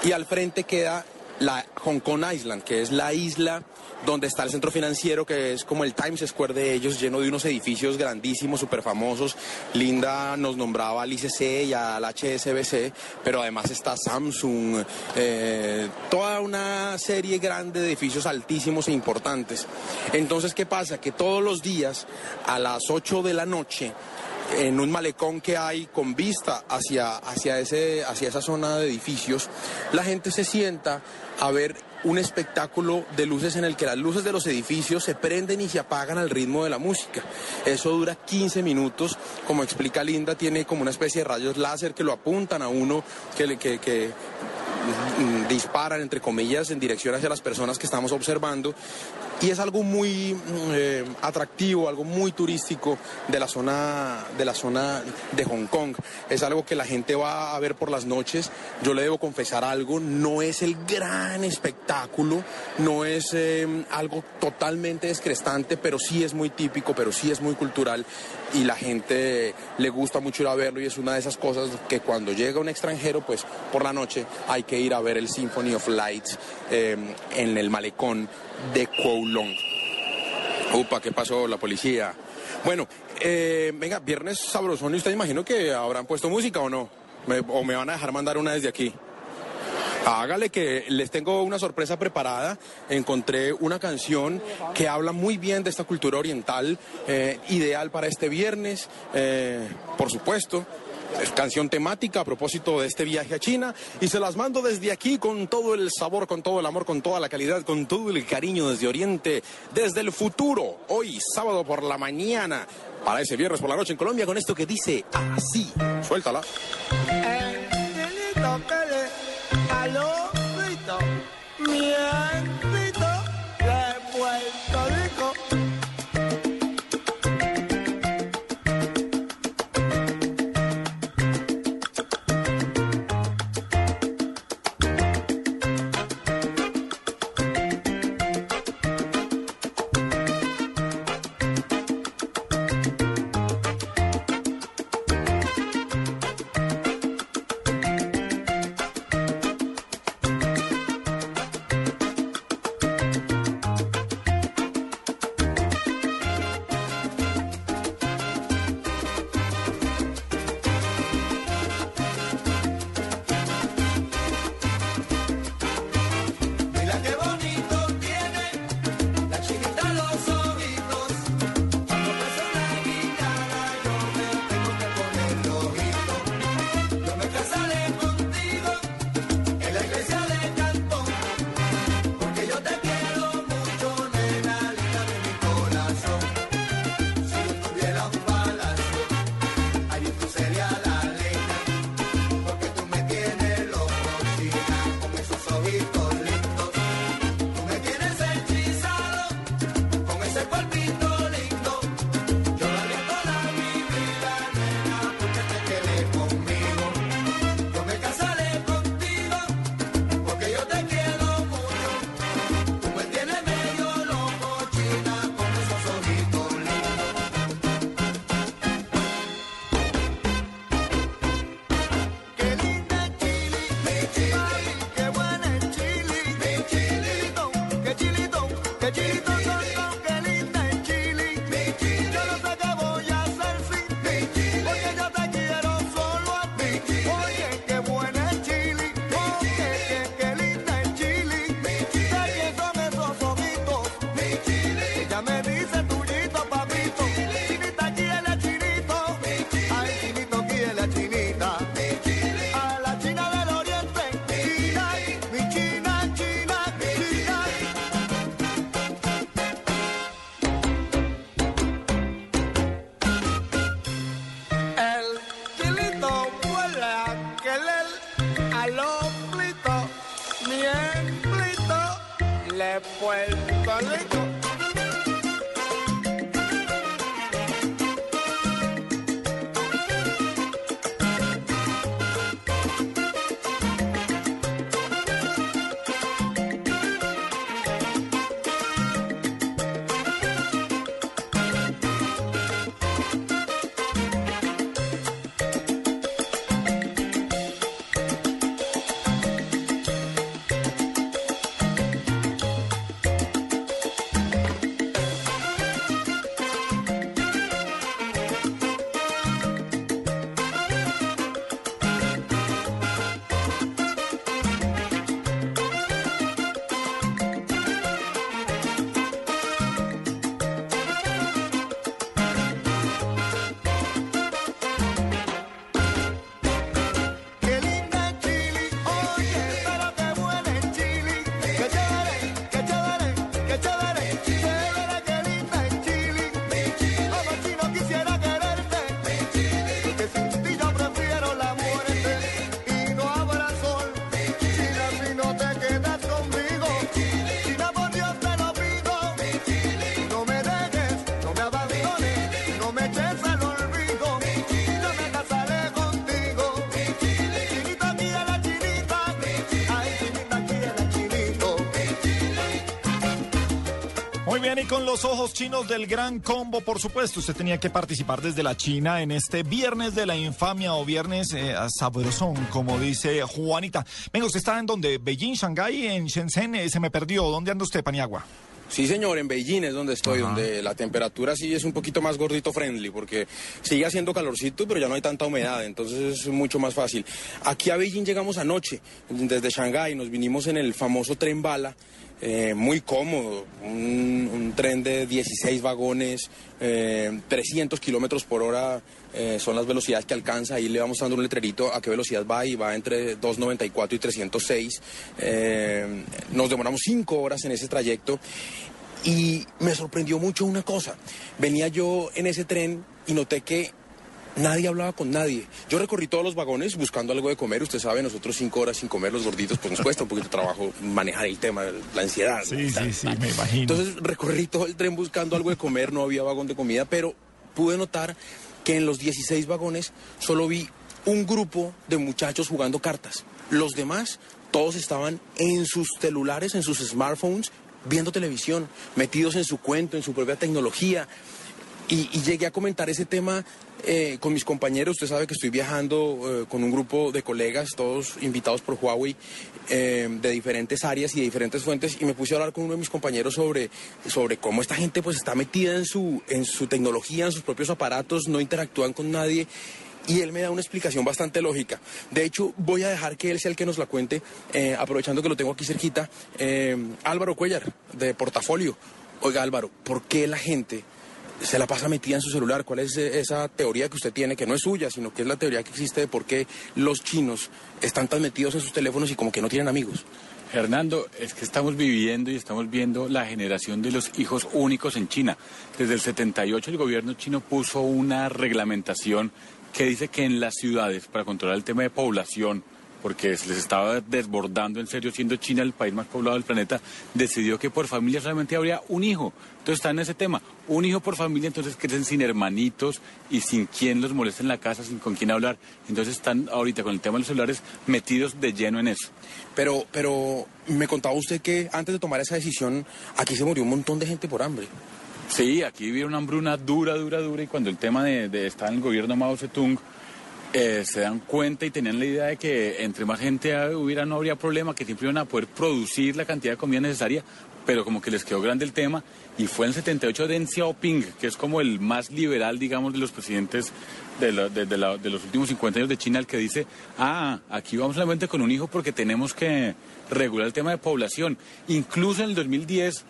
y al frente queda la Hong Kong Island, que es la isla donde está el centro financiero, que es como el Times Square de ellos, lleno de unos edificios grandísimos, súper famosos. Linda nos nombraba al ICC y al HSBC, pero además está Samsung, eh, toda una serie grande de edificios altísimos e importantes. Entonces, ¿qué pasa? Que todos los días a las 8 de la noche, en un malecón que hay con vista hacia, hacia, ese, hacia esa zona de edificios, la gente se sienta a ver un espectáculo de luces en el que las luces de los edificios se prenden y se apagan al ritmo de la música. Eso dura 15 minutos, como explica Linda, tiene como una especie de rayos láser que lo apuntan a uno, que, que, que disparan, entre comillas, en dirección hacia las personas que estamos observando. Y es algo muy mm, eh, atractivo, algo muy turístico de la zona de la zona de Hong Kong. Es algo que la gente va a ver por las noches. Yo le debo confesar algo, no es el gran espectáculo, no es eh, algo totalmente descrestante, pero sí es muy típico, pero sí es muy cultural y la gente le gusta mucho ir a verlo y es una de esas cosas que cuando llega un extranjero, pues por la noche hay que ir a ver el Symphony of Lights eh, en el malecón de Kowloon. Upa, ¿qué pasó? La policía. Bueno, eh, venga, viernes sabrosón y usted imagino que habrán puesto música o no. Me- o me van a dejar mandar una desde aquí. Hágale que les tengo una sorpresa preparada. Encontré una canción que habla muy bien de esta cultura oriental, eh, ideal para este viernes, eh, por supuesto. Es canción temática a propósito de este viaje a China y se las mando desde aquí con todo el sabor, con todo el amor, con toda la calidad, con todo el cariño desde Oriente, desde el futuro, hoy sábado por la mañana, para ese viernes por la noche en Colombia con esto que dice así. Suéltala. Angelito Puerto con los ojos chinos del gran combo, por supuesto, usted tenía que participar desde la China en este viernes de la infamia o viernes eh, sabrosón, como dice Juanita. Venga, usted está en donde, Beijing, Shanghái, en Shenzhen, eh, se me perdió. ¿Dónde anda usted, Paniagua? Sí, señor, en Beijing es donde estoy, donde la temperatura sí es un poquito más gordito friendly, porque sigue haciendo calorcito, pero ya no hay tanta humedad, entonces es mucho más fácil. Aquí a Beijing llegamos anoche, desde Shanghái, nos vinimos en el famoso tren bala, eh, muy cómodo, un, tren de 16 vagones, eh, 300 kilómetros por hora eh, son las velocidades que alcanza. Ahí le vamos dando un letrerito a qué velocidad va y va entre 294 y 306. Eh, nos demoramos 5 horas en ese trayecto y me sorprendió mucho una cosa. Venía yo en ese tren y noté que nadie hablaba con nadie. Yo recorrí todos los vagones buscando algo de comer. Usted sabe, nosotros cinco horas sin comer los gorditos, pues nos cuesta un poquito de trabajo manejar el tema, la ansiedad. Sí, sí, sí, me imagino. Entonces recorrí todo el tren buscando algo de comer, no había vagón de comida, pero pude notar que en los 16 vagones solo vi un grupo de muchachos jugando cartas. Los demás, todos estaban en sus celulares, en sus smartphones, viendo televisión, metidos en su cuento, en su propia tecnología. Y, llegué a comentar ese tema eh, con mis compañeros. Usted sabe que estoy viajando eh, con un grupo de colegas, todos invitados por Huawei, eh, de diferentes áreas y de diferentes fuentes. Y me puse a hablar con uno de mis compañeros sobre, sobre cómo esta gente pues está metida en su, en su tecnología, en sus propios aparatos, no interactúan con nadie. Y él me da una explicación bastante lógica. De hecho, voy a dejar que él sea el que nos la cuente, aprovechando que lo tengo aquí cerquita. Álvaro Cuellar, de Portafolio. Oiga, Álvaro, ¿por qué la gente se la pasa metida en su celular. ¿Cuál es eh, esa teoría que usted tiene, que no es suya, sino que es la teoría que existe de por qué los chinos están tan metidos en sus teléfonos y como que no tienen amigos? Hernando, es que estamos viviendo y estamos viendo la generación de los hijos únicos en China. Desde el 78 el gobierno chino puso una reglamentación que dice que en las ciudades, para controlar el tema de población, porque se les estaba desbordando en serio, siendo China el país más poblado del planeta, decidió que por familia solamente habría un hijo. Entonces está en ese tema, un hijo por familia, entonces crecen sin hermanitos y sin quien los moleste en la casa, sin con quién hablar. Entonces están ahorita con el tema de los celulares metidos de lleno en eso. Pero, pero me contaba usted que antes de tomar esa decisión, aquí se murió un montón de gente por hambre. Sí, aquí vivieron una hambruna dura, dura, dura, y cuando el tema de, de estar en el gobierno Mao Zedong, eh, se dan cuenta y tenían la idea de que entre más gente hubiera no habría problema, que siempre iban a poder producir la cantidad de comida necesaria, pero como que les quedó grande el tema y fue en el 78 Deng Xiaoping, que es como el más liberal, digamos, de los presidentes de, la- de- los últimos 50 años de China, el que dice, ah, aquí vamos solamente con un hijo porque tenemos que regular el tema de población. Incluso en el 2010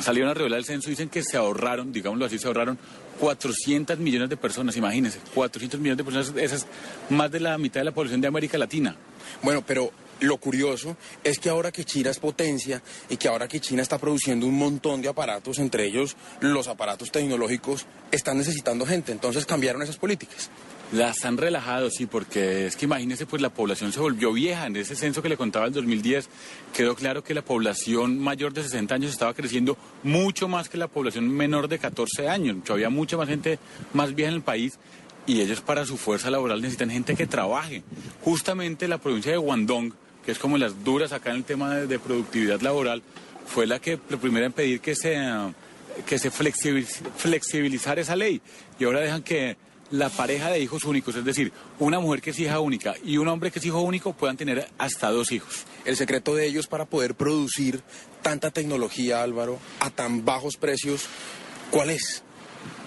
salieron a revelar el censo dicen que se ahorraron, digámoslo así, se ahorraron 400 millones de personas, imagínense, 400 millones de personas, esa es más de la mitad de la población de América Latina. Bueno, pero lo curioso es que ahora que China es potencia y que ahora que China está produciendo un montón de aparatos, entre ellos los aparatos tecnológicos, están necesitando gente. Entonces cambiaron esas políticas. Las han relajado, sí, porque es que imagínese, pues la población se volvió vieja. En ese censo que le contaba el 2010, quedó claro que la población mayor de 60 años estaba creciendo mucho más que la población menor de 14 años. Había mucha más gente más vieja en el país y ellos para su fuerza laboral necesitan gente que trabaje. Justamente la provincia de Guangdong, que es como las duras acá en el tema de, productividad laboral, fue la que la primera en pedir que se, que se flexibiliz- flexibilizara esa ley. Y ahora dejan que la pareja de hijos únicos, es decir, una mujer que es hija única y un hombre que es hijo único puedan tener hasta dos hijos. El secreto de ellos para poder producir tanta tecnología, Álvaro, a tan bajos precios, ¿cuál es?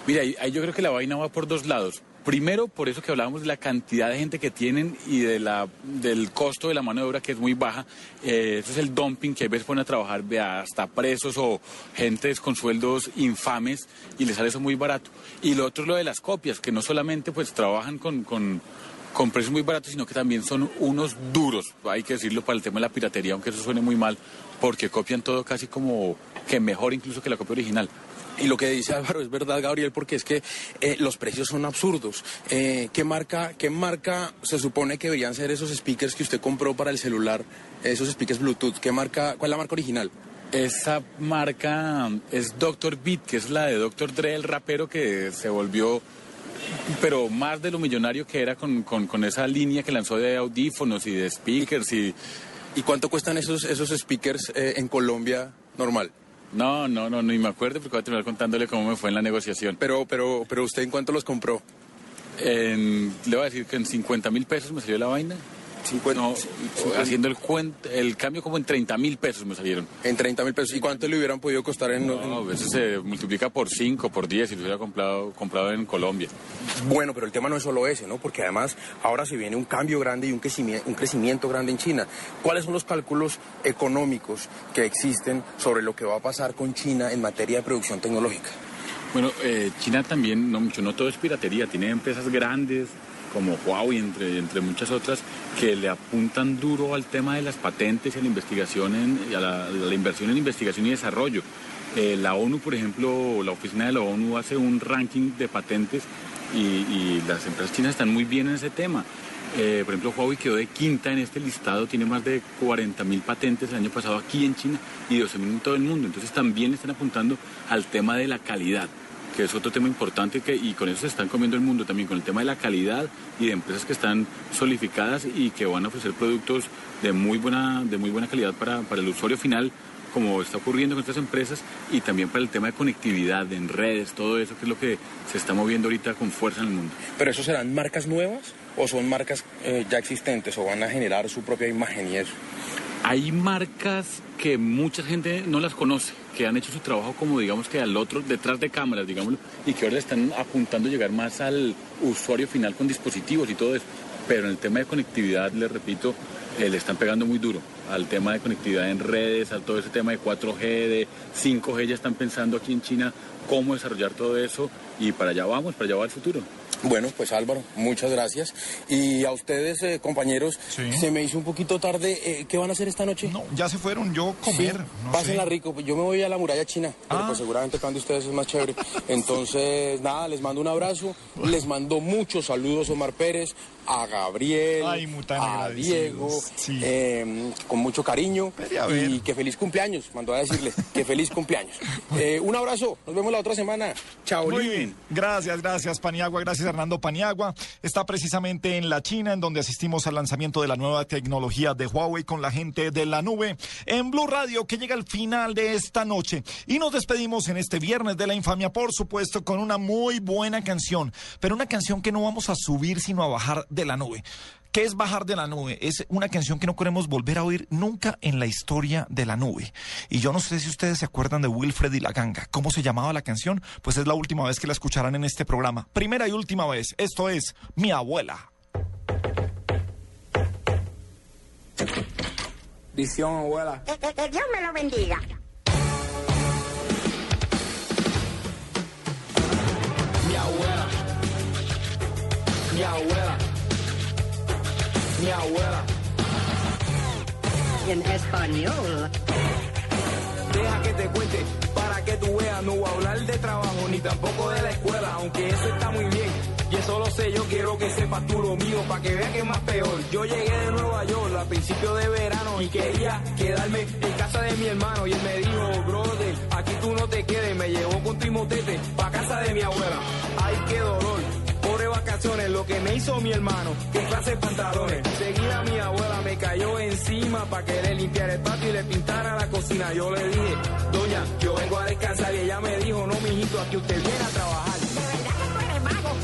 Mira, ahí, ahí yo creo que la vaina va por dos lados. Primero, por eso que hablábamos de la cantidad de gente que tienen y de la, del costo de la mano de obra que es muy baja. Eh, eso es el dumping que a veces ponen a trabajar hasta presos o gentes con sueldos infames y les sale eso muy barato. Y lo otro es lo de las copias, que no solamente pues trabajan con, con, con precios muy baratos, sino que también son unos duros, hay que decirlo para el tema de la piratería, aunque eso suene muy mal, porque copian todo casi como que mejor incluso que la copia original. Y lo que dice Álvaro es verdad, Gabriel, porque es que eh, los precios son absurdos. Eh, ¿qué, marca, ¿Qué marca se supone que deberían ser esos speakers que usted compró para el celular, esos speakers Bluetooth? ¿Qué marca, ¿Cuál es la marca original? Esa marca es Dr. Beat, que es la de Dr. Dre, el rapero que se volvió, pero más de lo millonario que era con, con- con esa línea que lanzó de audífonos y de speakers. ¿Y, ¿Y cuánto cuestan esos, esos speakers eh, en Colombia normal? No, no, no, ni me acuerdo porque voy a terminar contándole cómo me fue en la negociación. Pero, pero, pero usted en cuánto los compró? En- le voy a decir que en 50 mil pesos me salió la vaina. No, haciendo el, el cambio como en 30 mil pesos me salieron. En 30 mil pesos. ¿Y cuánto le hubieran podido costar en, No, a veces se multiplica por 5, por 10 si lo hubiera comprado, comprado en Colombia. Bueno, pero el tema no es solo ese, ¿no? Porque además ahora se viene un cambio grande y un crecimiento, un crecimiento grande en China. ¿Cuáles son los cálculos económicos que existen sobre lo que va a pasar con China en materia de producción tecnológica? Bueno, eh, China también, no mucho, no todo es piratería, tiene empresas grandes como Huawei, entre, entre muchas otras, que le apuntan duro al tema de las patentes y a la investigación, en, la, inversión en investigación y desarrollo. Eh, la ONU, por ejemplo, la oficina de la ONU hace un ranking de patentes y, y las empresas chinas están muy bien en ese tema. Eh, por ejemplo, Huawei quedó de quinta en este listado, tiene más de 40 mil patentes el año pasado aquí en China y 12 mil en todo el mundo. Entonces también están apuntando al tema de la calidad que es otro tema importante que, y con eso se están comiendo el mundo también, con el tema de la calidad y de empresas que están solidificadas y que van a ofrecer productos de muy buena, de muy buena calidad para, para el usuario final, como está ocurriendo con estas empresas, y también para el tema de conectividad, en redes, todo eso que es lo que se está moviendo ahorita con fuerza en el mundo. ¿Pero eso serán marcas nuevas o son marcas eh, ya existentes o van a generar su propia imagen y eso? Hay marcas que mucha gente no las conoce, que han hecho su trabajo como digamos que al otro, detrás de cámaras, digámoslo, y que ahora están apuntando a llegar más al usuario final con dispositivos y todo eso. Pero en el tema de conectividad, les repito, eh, le están pegando muy duro al tema de conectividad en redes, a todo ese tema de 4G, de 5G, ya están pensando aquí en China cómo desarrollar todo eso y para allá vamos, para allá va el futuro. Bueno, pues Álvaro, muchas gracias. Y a ustedes, eh, compañeros, se me hizo un poquito tarde. eh, ¿Qué van a hacer esta noche? No, ya se fueron, yo comer. no Pásenla sé. rico. pues Yo me voy a la muralla china, pero Ah. pues seguramente para de ustedes es más chévere. Entonces, nada, les mando un abrazo. Les mando muchos saludos, Omar Pérez, a Gabriel, Ay, a Diego, eh, con mucho cariño. Y que feliz cumpleaños, mandó a decirle que feliz cumpleaños. Eh, un abrazo, nos vemos la otra semana. Chao, Muy bien, gracias, gracias Paniagua, gracias Hernando Paniagua. Está precisamente en la China, en donde asistimos al lanzamiento de la nueva tecnología de Huawei con la gente de la nube en Blue Radio, que llega al final de esta noche. Y nos despedimos en este viernes de la infamia, por supuesto, con una muy buena canción, pero una canción que no vamos a subir, sino a bajar de la nube. ¿Qué es bajar de la nube? Es una canción que no queremos volver a oír nunca en la historia de la nube. Y yo no sé si ustedes se acuerdan de Wilfred y la ganga. ¿Cómo se llamaba la canción? Pues es la última vez que la escucharán en este programa. Primera y última vez. Esto es Mi abuela. Visión, abuela. Que, que- que Dios me lo bendiga. Mi abuela. Mi abuela. Mi abuela. En español. Deja que te cuente para que tú veas, no voy a hablar de trabajo ni tampoco de la escuela, aunque eso está muy bien. Y eso lo sé, yo quiero que sepas tú lo mío, para que veas que es más peor. Yo llegué de Nueva York a principios de verano y quería quedarme en casa de mi hermano. Y él me dijo, brother, aquí tú no te quedes. Me llevó con Timotete pa' casa de mi abuela. Ay, qué dolor. Lo que me hizo mi hermano, que clase de pantalones. Seguida mi abuela me cayó encima pa' que le limpiara el patio y le pintara la cocina. Yo le dije, doña, yo vengo a descansar y ella me dijo, no, mijito, aquí usted viene a trabajar.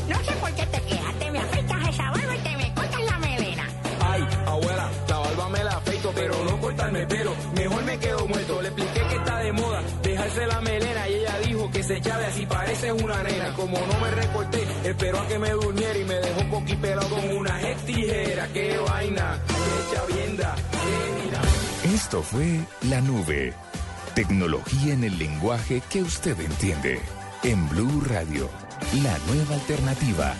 No sé por qué te quejas, te me afeitas esa barba y te me cortas la melena. Ay, abuela, la barba me la afeito, pero no cortarme el pelo. Mejor me quedo muerto. Le expliqué que está de moda dejarse la melena y ella que se echaba así parece una nena. Como no me recorté, esperó a que me durmiera y me dejó poquipelado con una tijera. Qué vaina, qué chavienda, qué. Esto fue La Nube. Tecnología en el lenguaje que usted entiende. En Blue Radio, la nueva alternativa.